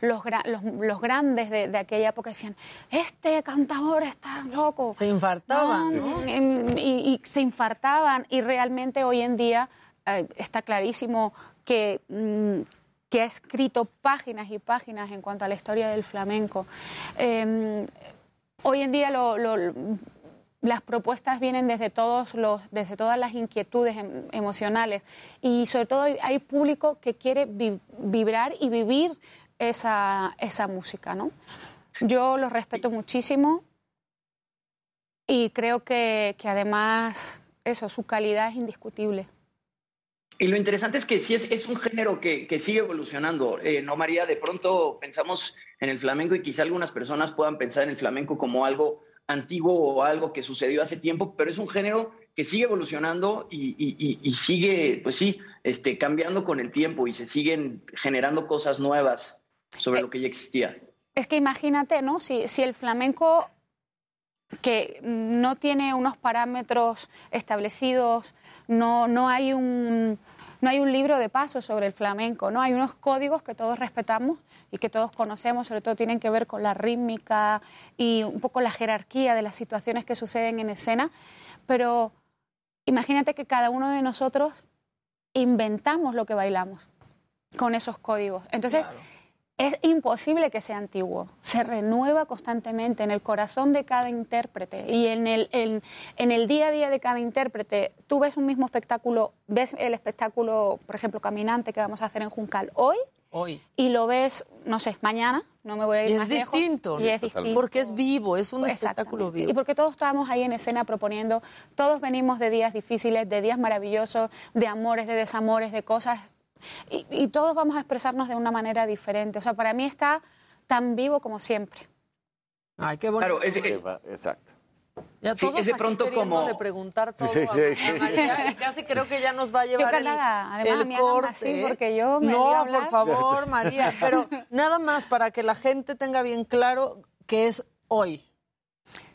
los, los, los grandes de, de aquella época decían, este cantador está loco. Se infartaban, No, ¿no? no, Y, y se infartaban. Y realmente hoy en día eh, está clarísimo que... mm, que ha escrito páginas y páginas en cuanto a la historia del flamenco. Eh, hoy en día lo- lo- las propuestas vienen desde, todos los, desde todas las inquietudes em- emocionales y sobre todo hay, público que quiere vi- vibrar y vivir esa, esa música. ¿no? Yo los respeto muchísimo y creo que, que además eso, su calidad es indiscutible. Y lo interesante es que sí es, es un género que, que sigue evolucionando, eh, ¿no, María? De pronto pensamos en el flamenco y quizá algunas personas puedan pensar en el flamenco como algo antiguo o algo que sucedió hace tiempo, pero es un género que sigue evolucionando y, y- y- y sigue, pues sí, este, cambiando con el tiempo y se siguen generando cosas nuevas sobre lo que ya existía. Es que imagínate, ¿no? Si, si el flamenco que no tiene unos parámetros establecidos, no, no, hay un, no hay un libro de pasos sobre el flamenco, ¿no? Hay unos códigos que todos respetamos y que todos conocemos, sobre todo tienen que ver con la rítmica y un poco la jerarquía de las situaciones que suceden en escena, pero imagínate que cada uno de nosotros inventamos lo que bailamos con esos códigos. Entonces, es imposible que sea antiguo. Se renueva constantemente en el corazón de cada intérprete y en el, en, en el día a día de cada intérprete. Tú ves un mismo espectáculo, ves el espectáculo, por ejemplo, Caminante que vamos a hacer en Juncal hoy Hoy. y lo ves, no sé, mañana, no me voy a ir Y es lejos, distinto. Y es distinto. Porque es vivo, es un espectáculo vivo. Y porque todos estábamos ahí en escena proponiendo, todos venimos de días difíciles, de días maravillosos, de amores, de desamores, de cosas, y, y todos vamos a expresarnos de una manera diferente. O sea, para mí está tan vivo como siempre. Ay, qué bonito. Claro, Exacto. Ya Sí, todos es de pronto como- preguntar todo Sí, sí, a sí. María, y casi creo que ya nos va a llevar Yo el, nada, además el me corte. así, ¿eh? porque yo me No, por favor, María, pero nada más para que la gente tenga bien claro que es hoy.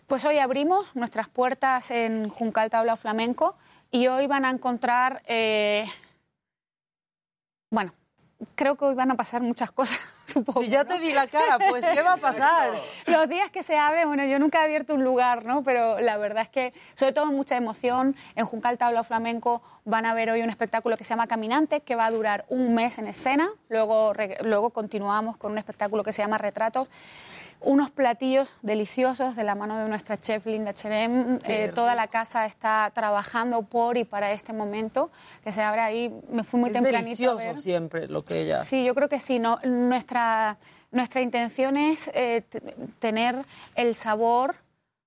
Pues hoy abrimos nuestras puertas en Juncal Tabla Flamenco y hoy van a encontrar, eh, bueno, creo que hoy van a pasar muchas cosas, supongo. Si ya te vi la cara, pues, ¿qué va a pasar? Los días que se abre, bueno, yo nunca he abierto un lugar, ¿no? Pero la verdad es que, sobre todo, mucha emoción. En Juncal Tabla Flamenco van a ver hoy un espectáculo que se llama Caminante, que va a durar un mes en escena. Luego, luego continuamos con un espectáculo que se llama Retratos. Unos platillos deliciosos de la mano de nuestra chef Linda Cherem. Eh, toda la casa está trabajando por y para este momento que se abre ahí. Me fui muy es tempranito a delicioso ver. siempre lo que ella Sí, yo creo que sí. No, nuestra, nuestra intención es eh, t- tener el sabor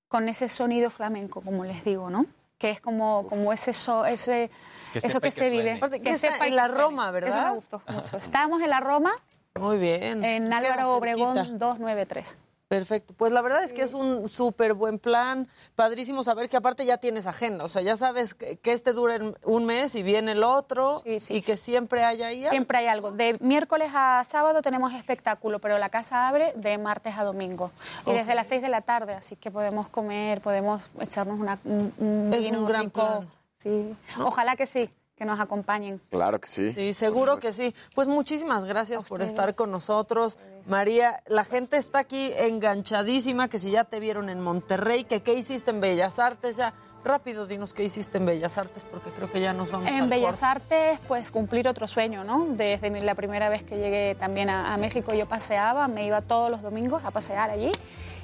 con ese sonido flamenco, como les digo, ¿no? Que es como, como ese, so- ese Que eso que que se suene. vive. Que está sepa en que la. Roma, ¿verdad? Eso me gustó mucho. Estábamos en la Roma, Muy bien. en Álvaro Obregón cerquita. 293. Perfecto. Pues la verdad es que es un súper buen plan. Padrísimo saber que aparte ya tienes agenda. O sea, ya sabes que, que este dura un mes y viene el otro y que siempre haya ahí. algo. Siempre hay algo. De miércoles a sábado tenemos espectáculo, pero la casa abre de martes a domingo. Y desde las 6 de la tarde, así que podemos comer, podemos echarnos una, un, un Es vino un gran rico. plan. Sí. Ojalá que sí, que nos acompañen. Claro que sí. Sí, seguro que sí. Pues muchísimas gracias por estar con nosotros. María, la gente está aquí enganchadísima, que si ya te vieron en Monterrey, que qué hiciste en Bellas Artes, ya rápido dinos qué hiciste en Bellas Artes, porque creo que ya nos vamos En al Bellas. Artes, pues cumplir otro sueño, ¿no? Desde mi- la primera vez que llegué también a, a México, yo paseaba, me iba todos los domingos a pasear allí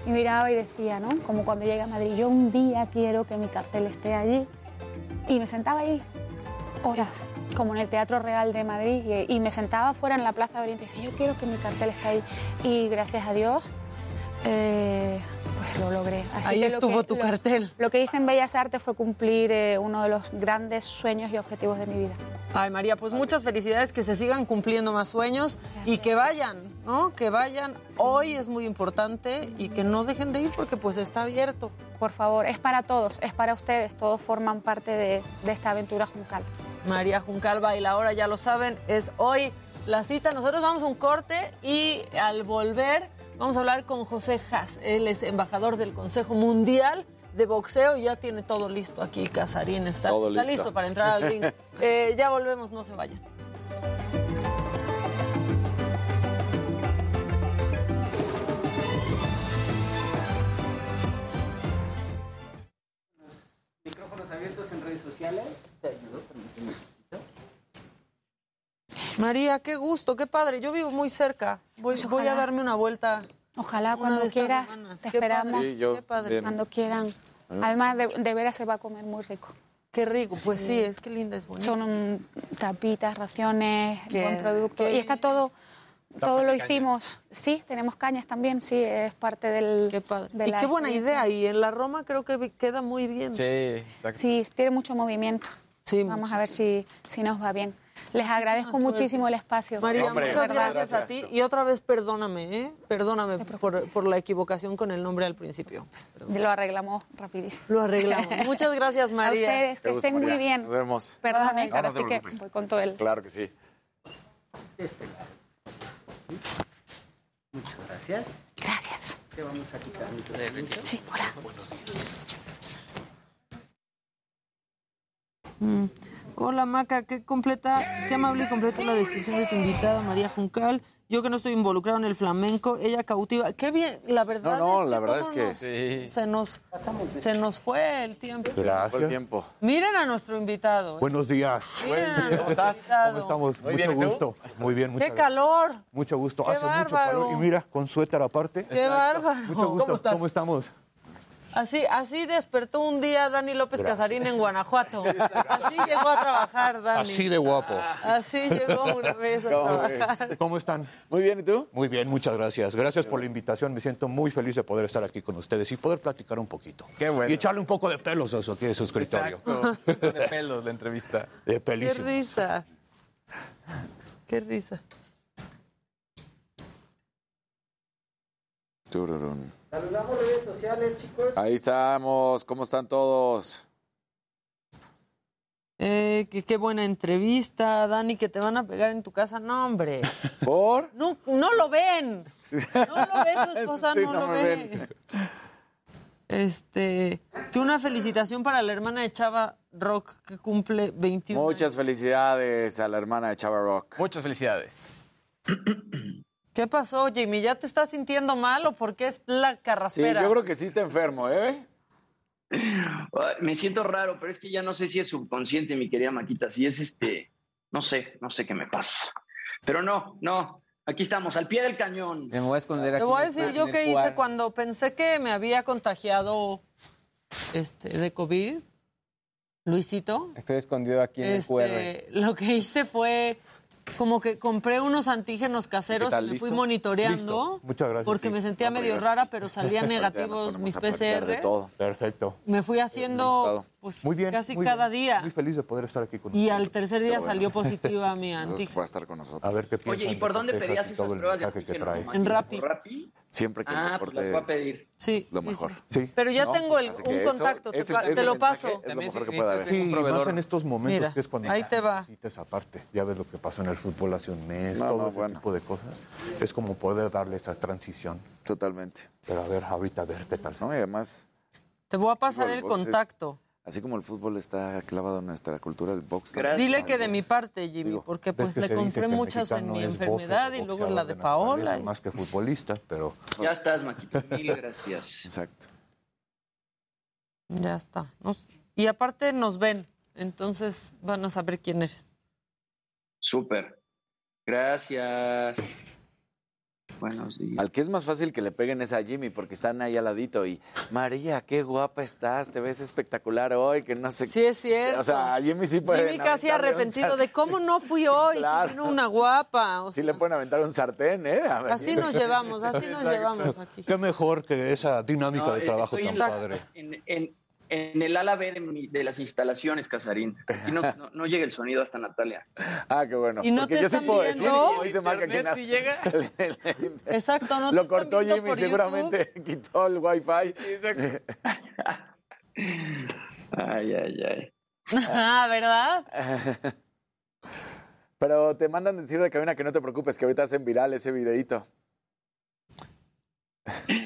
y miraba y decía, ¿no? Como cuando llegué a Madrid, yo un día quiero que mi cartel esté allí. Y me sentaba ahí horas, como en el Teatro Real de Madrid, y, y me sentaba fuera en la Plaza de Oriente y decía, yo quiero que mi cartel esté ahí. Y gracias a Dios, eh, pues lo logré. Así Ahí que lo estuvo que- tu lo- cartel. Lo que hice en Bellas Artes fue cumplir eh, uno de los grandes sueños y objetivos de mi vida. Ay, María, pues muchas felicidades, que se sigan cumpliendo más sueños y que vayan, ¿no? Que vayan. Hoy es muy importante y que no dejen de ir porque pues está abierto. Por favor, es para todos, es para ustedes, todos forman parte de, de esta aventura juncal. María Juncal Baila, ahora ya lo saben, es hoy la cita. Nosotros vamos a un corte y al volver vamos a hablar con José Haas. Él es embajador del Consejo Mundial de Boxeo y ya tiene todo listo aquí. Casarín está, Todo está listo. listo para entrar al ring. Eh, ya volvemos, no se vayan. Micrófonos abiertos en redes sociales. María, qué gusto, qué padre. Yo vivo muy cerca. Voy, Pues voy a darme una vuelta. Ojalá una cuando quieras, semanas. te Qué padre. esperamos. Sí, yo Qué padre. bien. Cuando quieran. Además, de, de veras se va a comer muy rico. Qué rico. Pues sí, es que linda, es bonita. Son um, tapitas, raciones, Qué- buen producto. qué- Y está todo, todo lo hicimos. Sí, tenemos cañas también, sí, es parte del... Qué padre. de Y la qué buena idea. Y en la Roma creo que queda muy bien. Sí, exacto. Sí, tiene mucho movimiento. Sí, Vamos a ver si, si nos va bien. Les agradezco muchísimo el espacio. María, Hombre, muchas gracias, a ti. Y otra vez perdóname, ¿eh? Perdóname por, por la equivocación con el nombre al principio. Lo arreglamos rapidísimo. Lo arreglamos. Muchas gracias, María. A ustedes, que gusto, estén muy bien. Nos vemos. Perdón, Bye. Héctor, No, no te así que voy con todo el... Claro que sí. Este lado. Muchas gracias. Gracias. ¿Qué vamos a quitar? Sí, hola. Mm. Hola Maca, qué completa, qué amable y completa la descripción de tu invitada María Juncal. Yo que no estoy involucrado en el flamenco, ella cautiva. Qué bien, la verdad No, no, es que la verdad cómo es que- nos- Sí. se nos se nos fue el tiempo. Gracias. Fue el tiempo. Miren a nuestro invitado. ¿eh? Buenos días. Miren a nuestro ¿Cómo estás? invitado. ¿Cómo estamos? Muy mucho bien, gusto. Muy bien, muchas Qué calor. Mucho gusto. Qué Hace mucho calor. Y mira, con suéter aparte. Qué bárbaro. Mucho gusto. ¿Cómo, estamos? Así, así despertó un día Dani López Gracias. Casarín en Guanajuato. Así llegó a trabajar, Dani. Así de guapo. Así llegó una vez a trabajar. ¿Cómo están? Muy bien, ¿y tú? Muy bien, muchas gracias. Gracias por la invitación. Me siento muy feliz de poder estar aquí con ustedes y poder platicar un poquito. Qué bueno. Y echarle un poco de pelos a eso aquí de su escritorio. Exacto. De pelos la entrevista. De Qué pelísimo. risa. Qué risa. Tururún. Saludamos redes sociales, chicos. Ahí estamos, ¿cómo están todos? Eh, qué buena entrevista, Dani, que te van a pegar en tu casa. No, hombre. ¿Por? No, no lo ven. No lo ve su esposa, Sí, no, no lo ve. ven. Este, que una felicitación para la hermana de Chava Rock que cumple 21 Muchas felicidades a la hermana de Chava Rock. Muchas felicidades. ¿Qué pasó, Jimmy? ¿Ya te estás sintiendo mal o por qué es la Sí, carraspera? yo creo que sí está enfermo, ¿eh? Me siento raro, pero es que ya no sé si es subconsciente, mi querida Maquita, si es este, no sé, no sé qué me pasa. Pero no, no, aquí estamos, al pie del cañón. Me voy a esconder Te voy a decir yo qué hice cuando pensé que me había contagiado este, de COVID. Luisito, Estoy escondido aquí en el QR. este, lo que hice fue como que compré unos antígenos caseros y me fui monitoreando. Listo. Muchas gracias, Porque sí. me sentía No, medio rara, pero salían negativos mis de PCR. todo. Perfecto. Me fui haciendo pues, Muy bien. casi muy cada bien. día. Muy feliz de poder estar aquí con Y ustedes. al tercer día bueno. salió positiva mi antígeno. Va a estar con nosotros. A ver qué piensan. Oye, ¿y por de dónde pedías esas pruebas de mensaje que antígeno, trae. En Rappi. ¿Por Rappi? Siempre que el Ah, pues las voy a es pedir. Sí. lo mejor. Sí. Pero ya ¿No? tengo el- un eso- contacto, te, ese- pa- ese te lo paso. Es lo mejor que puede haber. Sí, más en estos momentos Mira, que es cuando ahí te va. necesitas aparte. Ya ves lo que pasó en el fútbol hace un mes, No, todo no, ese bueno. tipo de cosas. Es como poder darle esa transición. Totalmente. Pero a ver, ahorita a ver qué tal. No, y además, Te voy a pasar el contacto. Así como el fútbol está clavado en nuestra cultura, el box Gracias. Dile que de mi parte, Jimmy, Digo, porque pues le compré muchas en mi enfermedad y luego la de naturaleza, Paola. y- Más que futbolista, pero Ya estás, Maquita, mil gracias. Exacto. Ya está. Nos- y aparte nos ven, entonces van a saber quién eres. Súper. Gracias. Buenos días. Al que es más fácil que le peguen es a Jimmy, porque están ahí al ladito y, María, qué guapa estás, te ves espectacular hoy, que no sé Sí, es cierto. O sea, a Jimmy sí puede Jimmy casi arrepentido de cómo no fui hoy, Claro. si vino una guapa. o Sí sea, le pueden aventar un sartén, ¿eh? A ver. así nos llevamos, así nos Exacto. llevamos aquí. qué mejor que esa dinámica No, de trabajo tan padre. En, en- en el ala B de, mi- de las instalaciones, Casarín. Aquí no, no- no llega el sonido hasta Natalia. Ah, qué bueno. ¿Y no porque te yo sí están puedo decir, viendo? como dice Maca, que ¿Internet nada- sí llega? Exacto, no te Lo están cortó viendo Jimmy, por seguramente quitó el wifi. Ay, ay, ay. YouTube. Ah, ¿verdad? Pero te mandan decir de cabina que no te preocupes, que ahorita hacen viral ese videito.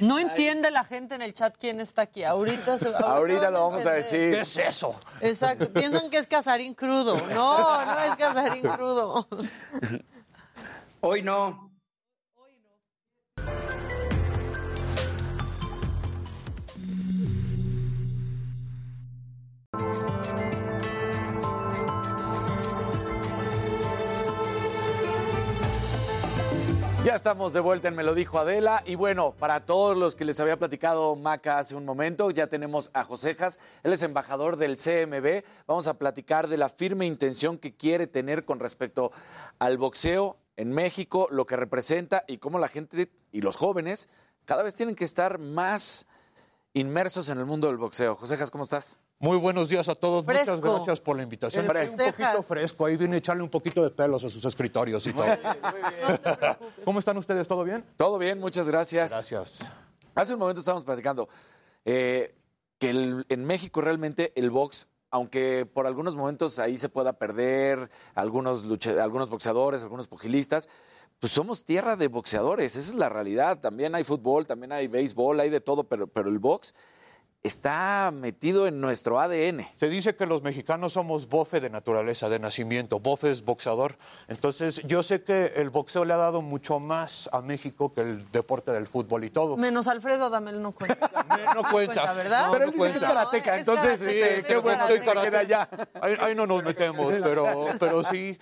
No entiende la gente en el chat quién está aquí. Ahorita, se- Ahorita van lo vamos a decir. ¿Qué es eso? Exacto. Piensan que es Casarín crudo. No, no es Casarín crudo. Hoy no. Ya estamos de vuelta en Me lo dijo Adela. Y bueno, para todos los que les había platicado Maca hace un momento, ya tenemos a Josejas. Él es embajador del CMB. Vamos a platicar de la firme intención que quiere tener con respecto al boxeo en México, lo que representa y cómo la gente y los jóvenes cada vez tienen que estar más inmersos en el mundo del boxeo. Josejas, ¿cómo estás? Muy buenos días a todos. Fresco. Muchas gracias por la invitación. Estoy un fresco. poquito fresco. Ahí viene a echarle un poquito de pelos a sus escritorios y todo. ¿Cómo están ustedes? ¿Todo bien? Todo bien, muchas gracias. Gracias. Hace un momento estábamos platicando eh, que el- en México realmente el box, aunque por algunos momentos ahí se pueda perder algunos, lucha- algunos boxeadores, algunos pugilistas, pues somos tierra de boxeadores, esa es la realidad. También hay fútbol, también hay béisbol, hay de todo, pero, pero el box está metido en nuestro ADN. Se dice que los mexicanos somos bofe de naturaleza, de nacimiento. Bofe es boxeador. Entonces, yo sé que el boxeo le ha dado mucho más a México que el deporte del fútbol y todo. Menos Alfredo Damel no cuenta. no cuenta, ¿verdad? No, Pero no él dice que es karateca, entonces, Sí, este, qué bueno soy que se queda karate. allá. Ahí, ahí no nos metemos, pero, pero sí,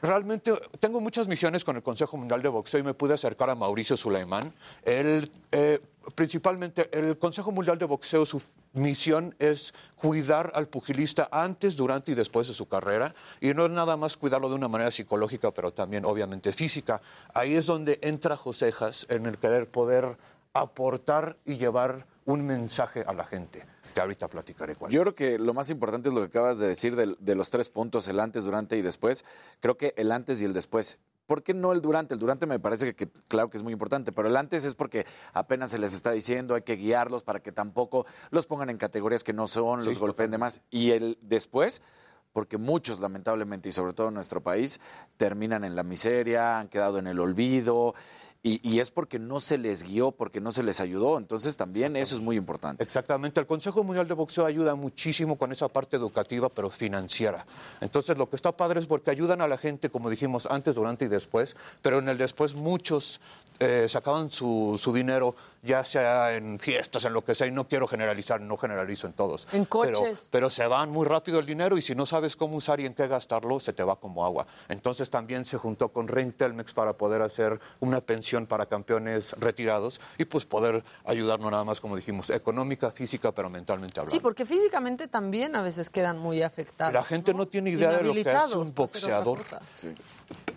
realmente tengo muchas misiones con el Consejo Mundial de Boxeo y me pude acercar a Mauricio Sulaimán. Él, eh, principalmente, el Consejo Mundial de Boxeo, su misión es cuidar al pugilista antes, durante y después de su carrera. Y no es nada más cuidarlo de una manera psicológica, pero también obviamente física. Ahí es donde entra Josejas en el querer poder aportar y llevar un mensaje a la gente, que ahorita platicaré cuál. Yo creo que lo más importante es lo que acabas de decir de, de los tres puntos, el antes, durante y después. Creo que el antes y el después. ¿Por qué no el durante? El durante me parece que, que, claro que es muy importante, pero el antes es porque apenas se les está diciendo, hay que guiarlos para que tampoco los pongan en categorías que no son, los golpeen de más. Y el después, porque muchos lamentablemente, y sobre todo en nuestro país, terminan en la miseria, han quedado en el olvido, y, y es porque no se les guió, porque no se les ayudó. Entonces también eso es muy importante. Exactamente, el Consejo Mundial de Boxeo ayuda muchísimo con esa parte educativa, pero financiera. Entonces, lo que está padre es porque ayudan a la gente, como dijimos, antes, durante y después, pero en el después muchos eh, sacaban su, su dinero, ya sea en fiestas, en lo que sea, y no quiero generalizar, no generalizo en todos. En coches. pero se van muy rápido el dinero y si no sabes cómo usar y en qué gastarlo, se te va como agua. Entonces también se juntó con Rentelmex para poder hacer una pensión para campeones retirados y pues poder ayudar no nada más, como dijimos, económica, física, pero mentalmente hablando. Sí, porque físicamente también a veces quedan muy afectados. La gente no, tiene idea de lo que es un boxeador. cosa.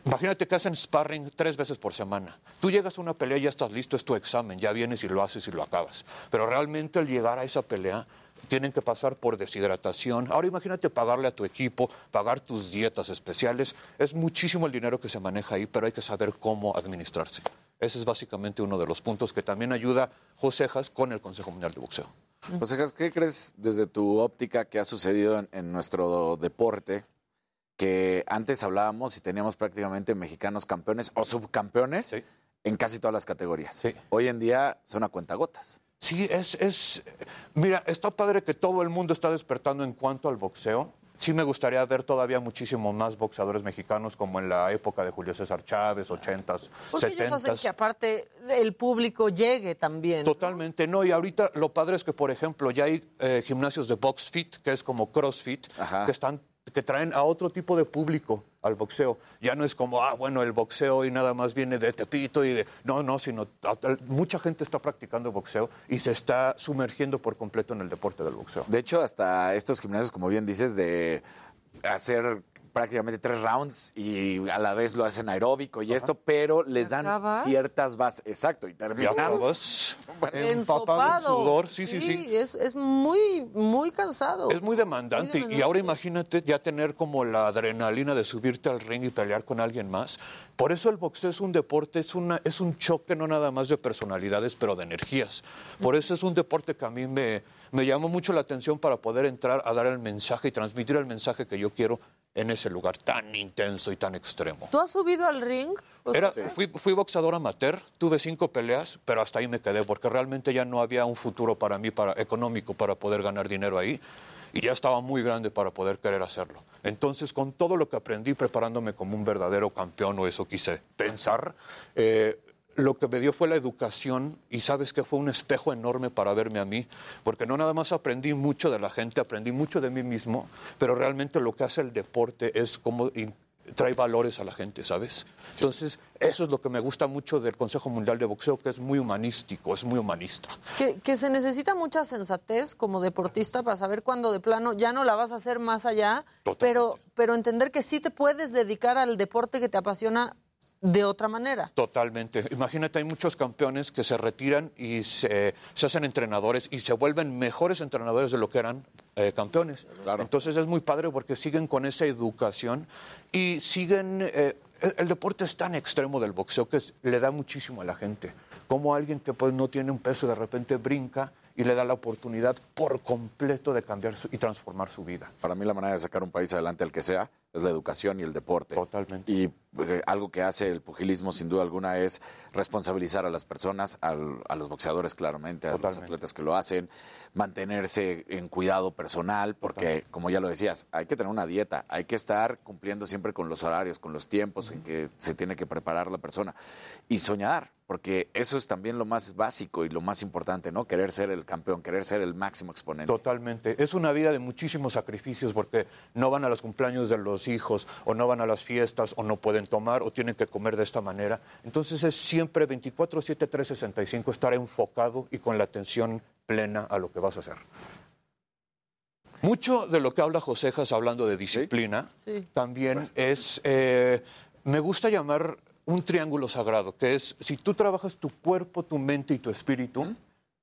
Imagínate que hacen sparring tres veces por semana. Tú llegas a una pelea y ya estás listo, es tu examen, ya vienes y lo haces y lo acabas. Pero realmente al llegar a esa pelea tienen que pasar por deshidratación. Ahora imagínate pagarle a tu equipo, pagar tus dietas especiales. Es muchísimo el dinero que se maneja ahí, pero hay que saber cómo administrarse. Ese es básicamente uno de los puntos que también ayuda Josejas con el Consejo Mundial de Boxeo. José, Jas, ¿qué crees desde tu óptica que ha sucedido en nuestro deporte? Que antes hablábamos y teníamos prácticamente mexicanos campeones o subcampeones en casi todas las categorías. Hoy en día son a cuentagotas. Sí, es, es. Mira, está padre que todo el mundo está despertando en cuanto al boxeo. Sí me gustaría ver todavía muchísimo más boxeadores mexicanos como en la época de Julio César Chávez, 80s, Porque ellos hacen 70s. que aparte el público llegue también. Totalmente, no. Y ahorita lo padre es que, por ejemplo, ya hay eh, gimnasios de box fit, que es como CrossFit, que están que traen a otro tipo de público al boxeo. Ya no es como, ah, bueno, el boxeo y nada más viene de Tepito y de... No, no, sino mucha gente está practicando boxeo y se está sumergiendo por completo en el deporte del boxeo. De hecho, hasta estos gimnasios, como bien dices, de hacer prácticamente tres rounds y a la vez lo hacen aeróbico y esto, pero les dan acabas? ciertas bases. Exacto, y empapado en sudor. Sí, sí, sí. Es, es muy, muy cansado. Es muy demandante. Y ahora imagínate ya tener como la adrenalina de subirte al ring y pelear con alguien más. Por eso el boxeo es un deporte, es, una, es un choque no nada más de personalidades, pero de energías. Por eso es un deporte que a mí me, me llamó mucho la atención para poder entrar a dar el mensaje y transmitir el mensaje que yo quiero en ese lugar tan intenso y tan extremo. ¿Tú has subido al ring? Era, fui, fui boxeador amateur, tuve cinco peleas, pero hasta ahí me quedé porque realmente ya no había un futuro para mí para, económico para poder ganar dinero ahí y ya estaba muy grande para poder querer hacerlo. Entonces, con todo lo que aprendí preparándome como un verdadero campeón, o eso quise pensar, eh, lo que me dio fue la educación y sabes que fue un espejo enorme para verme a mí, porque no nada más aprendí mucho de la gente, aprendí mucho de mí mismo, pero realmente lo que hace el deporte es cómo trae valores a la gente, ¿sabes? Entonces, eso es lo que me gusta mucho del Consejo Mundial de Boxeo, que es muy humanístico, es muy humanista. que, que se necesita mucha sensatez como deportista para saber cuándo de plano ya no la vas a hacer más allá, pero, pero entender que sí te puedes dedicar al deporte que te apasiona de otra manera. Totalmente. Imagínate, hay muchos campeones que se retiran y se, se hacen entrenadores y se vuelven mejores entrenadores de lo que eran eh, campeones. Entonces es muy padre porque siguen con esa educación y siguen... eh, el, el deporte es tan extremo del boxeo que es- le da muchísimo a la gente. Como alguien que pues no tiene un peso de repente brinca y le da la oportunidad por completo de cambiar su- y transformar su vida. Para mí la manera de sacar un país adelante, al que sea, es la educación y el deporte. Totalmente. Y eh, algo que hace el pugilismo sin duda alguna es responsabilizar a las personas, al- a los boxeadores claramente, a los atletas que lo hacen, mantenerse en cuidado personal, porque como ya lo decías, hay que tener una dieta, hay que estar cumpliendo siempre con los horarios, con los tiempos en que se tiene que preparar la persona y soñar, porque eso es también lo más básico y lo más importante, ¿no? Querer ser el campeón, querer ser el máximo exponente. Totalmente. Es una vida de muchísimos sacrificios porque no van a los cumpleaños de los hijos o no van a las fiestas o no pueden tomar o tienen que comer de esta manera. Entonces es siempre 24, 7, 365 estar enfocado y con la atención plena a lo que vas a hacer. Mucho de lo que habla Josejas hablando de disciplina Sí. también es, eh, me gusta llamar un triángulo sagrado, que es si tú trabajas tu cuerpo, tu mente y tu espíritu,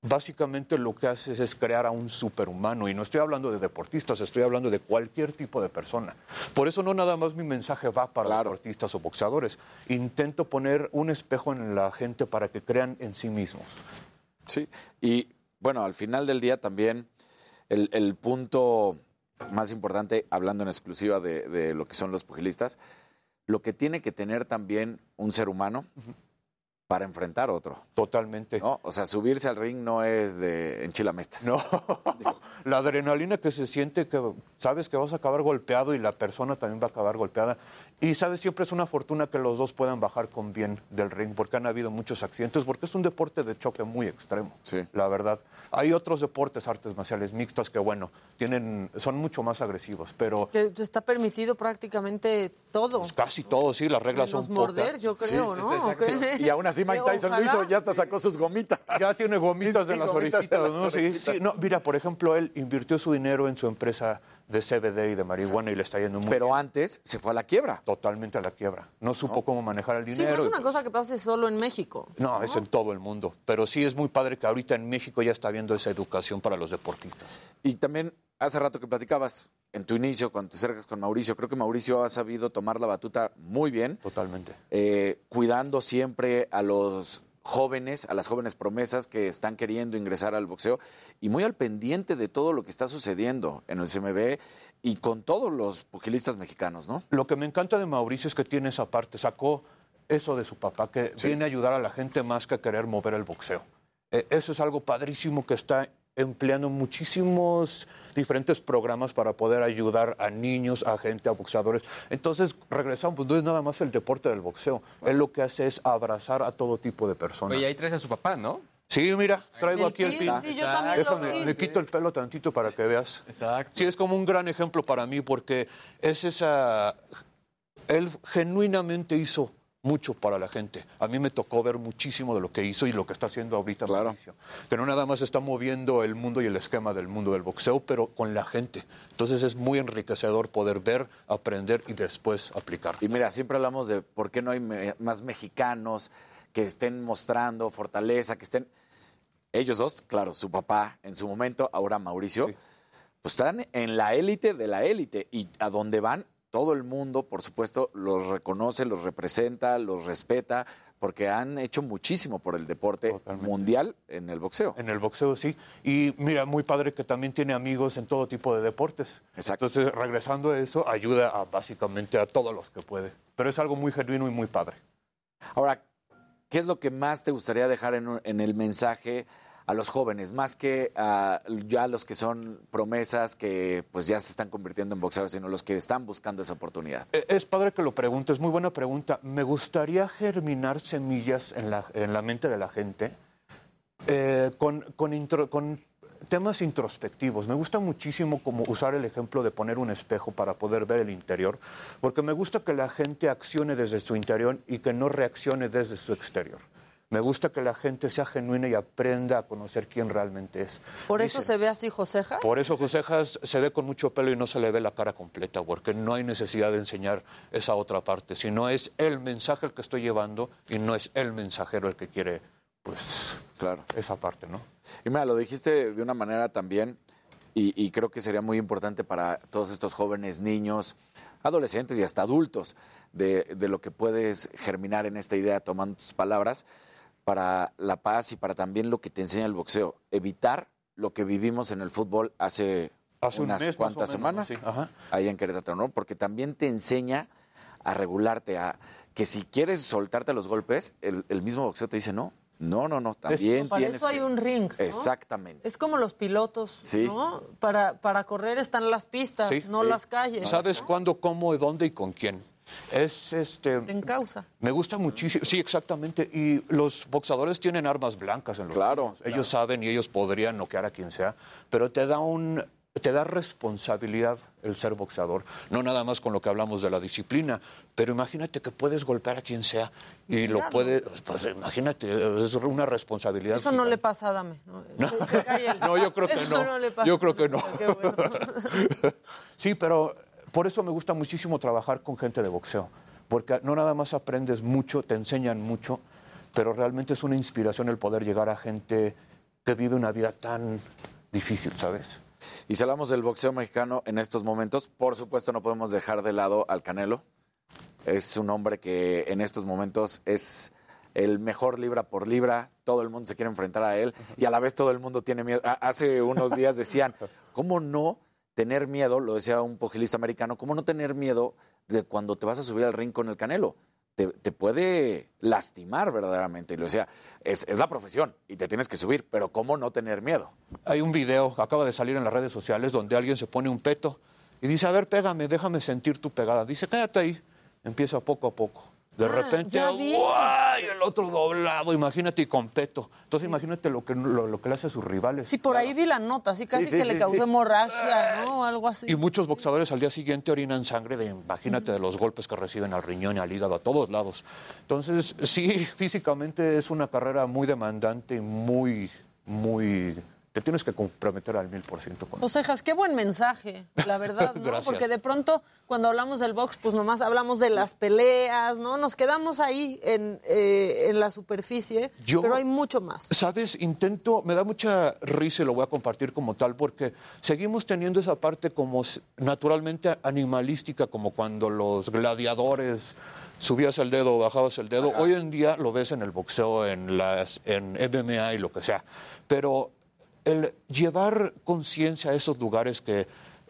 básicamente lo que haces es crear a un superhumano. Y no estoy hablando de deportistas, estoy hablando de cualquier tipo de persona. Por eso no nada más mi mensaje va para deportistas o boxeadores. Intento poner un espejo en la gente para que crean en sí mismos. Sí, y bueno, al final del día también el, el punto más importante, hablando en exclusiva de, de lo que son los pugilistas, lo que tiene que tener también un ser humano para enfrentar a otro. Totalmente. ¿no? O sea, subirse al ring no es de enchilamestas. No, la adrenalina que se siente, que sabes que vas a acabar golpeado y la persona también va a acabar golpeada. Y sabes, siempre es una fortuna que los dos puedan bajar con bien del ring, porque han habido muchos accidentes, porque es un deporte de choque muy extremo, la verdad. Hay otros deportes, artes marciales mixtas, que bueno, tienen, son mucho más agresivos, pero Que está permitido prácticamente todo. casi todos, sí, las reglas son morder, pocas. yo creo, ¿no? Y aún así Mike Tyson lo hizo, ya hasta sacó sus gomitas. Ya tiene gomitas Sí, en las gomitas orejitas, las ¿no? Sí, orejitas. sí, no, mira, por ejemplo, él invirtió su dinero en su empresa de CBD y de marihuana y le está yendo muy Pero antes se fue a la quiebra. Totalmente a la quiebra. No supo cómo manejar el Sí, dinero. no es una pues- cosa que pase solo en México. No, es en todo el mundo. Pero sí es muy padre que ahorita en México ya está habiendo esa educación para los deportistas. Y también hace rato que platicabas en tu inicio, cuando te acercas con Mauricio, creo que Mauricio ha sabido tomar la batuta muy bien. Totalmente. eh, cuidando siempre a los jóvenes, a las jóvenes promesas que están queriendo ingresar al boxeo y muy al pendiente de todo lo que está sucediendo en el CMB y con todos los pugilistas mexicanos, ¿no? Lo que me encanta de Mauricio es que tiene esa parte. Sacó eso de su papá, que Sí. viene a ayudar a la gente más que a querer mover el boxeo. Eh, eso es algo padrísimo que está empleando muchísimos diferentes programas para poder ayudar a niños, a gente, a boxeadores. Entonces, regresamos, pues, no es nada más el deporte del boxeo. Él lo que hace es abrazar a todo tipo de personas. Oye, ahí traes a su papá, ¿no? Sí, mira, traigo El aquí el pin, sí, yo también lo Déjame, vi. le quito el pelo tantito para que veas. Exacto. Sí, es como un gran ejemplo para mí porque es esa... Él genuinamente hizo mucho para la gente. A mí me tocó ver muchísimo de lo que hizo y lo que está haciendo ahorita Mauricio. Que no nada más está moviendo el mundo y el esquema del mundo del boxeo, pero con la gente. Entonces es muy enriquecedor poder ver, aprender y después aplicar. Y mira, siempre hablamos de por qué no hay me- más mexicanos que estén mostrando fortaleza, que estén... Ellos dos, claro, su papá en su momento, ahora Mauricio, pues están en la élite de la élite y a donde van, todo el mundo, por supuesto, los reconoce, los representa, los respeta, porque han hecho muchísimo por el deporte mundial en el boxeo. En el boxeo, sí. Y mira, muy padre que también tiene amigos en todo tipo de deportes. Entonces, regresando a eso, ayuda a, básicamente a todos los que puede. Pero es algo muy genuino y muy padre. Ahora, ¿qué es lo que más te gustaría dejar en el mensaje a los jóvenes, más que a ya los que son promesas que pues ya se están convirtiendo en boxeadores, sino los que están buscando esa oportunidad? Eh, Es padre que lo preguntes, muy buena pregunta. Me gustaría germinar semillas en la, en la mente de la gente eh, con temas introspectivos. Me gusta muchísimo como usar el ejemplo de poner un espejo para poder ver el interior, porque me gusta que la gente accione desde su interior y que no reaccione desde su exterior. Me gusta que la gente sea genuina y aprenda a conocer quién realmente es. Por eso se ve así Joseja. por eso Josejas se ve con mucho pelo y no se le ve la cara completa, porque no hay necesidad de enseñar esa otra parte, sino es el mensaje el que estoy llevando y no es el mensajero el que quiere, pues, claro. esa parte, ¿no? Y mira, lo dijiste de una manera también, y, y creo que sería muy importante para todos estos jóvenes, niños, adolescentes y hasta adultos, de, de lo que puedes germinar en esta idea tomando tus palabras para la paz y para también lo que te enseña el boxeo. Evitar lo que vivimos en el fútbol hace Hace un unas mes, cuantas menos, semanas sí, ahí en Querétaro, ¿no? Porque también te enseña a regularte, a que si quieres soltarte los golpes, el, el mismo boxeo te dice no. No, no, no, también Para tienes eso hay que- un ring. ¿no? Exactamente. Es como los pilotos, Sí. ¿no? Para, para correr están las pistas, Sí, no sí. las calles. ¿Sabes cuándo, cómo, dónde y con quién? Es este. En causa. Me gusta muchísimo, sí, exactamente. Y los boxadores tienen armas blancas en los Claro. Ellos saben y ellos podrían noquear a quien sea, pero te da un te da responsabilidad el ser boxeador, no nada más con lo que hablamos de la disciplina, pero imagínate que puedes golpear a quien sea y lo puedes, pues imagínate, es una responsabilidad. Eso no le pasa a Dame. ¿no? Se- se cae el- No, yo creo que Eso no. le pasa. Yo creo que no. Qué bueno. Sí, pero por eso me gusta muchísimo trabajar con gente de boxeo, porque no nada más aprendes mucho, te enseñan mucho, pero realmente es una inspiración el poder llegar a gente que vive una vida tan difícil, ¿sabes? Y si hablamos del boxeo mexicano en estos momentos, por supuesto no podemos dejar de lado al Canelo. Es un hombre que en estos momentos es el mejor libra por libra, todo el mundo se quiere enfrentar a él y a la vez todo el mundo tiene miedo. Hace unos días decían, ¿cómo no tener miedo? Lo decía un pugilista americano, ¿cómo no tener miedo de cuando te vas a subir al ring con el Canelo? Te, puede lastimar verdaderamente. Y lo decía, es, la profesión y te tienes que subir, pero ¿cómo no tener miedo? Hay un video, acaba de salir en las redes sociales, donde alguien se pone un peto y dice, a ver, pégame, déjame sentir tu pegada. Dice, cállate ahí. Empieza poco a poco. De repente, ya vi. ¡guay! El otro doblado, imagínate, y con. Entonces imagínate lo que, lo, lo que le hace a sus rivales. Sí, por ahí vi la nota, así casi sí, que le causó hemorragia, ¿no? Algo así. Y muchos boxeadores al día siguiente orinan sangre de, imagínate, de los golpes que reciben al riñón y al hígado, a todos lados. Entonces, sí, físicamente es una carrera muy demandante muy, muy... Te tienes que comprometer al mil por ciento con Josejas, qué buen mensaje, la verdad, ¿no? Porque de pronto, cuando hablamos del box, pues nomás hablamos de las peleas, ¿no? Nos quedamos ahí en, eh, en la superficie, Yo- pero hay mucho más. Sabes, intento, me da mucha risa y lo voy a compartir como tal, porque seguimos teniendo esa parte como naturalmente animalística, como cuando los gladiadores subías el dedo, bajabas el dedo. Hoy en día lo ves en el boxeo, en las, en MMA y lo que sea. Pero el llevar conciencia a esos lugares que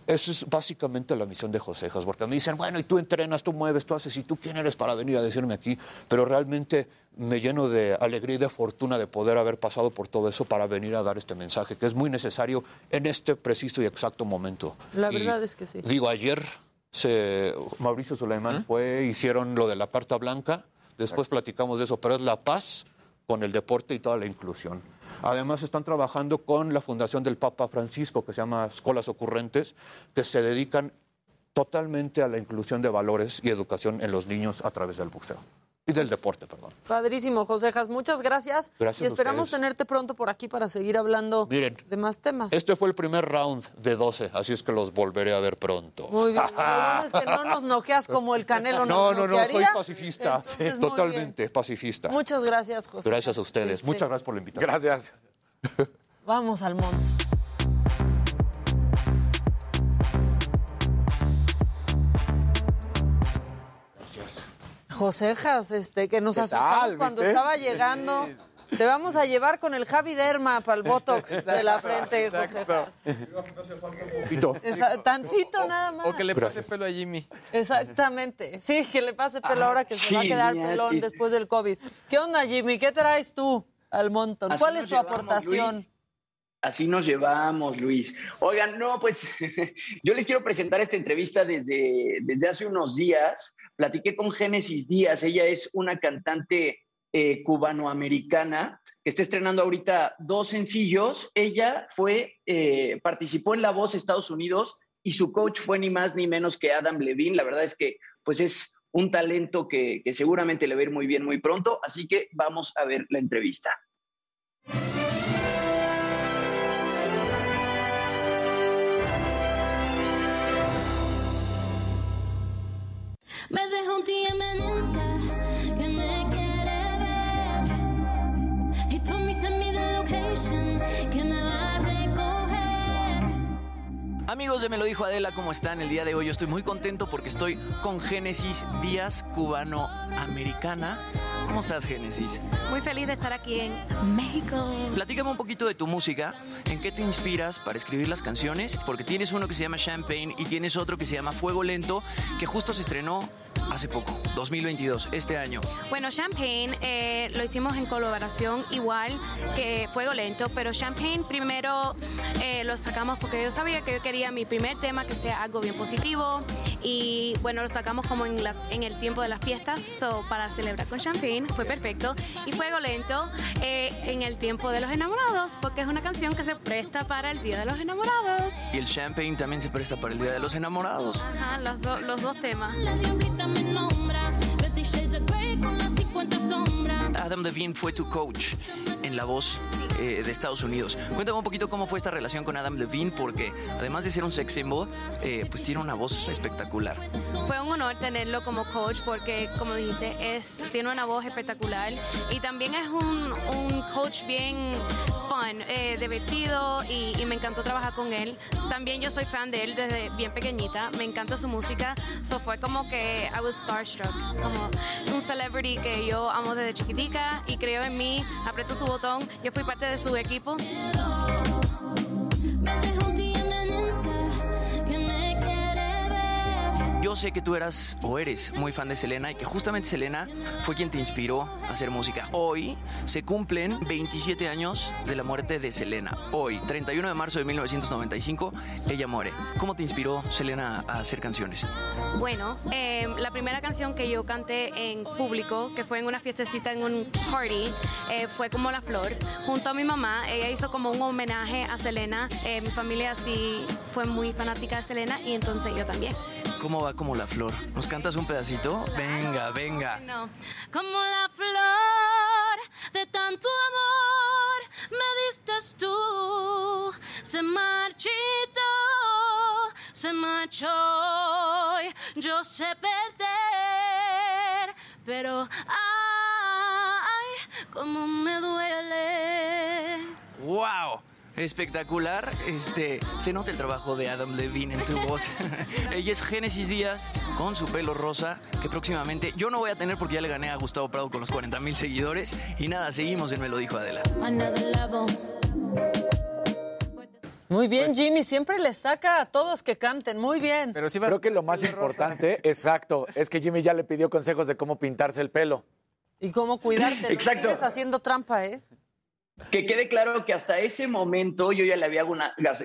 eso es básicamente la misión de Josejas, porque me dicen, bueno, y tú entrenas, tú mueves, tú haces, y tú quién eres para venir a decirme aquí, pero realmente me lleno de alegría y de fortuna de poder haber pasado por todo eso para venir a dar este mensaje, que es muy necesario en este preciso y exacto momento. La Y verdad es que sí. Digo, ayer se, Mauricio Suleiman fue, hicieron lo de la carta blanca, después platicamos de eso, pero es la paz con el deporte y toda la inclusión. Además están trabajando con la Fundación del Papa Francisco, que se llama Escuelas Ocurrentes, que se dedican totalmente a la inclusión de valores y educación en los niños a través del boxeo. Y del deporte, perdón. Padrísimo, Josejas, muchas gracias. Gracias y a esperamos ustedes. tenerte pronto por aquí para seguir hablando Miren, de más temas. este fue el primer round de 12, así es que los volveré a ver pronto. Muy bien. Lo bueno es que no nos noqueas como el Canelo No, nos no, no, soy pacifista, Entonces, totalmente pacifista. Muchas gracias, José. Gracias a ustedes, Este, muchas gracias por la invitación. Gracias. Vamos al monte. Josejas, este, que nos ¿Qué asustamos tal, cuando estaba llegando. Te vamos a llevar con el Javi Derma para el Botox de la frente, Josejas. Tantito nada más. O que le pase pelo a Jimmy. Exactamente. Sí, que le pase pelo ahora que se va a quedar pelón sí. después del COVID. ¿Qué onda, Jimmy? ¿Qué traes tú al montón? Así ¿Cuál es tu aportación? Luis. Así nos llevamos, Luis. Oigan, no, pues yo les quiero presentar esta entrevista desde, desde hace unos días. Platiqué con Génesis Díaz, ella es una cantante eh, cubanoamericana que está estrenando ahorita dos sencillos. Ella fue, eh, participó en La Voz Estados Unidos y su coach fue ni más ni menos que Adam Levine. La verdad es que pues es un talento que, que seguramente le va a ir muy bien muy pronto, así que vamos a ver la entrevista. Me dejó un que me quiere ver. He told me send me the location que me va a recoger. Amigos de Me lo dijo Adela, ¿cómo están el día de hoy? Yo estoy muy contento porque estoy con Génesis Díaz, cubano-americana. ¿Cómo estás, Génesis? Muy feliz de estar aquí en México. Platícame un poquito de tu música. ¿En qué te inspiras para escribir las canciones? Porque tienes uno que se llama Champagne y tienes otro que se llama Fuego Lento, que justo se estrenó hace poco, 2022, este año. Bueno, Champagne eh, lo hicimos en colaboración igual que Fuego Lento, pero Champagne primero eh, lo sacamos porque yo sabía que yo quería mi primer tema que sea algo bien positivo y bueno, lo sacamos como en, la- en el tiempo de las fiestas, so, para celebrar con Champagne fue perfecto y Fuego Lento eh, en el tiempo de los enamorados porque es una canción que se presta para el Día de los Enamorados. Y el Champagne también se presta para el Día de los Enamorados. Ajá, los, do- los dos temas nombra Adam Levine fue tu coach en La Voz eh, de Estados Unidos. Cuéntame un poquito cómo fue esta relación con Adam Levine, porque además de ser un sex symbol, eh, pues tiene una voz espectacular. Fue un honor tenerlo como coach porque, como dijiste, es, tiene una voz espectacular y también es un, un coach bien fun, eh, divertido y, y me encantó trabajar con él. También yo soy fan de él desde bien pequeñita, me encanta su música, so fue como que I was starstruck, como un celebrity que yo amo desde chiquitica y creo en mí, apretó su botón, yo fui parte de su equipo. Yo sé que tú eras o eres muy fan de Selena y que justamente Selena fue quien te inspiró a hacer música. Hoy se cumplen 27 años de la muerte de Selena. Hoy, 31 de marzo de 1995, ella muere. ¿Cómo te inspiró Selena a hacer canciones? Bueno, eh, la primera canción que yo canté en público, que fue en una fiestecita en un party, eh, fue como La Flor, junto a mi mamá. Ella hizo como un homenaje a Selena. Eh, mi familia sí fue muy fanática de Selena y entonces yo también. ¿Cómo va como la flor? ¿Nos cantas un pedacito? Venga, venga. Como la flor de tanto amor me diste tú, se marchitó, se marchó. Yo sé perder, pero ay, cómo me duele. ¡Wow! Espectacular. Este, se nota el trabajo de Adam Levine en tu voz. Ella es Génesis Díaz con su pelo rosa, que próximamente yo no voy a tener porque ya le gané a Gustavo Prado con los 40 mil seguidores. Y nada, seguimos en Me lo dijo Adela. Muy bien, Jimmy, siempre le saca a todos que canten, muy bien. Pero sí Creo que lo más importante, exacto, es que Jimmy ya le pidió consejos de cómo pintarse el pelo. Y cómo cuidarte, no Exacto. sigues haciendo trampa, ¿eh? Que quede claro que hasta ese momento yo ya le había,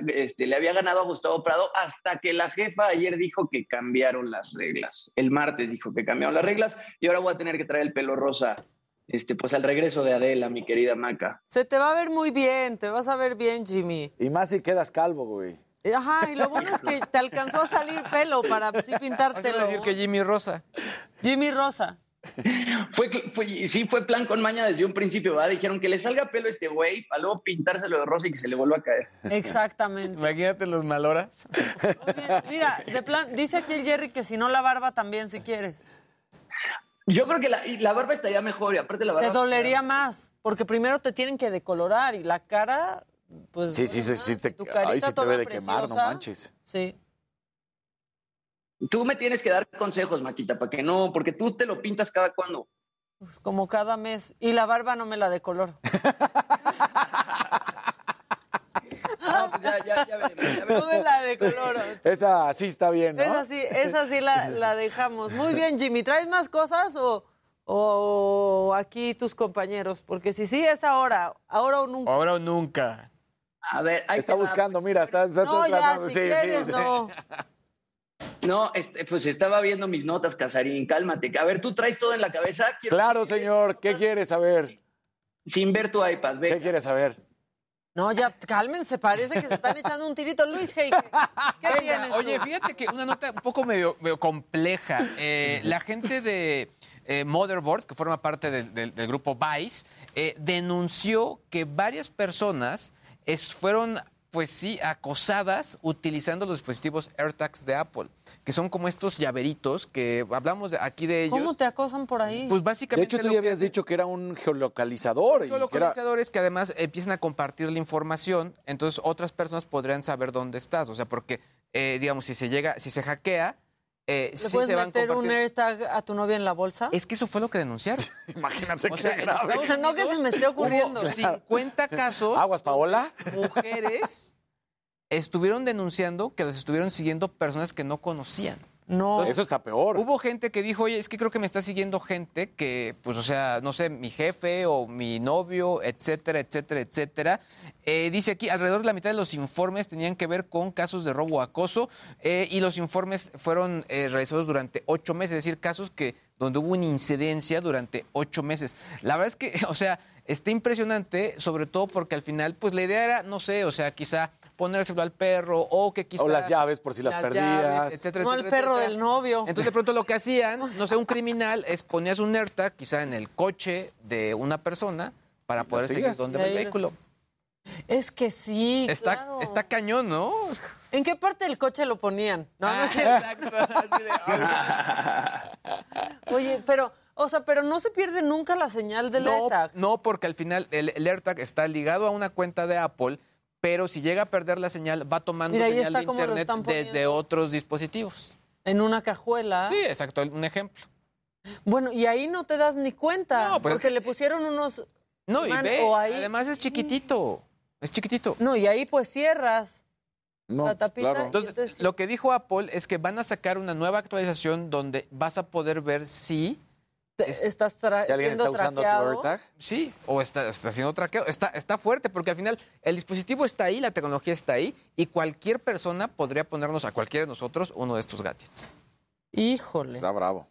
este, le había ganado a Gustavo Prado hasta que la jefa ayer dijo que cambiaron las reglas. El martes dijo que cambiaron las reglas y ahora voy a tener que traer el pelo rosa este, pues al regreso de Adela, mi querida Maca. Se te va a ver muy bien, te vas a ver bien, Jimmy. Y más si quedas calvo, güey. Ajá, y lo bueno es que te alcanzó a salir pelo para así pintártelo. decir que Jimmy Rosa. Jimmy Rosa. Fue, fue, sí, fue plan con maña desde un principio, ¿verdad? Dijeron que le salga pelo a este güey, para luego pintárselo de rosa y que se le vuelva a caer. Exactamente. Imagínate los maloras. Mira, de plan, dice aquí el Jerry que si no la barba también, si quieres. Yo creo que la, barba estaría mejor y aparte la barba... Te dolería más, porque primero te tienen que decolorar y la cara, pues... Sí, sí, sí, sí, te, ay, sí te debe de quemar, no manches. Sí. Tú me tienes que dar consejos, Maquita, para que no, porque tú te lo pintas cada cuando. Pues como cada mes. Y la barba no me la decoloro. No, pues ya, ya, ya veremos, ya veremos. No me la decoloro. Esa sí está bien, ¿no? Esa sí, esa sí la, la dejamos. Muy bien, Jimmy. ¿Traes más cosas o, o aquí tus compañeros? Porque si sí es ahora, ahora o nunca. Ahora o nunca. A ver, ahí Está va. buscando, mira, está, está No, ya, si sí, quieres, sí, sí. no. No, este, pues estaba viendo mis notas, Casarín, cálmate. A ver, tú traes todo en la cabeza. Quiero- Claro, señor, ¿qué quieres saber? Sin ver tu iPad, ve. ¿Qué quieres saber? No, ya, cálmense, parece que se están echando un tirito. Luis Heike, ¿qué Venga, tienes? oye, tú? fíjate que una nota un poco medio, medio compleja. Eh, la gente de eh, Motherboard, que forma parte del, del- del grupo Vice, eh, denunció que varias personas es- fueron, pues sí, acosadas utilizando los dispositivos AirTags de Apple, que son como estos llaveritos que hablamos de- aquí de ellos. ¿Cómo te acosan por ahí? Pues De básicamente hecho, tú ya que habías dicho que era un geolocalizador. y que era- geolocalizadores que además empiezan a compartir la información, entonces otras personas podrían saber dónde estás. O sea, porque eh, digamos, si se llega, si se hackea, eh, ¿Le sí puedes se van meter un AirTag a tu novia en la bolsa? Es que eso fue lo que denunciaron. Imagínate O qué sea, grave. O sea, no que se me esté ocurriendo. Hubo 50 casos. ¿Aguas, Paola? Mujeres estuvieron denunciando que los estuvieron siguiendo personas que no conocían. No. Eso está peor. Hubo gente que dijo, oye, es que creo que me está siguiendo gente que, pues, o sea, no sé, mi jefe o mi novio, etcétera, etcétera, etcétera. Eh, dice aquí, alrededor de la mitad de los informes tenían que ver con casos de robo o acoso eh, y los informes fueron eh, realizados durante ocho meses, es decir, casos que donde hubo una incidencia durante ocho meses. La verdad es que, o sea, está impresionante, sobre todo porque al final, pues la idea era, no sé, o sea, quizá ponérselo al perro o que quizá... O las llaves por si las perdías. llaves, etcétera, No al etcétera, perro etcétera. del novio. Entonces de pronto lo que hacían, no sé, un criminal es ponías un AirTag quizá en el coche de una persona para poder seguir Y va el vehículo. Es que sí, Está, claro. está cañón, ¿no? ¿En qué parte del coche lo ponían? No, Ah, no cierto. Oye, pero, o sea, pero no se pierde nunca la señal del No, AirTag. no, porque al final el, el AirTag está ligado a una cuenta de Apple, pero si llega a perder la señal, va tomando Mira, señal de internet desde otros dispositivos. En una cajuela. Sí, exacto, un ejemplo. Bueno, y ahí no te das ni cuenta. No, pues es porque que le pusieron unos. No, y ve, o ahí- además es chiquitito, es chiquitito. No, y ahí pues cierras No, la tapita. claro. Entonces, lo que dijo Apple es que van a sacar una nueva actualización donde vas a poder ver si estás tra- Si alguien siendo está usando tu traqueado. AirTag. Sí, o está, está haciendo traqueo. Está, está fuerte porque al final el dispositivo está ahí, la tecnología está ahí y cualquier persona podría ponernos a cualquiera de nosotros uno de estos gadgets. Híjole. Está bravo.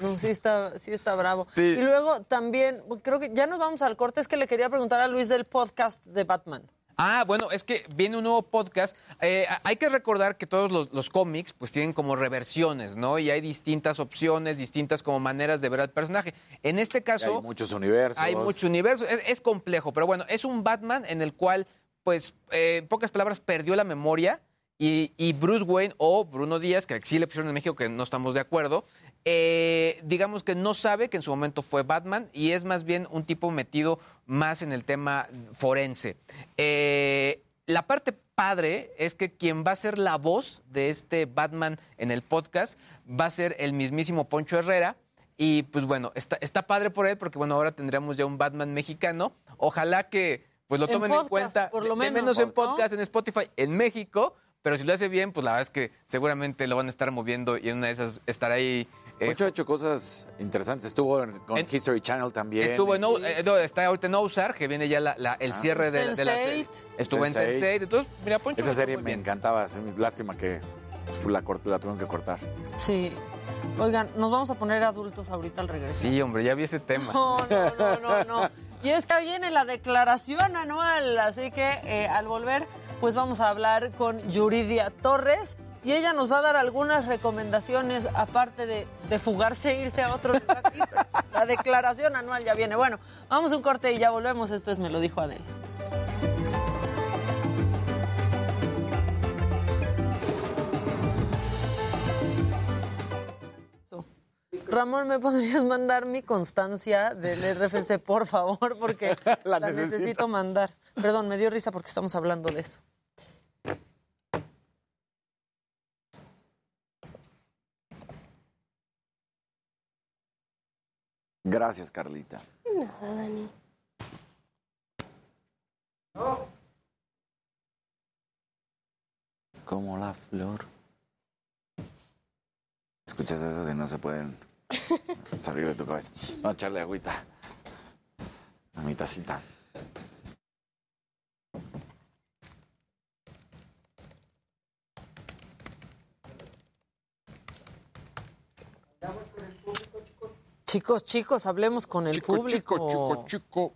No, sí está, sí está bravo. Sí. Y luego también, creo que ya nos vamos al corte, es que le quería preguntar a Luis del podcast de Batman. Ah, bueno, es que viene un nuevo podcast. Eh, hay que recordar que todos los, los cómics pues tienen como reversiones, ¿no? Y hay distintas opciones, distintas como maneras de ver al personaje. En este caso... Hay muchos universos. Hay mucho universo, es, es complejo, pero bueno, es un Batman en el cual, pues, eh, en pocas palabras, perdió la memoria y, y Bruce Wayne o Bruno Díaz, que sí le pusieron en México, que no estamos de acuerdo, eh, digamos que no sabe que en su momento fue Batman y es más bien un tipo metido más en el tema forense. Eh, la parte padre es que quien va a ser la voz de este Batman en el podcast va a ser el mismísimo Poncho Herrera. Y pues bueno, está, está padre por él porque bueno, ahora tendremos ya un Batman mexicano. Ojalá que pues lo En tomen en cuenta, por lo de- de menos, en ¿no? podcast, en Spotify, en México. Pero si lo hace bien, pues la verdad es que seguramente lo van a estar moviendo y en una de esas estará ahí. Eh, Mucho ha hecho cosas interesantes. Estuvo en- con En- History Channel también. Estuvo en, O- eh, no, está ahorita en Ozark, que viene ya la- la- el Ah. cierre de, de la serie. Sense8. Estuvo en Sense8. Sense8. Entonces, mira, Poncho. Esa serie me bien. encantaba. es Lástima que la, la tuvieron que cortar. Sí. Oigan, nos vamos a poner adultos ahorita al regreso. Sí, hombre, ya vi ese tema. No, no, no, no, no. Y es que viene la declaración anual, así que eh, al volver, pues vamos a hablar con Yuridia Torres y ella nos va a dar algunas recomendaciones, aparte de, de fugarse e irse a otro lugar. La declaración anual ya viene. Bueno, vamos a un corte y ya volvemos. Esto es Me lo dijo Adela. Ramón, ¿me podrías mandar mi constancia del RFC, por favor? Porque La la, necesito. necesito mandar. Perdón, me dio risa porque estamos hablando de eso. Gracias, Carlita. Nada, Dani. Como la flor. Escuchas eso y no se pueden salir de tu cabeza. A echarle agüita a mi tacita. Chicos, chicos, hablemos con el público. chico, chico.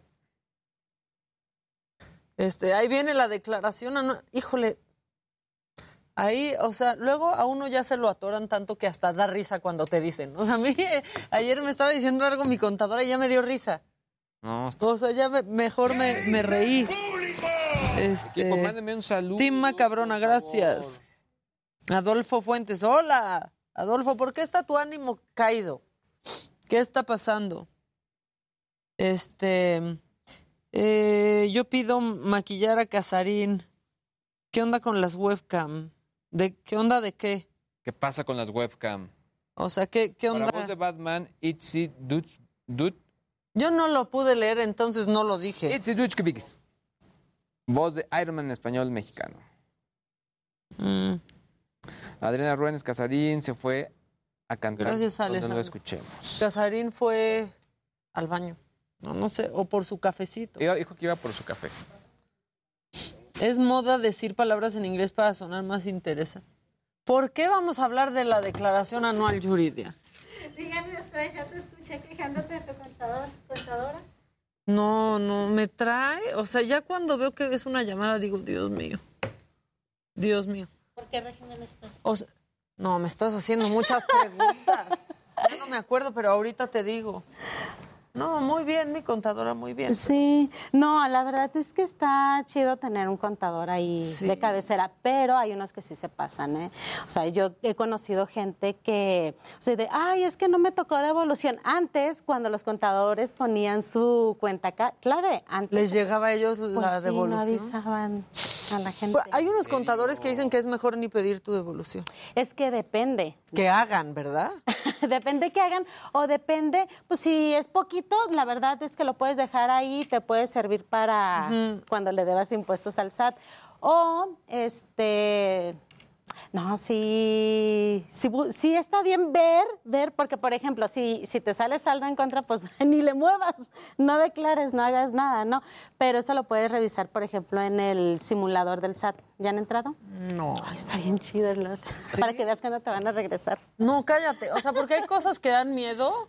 Este, ahí viene la declaración. Híjole. Ahí, o sea, luego a uno ya se lo atoran tanto que hasta da risa cuando te dicen. O sea, a mí eh, ayer me estaba diciendo algo mi contadora y ya me dio risa. No, O sea, ya me- mejor me, me reí. Este, Equipo, mándenme un saludo. Tim Macabrona, gracias. Adolfo Fuentes, hola. Adolfo, ¿por qué está tu ánimo caído? ¿Qué está pasando? Este, eh, yo pido maquillar a Casarín. ¿Qué onda con las webcam? ¿De qué onda de qué? ¿Qué pasa con las webcam? O sea, ¿qué, qué Para onda? voz de Batman, Itzy Dutch... Dut, Yo no lo pude leer, entonces no lo dije. Itzy Dutchkevix. Voz de Iron Man en español mexicano. Mm. Adriana Ruénes Casarín se fue a cantar. Gracias, Alejandro. lo escuchemos. Casarín fue al baño. No, no sé, o por su cafecito. Ella dijo que iba por su café. Es moda decir palabras en inglés para sonar más interesante. ¿Por qué vamos a hablar de la declaración anual Yuridia? Díganme ustedes, ya te escuché quejándote de tu contador, contadora. No, no, me trae. O sea, ya cuando veo que es una llamada digo, Dios mío. Dios mío. ¿Por qué régimen estás? O sea, no, me estás haciendo muchas preguntas. Ya no me acuerdo, pero ahorita te digo. No, muy bien, mi contadora, muy bien. Sí, no, la verdad es que está chido tener un contador ahí Sí. de cabecera, pero hay unos que sí se pasan, ¿eh? O sea, yo he conocido gente que, o sea, de, ay, es que no me tocó devolución. Antes, cuando los contadores ponían su cuenta clave, antes. ¿Les llegaba a ellos pues la sí, devolución? no avisaban a la gente. Pues, hay unos contadores que dicen que es mejor ni pedir tu devolución. Es que depende. Que hagan, ¿verdad? depende que hagan o depende, pues si es poquito, la verdad es que lo puedes dejar ahí, te puede servir para cuando le debas impuestos al SAT. O, este, no, sí, sí, sí está bien ver, ver, porque por ejemplo, si, si te sale saldo en contra, pues ni le muevas, no declares, no hagas nada, ¿no? Pero eso lo puedes revisar, por ejemplo, en el simulador del SAT. ¿Ya han entrado? No. Ay, está bien chido, el lot. Para que veas cuándo te van a regresar. No, cállate. O sea, porque hay cosas que dan miedo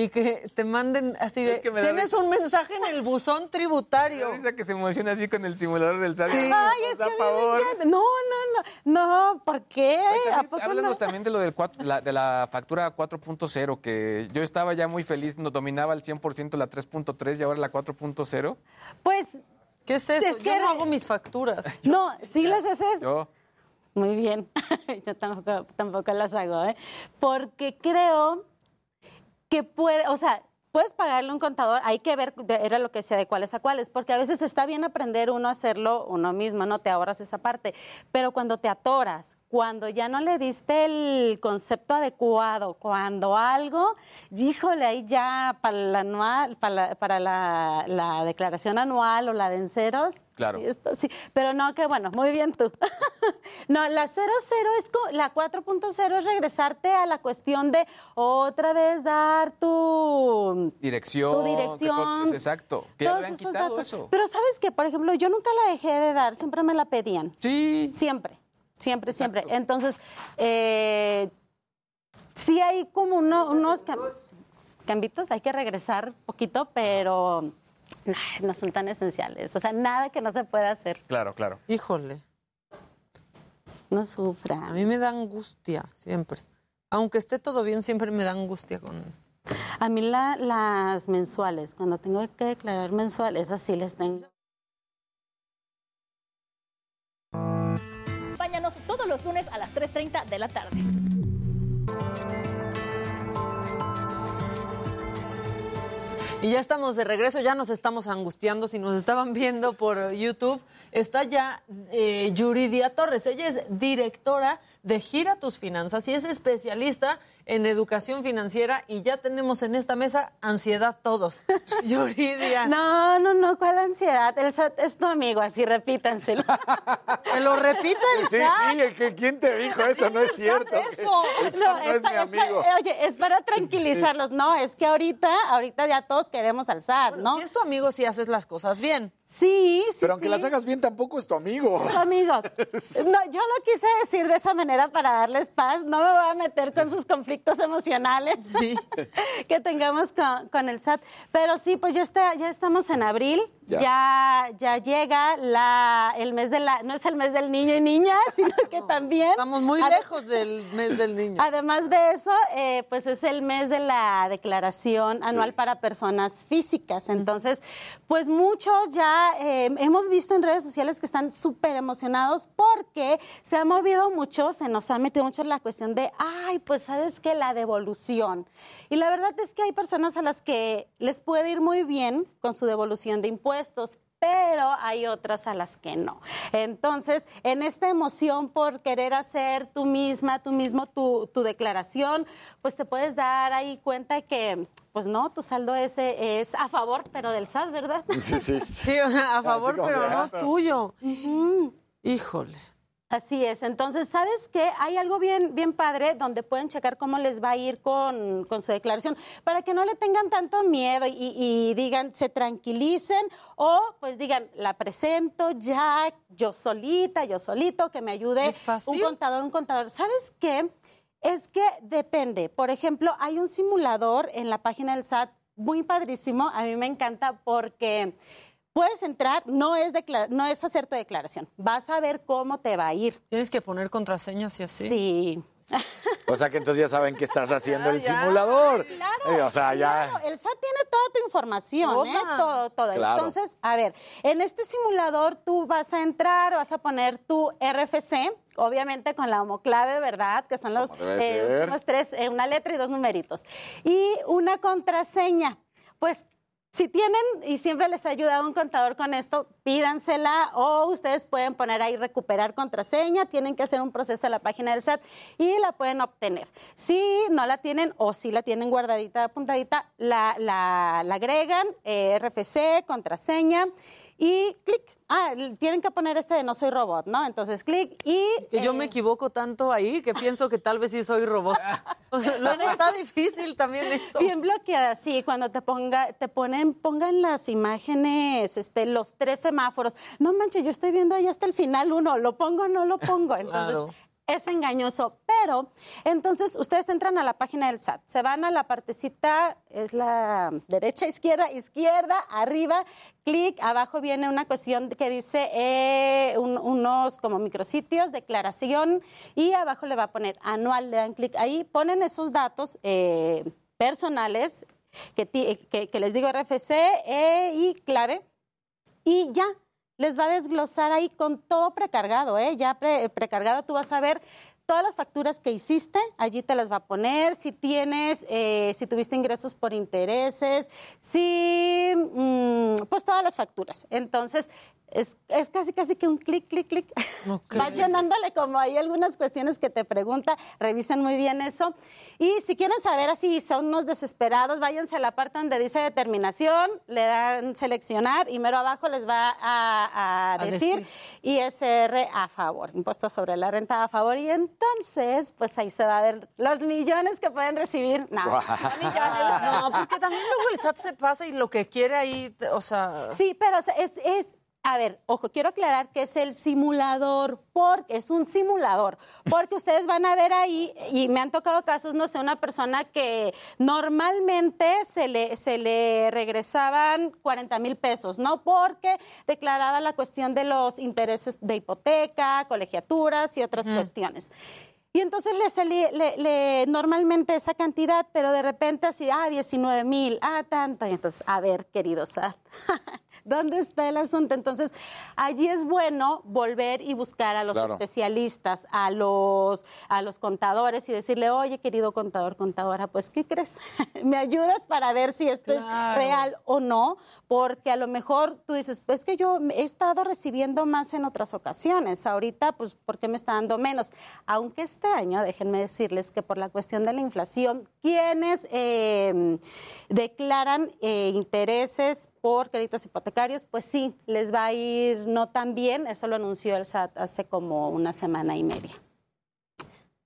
y que te manden así de. Es que me da Tienes un mensaje en el buzón tributario. Risa que se emociona así con el simulador del SAT. Ay, Nos es que encanta. No, no, no. No, ¿por qué? ¿A poco Háblanos no? también de lo del cuatro- la, de la factura 4.0, que yo estaba ya muy feliz, no dominaba al 100% la 3.3 y ahora la 4.0. Pues. ¿Qué es eso? Es Yo que- no hago mis facturas. No, sí las haces. Yo. Muy bien. Yo tampoco, tampoco las hago, ¿eh? Porque creo que puede, o sea, puedes pagarle un contador, hay que ver, de- era lo que decía, de cuáles a cuáles, porque a veces está bien aprender uno a hacerlo uno mismo, no te ahorras esa parte, pero cuando te atoras, cuando ya no le diste el concepto adecuado, cuando algo, híjole, ahí ya para la anual, para la, para la, la declaración anual o la de enceros, Claro. sí, esto sí, pero no, que bueno, muy bien tú. no, la 00 es, la 4.0 es regresarte a la cuestión de otra vez dar tu Dirección. Tu dirección, co- Exacto. Que todos esos quitado datos. eso. Pero sabes que, por ejemplo, yo nunca la dejé de dar, siempre me la pedían. Sí. Siempre, siempre, siempre. Entonces, eh, sí hay como uno- unos cam- cambitos, hay que regresar poquito, pero no son tan esenciales. O sea, nada que no se pueda hacer. Claro, claro. Híjole. No sufra. A mí me da angustia siempre. Aunque esté todo bien, siempre me da angustia con. A mí la- las mensuales, cuando tengo que declarar mensuales, así les tengo. Acompáñanos todos los lunes a las 3.30 de la tarde. Y ya estamos de regreso, ya nos estamos angustiando. Si nos estaban viendo por YouTube, está ya eh, Yuridia Torres. Ella es directora de Gira Tus Finanzas y es especialista en educación financiera. Y ya tenemos en esta mesa ansiedad todos. Yuridia. No, no, no, ¿cuál ansiedad? El SAT es tu amigo, así repítanselo. ¿Me lo repite el Sí, SAT? sí, que- ¿quién te dijo eso? No es cierto. Eso. SAT no es pa- mi pa- amigo. oye, es para tranquilizarlos. No, es que ahorita, ahorita ya todos queremos al SAT, ¿no? Si es tu amigo, si haces las cosas bien. Sí, sí, Pero aunque sí. las hagas bien, tampoco es tu amigo. Tu amigo. No, yo lo quise decir de esa manera para darles paz. No me voy a meter con sus conflictos emocionales que tengamos con, con el SAT. Pero sí, pues ya, está, ya estamos en abril. Ya. Ya. ya, llega la, el mes de la... No es el mes del niño y niña, sino que también... Estamos muy lejos del mes del niño. Además de eso, eh, pues es el mes de la declaración anual para personas físicas. Entonces, pues muchos ya eh, hemos visto en redes sociales que están súper emocionados porque se ha movido mucho, se nos ha metido mucho en la cuestión de, ay, pues sabes que la devolución. Y la verdad es que hay personas a las que les puede ir muy bien con su devolución de impuestos, pero hay otras a las que no. Entonces, en esta emoción por querer hacer tú misma, tú mismo tu, tu declaración, pues te puedes dar ahí cuenta que, pues no, tu saldo ese es a favor, pero del SAT, ¿verdad? Sí, sí. Sí, a favor, pero no ah, tuyo. Híjole. Así es. Entonces, ¿sabes qué? Hay algo bien, bien padre donde pueden checar cómo les va a ir con, con su declaración para que no le tengan tanto miedo y, y digan, se tranquilicen o pues digan, la presento ya, yo solita, yo solito, que me ayude un contador, un contador. ¿Sabes qué? Es que depende. Por ejemplo, hay un simulador en la página del SAT muy padrísimo. A mí me encanta porque puedes entrar, no es, no es hacer tu declaración. Vas a ver cómo te va a ir. Tienes que poner contraseñas y así. Sí. O sea que entonces ya saben que estás haciendo el simulador. Eh, o sea, ya. Claro, el SAT tiene toda tu información, ¿eh? Todo, todo. Claro. Entonces, a ver, en este simulador tú vas a entrar, vas a poner tu RFC, obviamente con la homoclave, ¿verdad? Que son los, eh, tres, eh, una letra y dos numeritos. Y una contraseña. Pues si tienen, y siempre les ha ayudado un contador con esto, pídansela o ustedes pueden poner ahí recuperar contraseña, tienen que hacer un proceso en la página del SAT y la pueden obtener. Si no la tienen o si la tienen guardadita, apuntadita, la, la, la agregan, eh, RFC, contraseña y clic. Ah, tienen que poner este de no soy robot, ¿no? Entonces clic y... Que yo eh, me equivoco tanto ahí que pienso que tal vez sí soy robot. Luego está difícil también eso. Bien bloqueada, sí, cuando te ponga, te ponen, pongan las imágenes, este, los tres semáforos. No manches, yo estoy viendo ahí hasta el final uno, lo pongo o no lo pongo. Entonces, Claro. Es engañoso. Pero, entonces, ustedes entran a la página del SAT, se van a la partecita, es la derecha, izquierda, izquierda, arriba, clic, abajo viene una cuestión que dice eh, un- unos como micrositios, declaración, y abajo le va a poner anual, le dan clic ahí, ponen esos datos eh, personales, que, ti- que- que les digo RFC eh, y clave, y ya les va a desglosar ahí con todo precargado, ¿eh? Ya pre- precargado tú vas a ver todas las facturas que hiciste, allí te las va a poner, si tienes, eh, si tuviste ingresos por intereses, si, mm, pues todas las facturas. Entonces, es, es casi, casi que un clic, clic, clic. Vas llenándole como hay algunas cuestiones que te pregunta, revisen muy bien eso. Y si quieren saber así, son unos desesperados, váyanse a la parte donde dice determinación, le dan seleccionar y mero abajo les va a, a A decir, ISR a favor, impuesto sobre la renta a favor. Y entonces, pues ahí se va a ver los millones que pueden recibir. No, no millones. No, porque también luego el SAT se pasa y lo que quiere ahí, te- o sea... Sí, pero o sea, es, es, a ver, ojo, quiero aclarar que es el simulador, porque es un simulador, porque ustedes van a ver ahí, y me han tocado casos, no sé, una persona que normalmente se le, se le regresaban 40 mil pesos, ¿no? Porque declaraba la cuestión de los intereses de hipoteca, colegiaturas y otras cuestiones. Y entonces le salí le, le- normalmente esa cantidad, pero de repente así, ah, 19 mil, ah, tanto. Y entonces, a ver, queridos, ah, ¿dónde está el asunto? Entonces, allí es bueno volver y buscar a los Claro. especialistas, a los, a los contadores y decirle, oye, querido contador, contadora, pues, ¿qué crees? ¿Me ayudas para ver si esto Claro. es real o no? Porque a lo mejor tú dices, pues que yo he estado recibiendo más en otras ocasiones. Ahorita, pues, ¿por qué me está dando menos? Aunque este año, déjenme decirles que por la cuestión de la inflación, quienes eh, declaran eh, intereses por créditos hipotecarios, pues sí, les va a ir no tan bien. Eso lo anunció el SAT hace como una semana y media.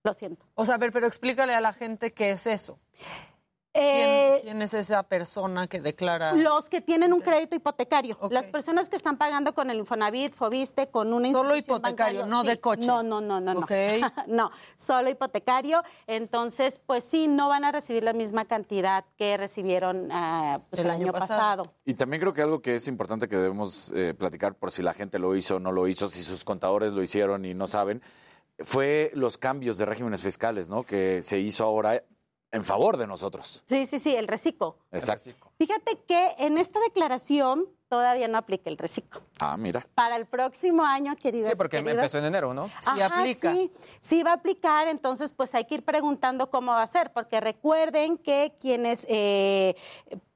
Lo siento. O sea, a ver, pero explícale a la gente qué es eso. Eh, ¿Quién, quién es esa persona que declara? Los que tienen un crédito hipotecario. Las personas que están pagando con el Infonavit, Fobiste, con una Solo hipotecario, bancaria. no Sí. de coche. No, no, no, no. no. Ok. no, solo hipotecario. Entonces, pues sí, no van a recibir la misma cantidad que recibieron ah, pues, el, año, pasado. Y también creo que algo que es importante que debemos eh, platicar por si la gente lo hizo o no lo hizo, si sus contadores lo hicieron y no saben, fue los cambios de regímenes fiscales, ¿no? Que se hizo ahora en favor de nosotros. Sí, sí, sí, el reciclo. Exacto. Fíjate que en esta declaración todavía no aplica el reciclo. Ah, mira. Para el próximo año, queridas Sí, porque y queridos, empezó en enero, ¿no? Ajá, Sí, sí va a aplicar, entonces pues hay que ir preguntando cómo va a ser, porque recuerden que quienes eh,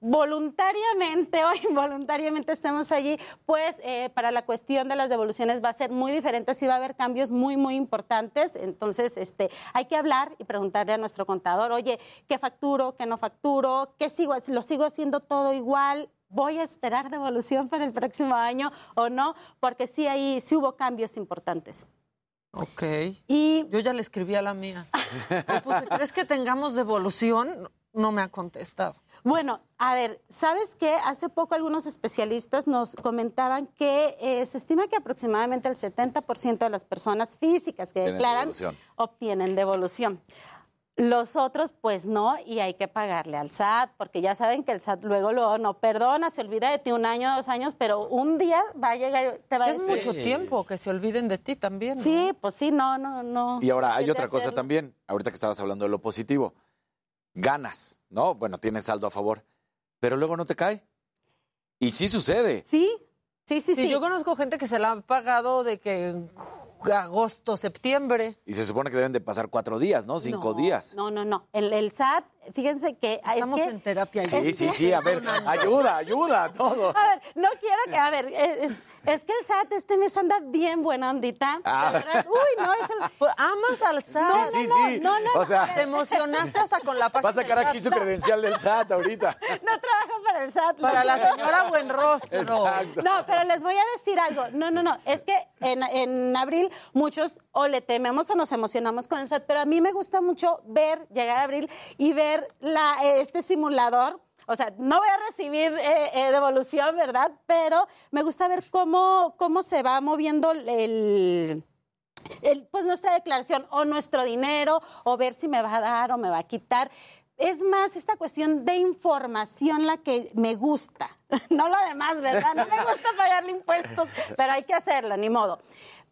voluntariamente o involuntariamente estemos allí, pues eh, para la cuestión de las devoluciones va a ser muy diferente, sí va a haber cambios muy, muy importantes, entonces este, hay que hablar y preguntarle a nuestro contador, oye, ¿qué facturo, qué no facturo, qué sigo, lo sigo haciendo todo igual? Voy a esperar devolución para el próximo año o no, porque sí ahí sí hubo cambios importantes. Ok. Y yo ya le escribí a la mía. Pues, ¿Crees que tengamos devolución? No me ha contestado. Bueno, a ver, ¿sabes qué? Hace poco algunos especialistas nos comentaban que eh, se estima que aproximadamente el 70% de las personas físicas que declaran devolución. obtienen devolución. Los otros, pues no, y hay que pagarle al SAT, porque ya saben que el SAT luego lo no perdona, se olvida de ti un año, dos años, pero un día va a llegar, te va a Es decir. mucho tiempo que se olviden de ti también. ¿no? Sí, pues sí, no, no, no. Y ahora hay otra cosa hacerlo. también, ahorita que estabas hablando de lo positivo. Ganas, ¿no? Bueno, tienes saldo a favor, pero luego no te cae. Y sí sucede. Sí, sí, sí, sí. Yo conozco gente que se la ha pagado de que en agosto, septiembre. Y se supone que deben de pasar cuatro días, ¿no? Cinco No, días. No, no, no. El, el SAT, fíjense que. Estamos es que, en terapia. Sí, sí, sí, a ver, ayuda, ayuda, todo. A ver, no quiero que, a ver, es, es que el SAT este mes anda bien buena ondita. Ah. Verdad, uy, no, es el... Pues, Amas al SAT. No, Sí, sí, no, sí. no, no, O no, sea- Te emocionaste hasta con la página. Va a sacar aquí su credencial del SAT ahorita. No trabajo para el SAT. Para la quiero. señora Buenrostro. Exacto. No, pero les voy a decir algo. No, no, no. Es que en, en abril muchos o le tememos o nos emocionamos con el SAT, pero a mí me gusta mucho ver, llegar a abril y ver este simulador. O sea, no voy a recibir eh, eh, devolución, ¿verdad? Pero me gusta ver cómo, cómo se va moviendo el, el, pues nuestra declaración o nuestro dinero o ver si me va a dar o me va a quitar. Es más esta cuestión de información la que me gusta, no lo demás, ¿verdad? No me gusta pagarle impuestos, pero hay que hacerlo, ni modo.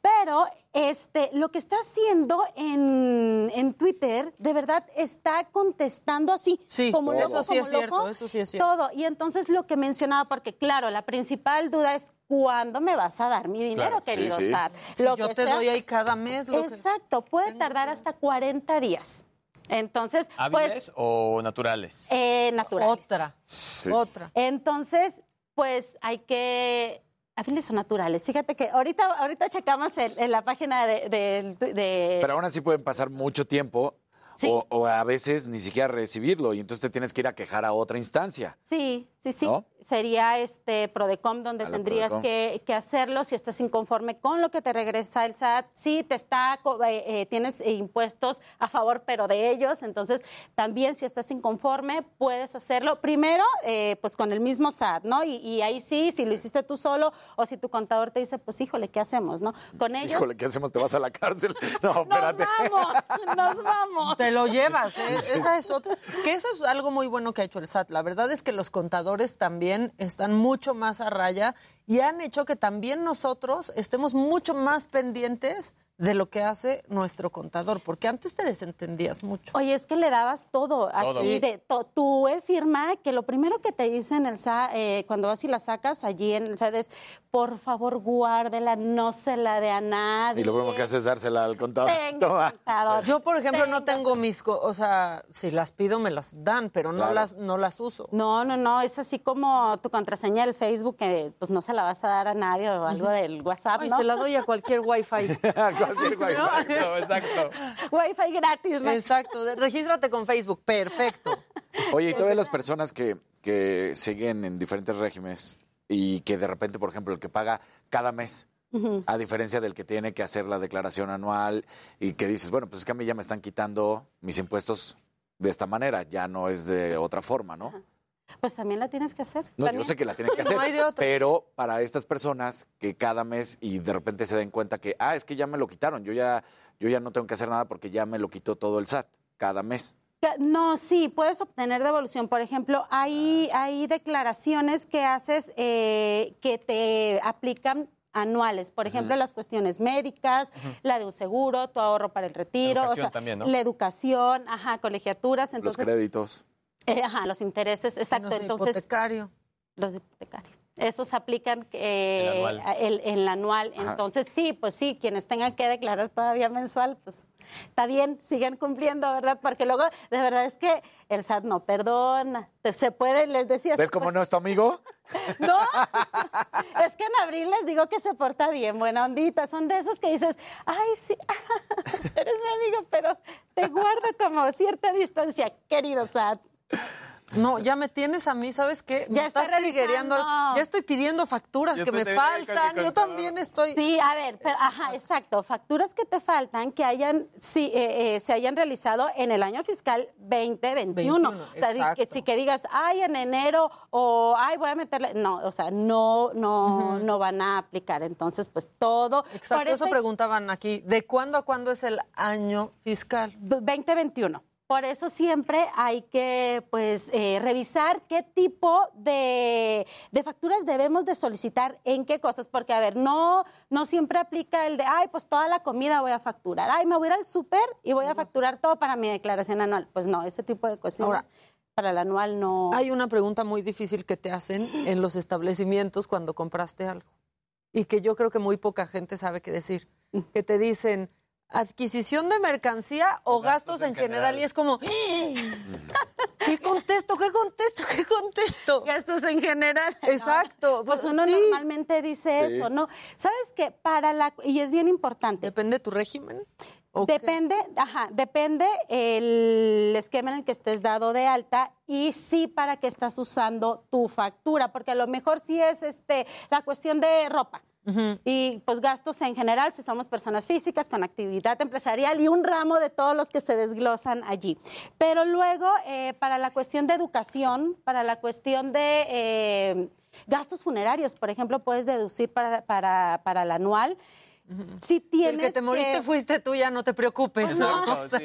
Pero este, lo que está haciendo en, en Twitter, de verdad, está contestando así. Sí, como eso loco, sí es como cierto, loco, eso sí es cierto. Todo. Y entonces lo que mencionaba, porque claro, la principal duda es ¿cuándo me vas a dar mi dinero, Claro, sí, querido sí. SAT? Si yo te doy ahí cada mes lo que- Exacto, puede tardar hasta 40 días. Entonces, ¿Hábiles pues, o naturales? eh, naturales. Otra, Sí. otra. Entonces, pues hay que... Hábiles o naturales. Fíjate que ahorita, ahorita checamos en, en la página de... de- de- Pero aún así pueden pasar mucho tiempo Sí. o, o a veces ni siquiera recibirlo y entonces te tienes que ir a quejar a otra instancia. Sí, sí, sí. ¿No? Sería este Prodecom donde tendrías Prodecom. que, que hacerlo si estás inconforme con lo que te regresa el SAT. Sí, te está, eh, eh, tienes impuestos a favor, pero de ellos. Entonces, también si estás inconforme, puedes hacerlo. Primero, eh, pues con el mismo SAT, ¿no? Y, y ahí sí, si lo hiciste tú solo o si tu contador te dice, pues híjole, ¿qué hacemos, no? Con ellos. Híjole, ¿qué hacemos? ¿Te vas a la cárcel? No, Nos espérate. vamos, nos vamos. Te lo llevas, ¿eh? Esa es otra. Que eso es algo muy bueno que ha hecho el SAT. La verdad es que los contadores también están mucho más a raya y han hecho que también nosotros estemos mucho más pendientes de lo que hace nuestro contador, porque antes te desentendías mucho. Oye, es que le dabas todo, Todo. así Sí. de to- tu firma, que lo primero que te dicen el SAT, eh, cuando vas y la sacas allí en el SAT es, por favor, guárdela, no se la dé a nadie. Y lo primero que haces es dársela al contador. Yo, por ejemplo, no tengo mis, co- o sea, si las pido me las dan, pero no las no las uso. No, no, no, es así como tu contraseña del Facebook, que pues no se la vas a dar a nadie o algo del WhatsApp, Ay, ¿no? se la doy a cualquier wifi. Cualquier guay. Exacto, exacto. Wi-Fi gratis. ¿no? Exacto, regístrate con Facebook, perfecto. Oye, y todas las personas que, que siguen en diferentes regímenes y que de repente, por ejemplo, el que paga cada mes, a diferencia del que tiene que hacer la declaración anual y que dices, bueno, pues es que a mí ya me están quitando mis impuestos de esta manera, ya no es de otra forma, ¿no? Pues también la tienes que hacer. No, yo sé que la tienen que hacer, No hay de otra. pero para estas personas que cada mes y de repente se den cuenta que, ah, es que ya me lo quitaron, yo ya, yo ya no tengo que hacer nada porque ya me lo quitó todo el SAT cada mes. No, sí, puedes obtener devolución. Por ejemplo, hay, hay declaraciones que haces eh, que te aplican anuales. Por ejemplo, las cuestiones médicas, la de un seguro, tu ahorro para el retiro, Educación o sea, también, ¿no? la educación, ajá, colegiaturas. Entonces, Los créditos. Eh, ajá, los intereses, exacto. Los de Entonces, hipotecario. los de hipotecario. Esos aplican eh, El anual. el, el anual. Ajá. Entonces, sí, pues sí, quienes tengan que declarar todavía mensual, pues está bien, sigan cumpliendo, ¿verdad? Porque luego, de verdad es que el SAT no perdona. Se puede, les decía. ¿Ves cómo no es tu amigo? No, es que en abril les digo que se porta bien, buena ondita. Son de esos que dices, ay, sí, eres mi amigo, pero te guardo como cierta distancia, querido Sat. No, ya me tienes a mí, ¿sabes qué? Me Ya está estás. Ya estoy pidiendo facturas Yo que me faltan. Yo también estoy. Sí, a ver, pero, ajá, exacto. Facturas que te faltan que hayan, sí, eh, eh, se hayan realizado en el año fiscal 2021. 21, o sea, exacto. que si que digas, ay, en enero o ay, voy a meterle. No, o sea, no, no, no van a aplicar. Entonces, pues todo. Exacto, por eso preguntaban aquí. ¿De cuándo a cuándo es el año fiscal? 2021. Por eso siempre hay que pues eh, revisar qué tipo de, de facturas debemos de solicitar en qué cosas, porque a ver, no, no siempre aplica el de, ay, pues toda la comida voy a facturar, ay, me voy a ir al súper y voy a facturar todo para mi declaración anual. Pues no, ese tipo de cuestiones para el anual no. Hay una pregunta muy difícil que te hacen en los establecimientos cuando compraste algo y que yo creo que muy poca gente sabe qué decir. Que te dicen adquisición de mercancía o gastos, en general. y es como ¿qué contesto? ¿Qué contesto? ¿Qué contesto? Gastos en general. Exacto. Pues uno Sí. normalmente dice Sí. eso, ¿no? ¿Sabes qué? Para la y es bien importante. Depende de tu régimen. Depende, ajá, depende el esquema en el que estés dado de alta y sí para qué estás usando tu factura, porque a lo mejor sí es este la cuestión de ropa. Y pues gastos en general, si somos personas físicas con actividad empresarial y un ramo de todos los que se desglosan allí. Pero luego, eh, para la cuestión de educación, para la cuestión de eh, gastos funerarios, por ejemplo, puedes deducir para, para, para el anual. Si El tienes que te moriste que- fuiste tú, ya no te preocupes. Pues no. ¿no? O sea,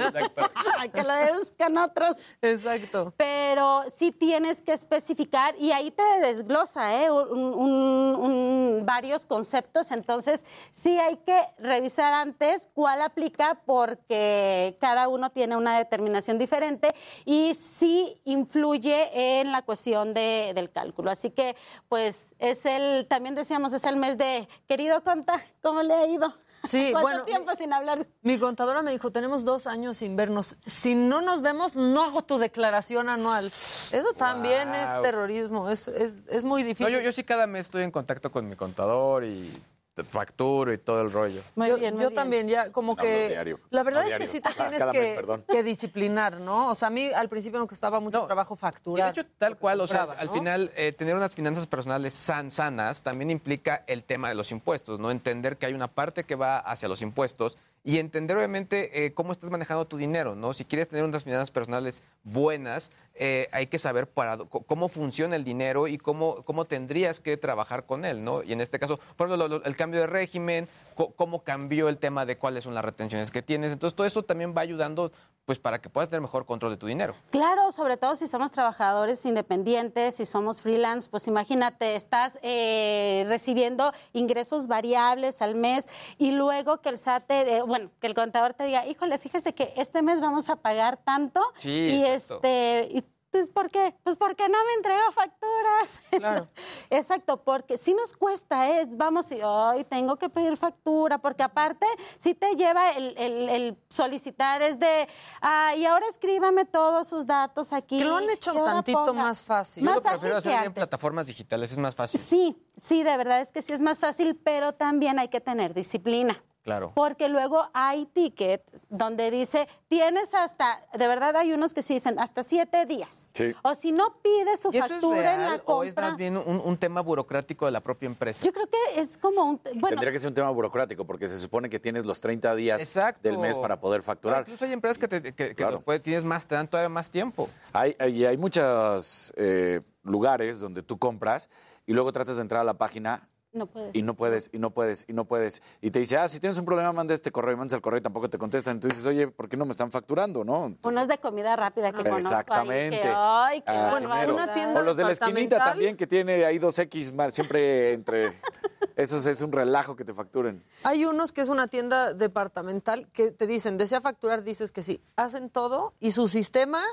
que lo deduzcan otros. Exacto. Pero sí tienes que especificar y ahí te desglosa ¿eh? un- un- un- varios conceptos. Entonces sí hay que revisar antes cuál aplica porque cada uno tiene una determinación diferente y sí influye en la cuestión de- del cálculo. Así que pues es el, también decíamos, es el mes de, querido Conta, ¿cómo le ha ido? Sí, ¿Cuánto bueno, tiempo sin hablar? Mi contadora me dijo, tenemos dos años sin vernos. Si no nos vemos, no hago tu declaración anual. Eso también es terrorismo, es, es, es muy No, difícil. yo, yo sí cada mes estoy en contacto con mi contador y facturo y todo el rollo. yo yo también ya como que diario. la verdad es que diario. sí te tienes cada que, que disciplinar, ¿no? O sea, a mí al principio me costaba mucho trabajo Y facturar. de hecho, tal cual, o sea, al final, eh, tener unas finanzas personales san- sanas también implica el tema de los impuestos, ¿no? Entender que hay una parte que va hacia los impuestos y entender, obviamente, eh, cómo estás manejando tu dinero, ¿no? Si quieres tener unas finanzas personales buenas, eh, hay que saber para, cómo funciona el dinero y cómo, cómo tendrías que trabajar con él, ¿no? Y en este caso, por ejemplo, lo- lo- el cambio de régimen, cómo cambió el tema de cuáles son las retenciones que tienes. Entonces, todo eso también va ayudando, pues, para que puedas tener mejor control de tu dinero. Claro, sobre todo si somos trabajadores independientes, si somos freelance, pues imagínate, estás eh, recibiendo ingresos variables al mes y luego que el SAT, te- eh, bueno, que el contador te diga, híjole, fíjese que este mes vamos a pagar tanto Sí, y exacto. este, y, pues ¿por qué? Pues porque no me entregó facturas. Claro. Exacto, porque si nos cuesta, es, vamos, y hoy tengo que pedir factura, porque aparte si te lleva el, el- el solicitar, es de, ah, y ahora escríbame todos sus datos aquí. Que lo han hecho ahora tantito ponga". más fácil. Yo Más lo prefiero hacer en plataformas digitales, es más fácil. Sí, sí, de verdad es que sí es más fácil, pero también hay que tener disciplina. Claro. Porque luego hay ticket donde dice, tienes hasta, de verdad hay unos que sí dicen, hasta siete días. Sí. O si no pide su ¿Y eso es factura en la real o es compra. más bien un, un tema burocrático de la propia empresa? Yo creo que es como un... Bueno, Tendría que ser un tema burocrático porque se supone que tienes los 30 días Exacto. del mes para poder facturar. incluso hay empresas que, te- que- que Claro. puede- tienes más, te dan todavía más tiempo. Hay, hay, hay muchos eh, lugares donde tú compras y luego tratas de entrar a la página no puedes. y no puedes, y no puedes, y no puedes. Y te dice, ah, si tienes un problema, manda este correo y mandas el correo y tampoco te contestan. Entonces dices, oye, ¿por qué no me están facturando? ¿No? Unos de comida rápida que conozco ahí, Exactamente. que, ay, qué Así barbaridad. mero. o los de la esquinita también, que tiene ahí dos X más, siempre entre... Eso es- es un relajo que te facturen. Hay unos que es una tienda departamental que te dicen, desea facturar, dices que sí. Hacen todo y su sistema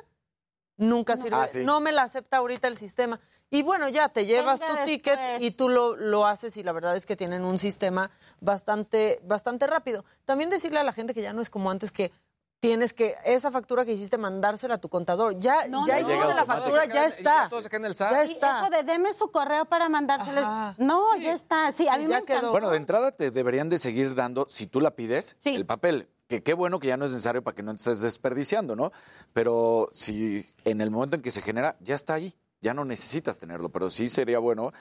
Nunca sirve. Ah, sí. No me la acepta ahorita el sistema. Y bueno, ya te llevas Venga tu ticket y tú lo, lo haces y la verdad es que tienen un sistema bastante, bastante rápido. También decirle a la gente que ya no es como antes que tienes que, esa factura que hiciste, mandársela a tu contador. Ya, No, ya no, hiciste no. la factura, ya está. Ya Sí, está. Eso de deme su correo para mandárseles. No, ya está. Sí, a mí me encantó. Bueno, de entrada te deberían de seguir dando, si tú la pides, el papel. Que qué bueno que ya no es necesario para que no te estés desperdiciando, ¿no? Pero si en el momento en que se genera, ya está ahí. Ya no necesitas tenerlo. Pero sí sería bueno,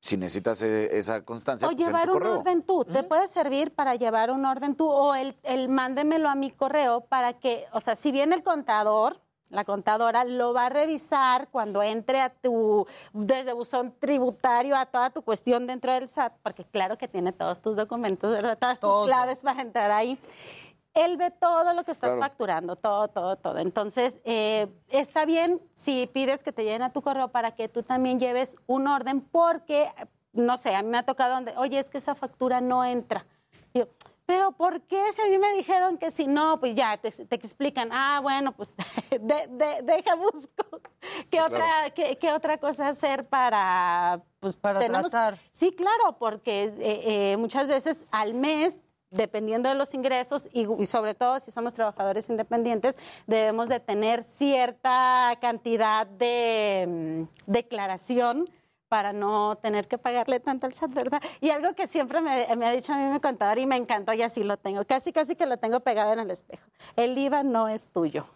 si necesitas eh, esa constancia, O pues, en llevar tu un correo. orden tú. Te puede servir para llevar un orden tú o el, el mándemelo a mi correo para que, o sea, si viene el contador, la contadora lo va a revisar cuando entre a tu, desde buzón tributario a toda tu cuestión dentro del SAT, porque claro que tiene todos tus documentos, ¿verdad? Todas tus claves para entrar ahí. Él ve todo lo que estás Claro. facturando, todo, todo, todo. Entonces, eh, está bien si pides que te lleguen a tu correo para que tú también lleves un orden, porque, no sé, a mí me ha tocado donde, oye, es que esa factura no entra. Y yo, pero ¿por qué? Si a mí me dijeron que si no, pues ya te, te explican, ah, bueno, pues de- de- deja busco. ¿Qué, Sí, otra, claro. qué, qué otra cosa hacer para, pues, Para tratar. Sí, claro, porque eh, eh, muchas veces al mes, dependiendo de los ingresos y, sobre todo si somos trabajadores independientes, debemos de tener cierta cantidad de mm, declaración para no tener que pagarle tanto al SAT, ¿verdad? Y algo que siempre me, me ha dicho a mí mi contador y me encantó y así lo tengo, casi casi que lo tengo pegado en el espejo. El IVA no es tuyo.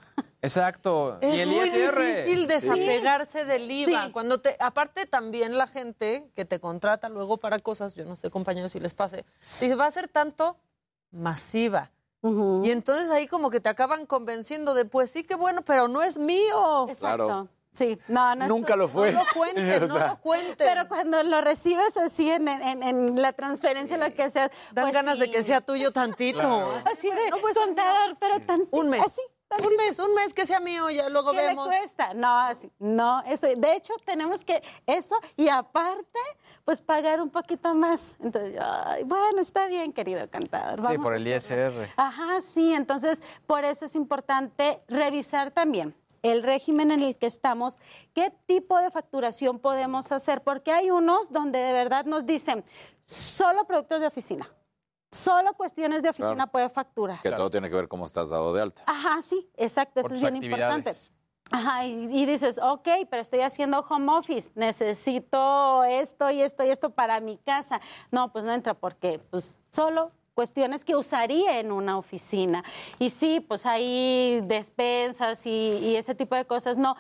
Exacto. y Es el muy ISR. difícil desapegarse del IVA. Sí. Cuando te, aparte también la gente que te contrata luego para cosas, yo no sé compañeros si les pase, dice va a ser tanto masiva. Y entonces ahí como que te acaban convenciendo de pues sí que bueno, pero no es mío. Exacto. Claro. Sí, no, no es Nunca lo fue. No lo cuentes, O no lo cuentes. Pero cuando lo recibes así en, en- en la transferencia, lo que sea. Dan pues ganas de sí. que sea tuyo tantito. Claro. Así de contador, pero tantito. Un mes. Así, Un mes, un mes que sea mío, ya luego ¿Qué le vemos. cuesta? No, así, no, eso. De hecho, tenemos que eso y aparte, pues pagar un poquito más. Entonces, ay, bueno, está bien, querido contador. Sí, vamos por a el hacerlo. ISR. Ajá, sí, entonces por eso es importante revisar también el régimen en el que estamos, qué tipo de facturación podemos hacer, porque hay unos donde de verdad nos dicen solo productos de oficina, solo cuestiones de oficina Claro. puede facturar. Que todo tiene que ver cómo estás dado de alta. Ajá, sí, exacto, Por eso es bien importante. Ajá, y, y dices, ok, pero estoy haciendo home office, necesito esto y esto y esto para mi casa. No, pues no entra porque pues solo cuestiones que usaría en una oficina. Y sí, pues hay despensas y, ese tipo de cosas. No,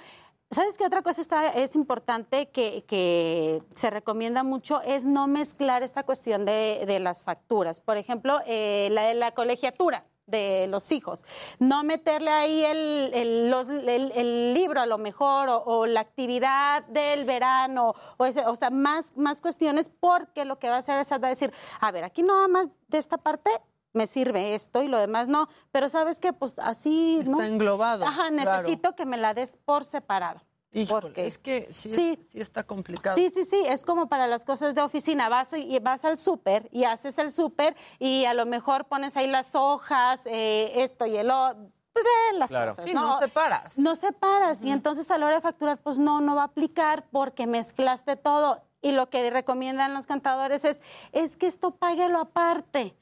¿Sabes qué otra cosa está, es importante que, que se recomienda mucho? Es no mezclar esta cuestión de, de las facturas. Por ejemplo, eh, la de la colegiatura de los hijos. No meterle ahí el, el- los- el- el libro a lo mejor o, o la actividad del verano o, ese- o sea, más, más cuestiones porque lo que va a hacer es va a decir, a ver, aquí nada más de esta parte me sirve esto y lo demás no, pero sabes que pues así Está ¿no? englobado, Ajá, claro. necesito que me la des por separado. Híjole, porque es que sí, es- sí, sí está complicado. Sí, sí, sí, es como para las cosas de oficina. Vas, y vas al súper y haces el súper y a lo mejor pones ahí las hojas, eh, esto y el otro. de las Claro. cosas. Sí, no separas. No separas. Y entonces a la hora de facturar, pues no, no va a aplicar porque mezclaste todo. Y lo que recomiendan los cantadores es, es que esto páguelo aparte.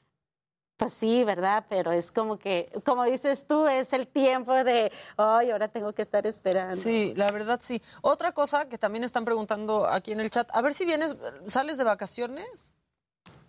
Pues sí, ¿verdad? Pero es como que, como dices tú, es el tiempo de, ay, ahora tengo que estar esperando. Sí, la verdad sí. Otra cosa que también están preguntando aquí en el chat, a ver si vienes, ¿sales de vacaciones?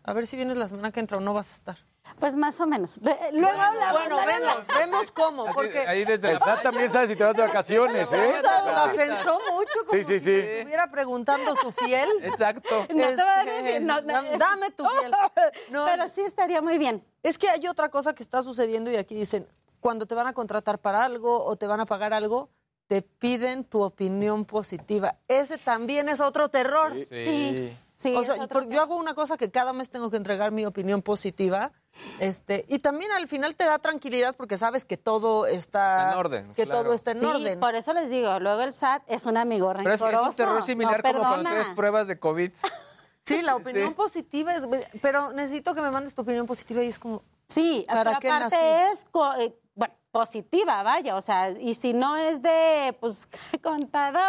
A ver si vienes la semana que entra o no vas a estar. Pues más o menos. Ve- Luego hablamos. Bueno, vemos, vemos cómo, porque ahí desde El SAT también sabe si te vas de vacaciones, ¿eh? la pensó mucho como Sí, sí, si sí. estuviera preguntando su fiel. Exacto. No te va a Este, decir, no, no, dam- dame tu piel. No, Pero sí estaría muy bien. Es que hay otra cosa que está sucediendo y aquí dicen, cuando te van a contratar para algo o te van a pagar algo, te piden tu opinión positiva. Ese también es otro terror. Sí. Sí, sí, O sea, yo hago una cosa que cada mes tengo que entregar mi opinión positiva. Este, y también al final te da tranquilidad porque sabes que todo está En orden, que claro. todo está en Sí, orden. por eso les digo, luego el SAT es un amigo Pero es, rencoroso. es un terror similar no como cuando tienes pruebas de COVID. Sí, la opinión Sí. positiva es, pero necesito que me mandes tu opinión positiva y es como Sí, ¿Para pero qué aparte nací? es eh, positiva, vaya, o sea, y si no es de, pues, contador.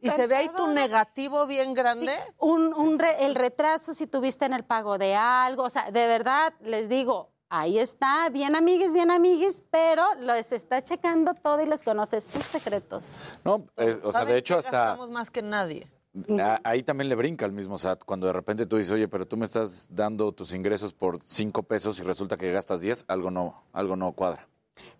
¿Y se ve ahí tu negativo bien grande? Sí, un, un re- el retraso si tuviste en el pago de algo, o sea, de verdad, les digo, ahí está, bien amiguis, bien amiguis, pero les está checando todo y les conoce sus secretos. No, o sea, ¿Saben de hecho, hasta gastamos más que nadie. a- ahí también le brinca al mismo SAT cuando de repente tú dices, oye, pero tú me estás dando tus ingresos por cinco pesos y resulta que gastas 10, algo no, algo no cuadra.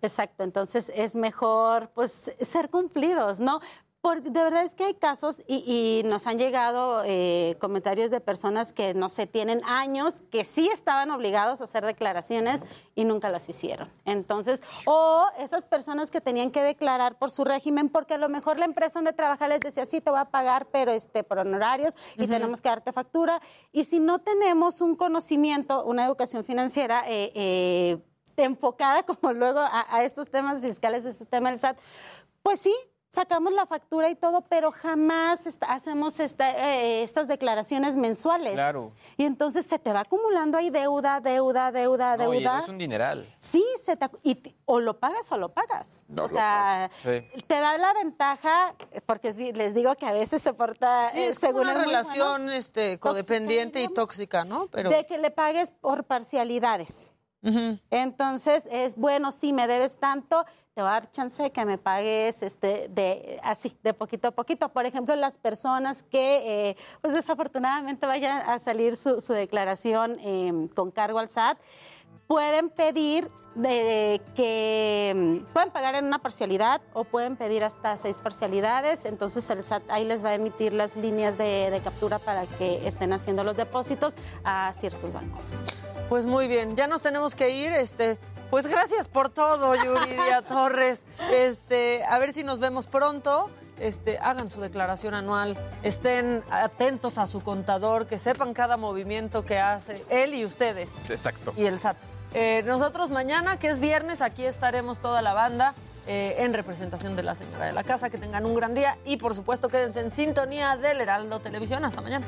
Exacto, entonces es mejor pues ser cumplidos, ¿no? Porque de verdad es que hay casos y, y nos han llegado eh, comentarios de personas que, no sé, tienen años que sí estaban obligados a hacer declaraciones y nunca las hicieron. Entonces, o esas personas que tenían que declarar por su régimen porque a lo mejor la empresa donde trabaja les decía, sí, te va a pagar, pero este, por honorarios y tenemos que darte factura. Y si no tenemos un conocimiento, una educación financiera, eh, eh, enfocada como luego a, a estos temas fiscales, este tema del SAT, pues sí, sacamos la factura y todo, pero jamás esta- hacemos esta, eh, estas declaraciones mensuales. Claro. Y entonces se te va acumulando ahí deuda, deuda, deuda, No, y deuda. es un dineral. Sí, se te, acu- y te- o lo pagas o lo pagas. No, o lo sea, Sí. te da la ventaja, porque les digo que a veces se porta Sí, eh, es como según una relación bueno, este, codependiente y tóxica, ¿no? Pero de que le pagues por parcialidades. Entonces es bueno, si me debes tanto, te va a dar chance de que me pagues este de así, de poquito a poquito. Por ejemplo, las personas que eh, pues desafortunadamente vayan a salir su, su declaración eh, con cargo al SAT, pueden pedir de que mm, pueden pagar en una parcialidad o pueden pedir hasta seis parcialidades. Entonces el SAT ahí les va a emitir las líneas de captura para que estén haciendo los depósitos a ciertos bancos. Pues muy bien, ya nos tenemos que ir. Este, pues gracias por todo, Yuridia Torres. Este, a ver si nos vemos pronto. Este, hagan su declaración anual, estén atentos a su contador, que sepan cada movimiento que hace él y ustedes Exacto. y el SAT. Eh, nosotros mañana, que es viernes, aquí estaremos toda la banda eh, en representación de la señora de la casa. Que tengan un gran día y por supuesto quédense en sintonía del Heraldo Televisión. Hasta mañana.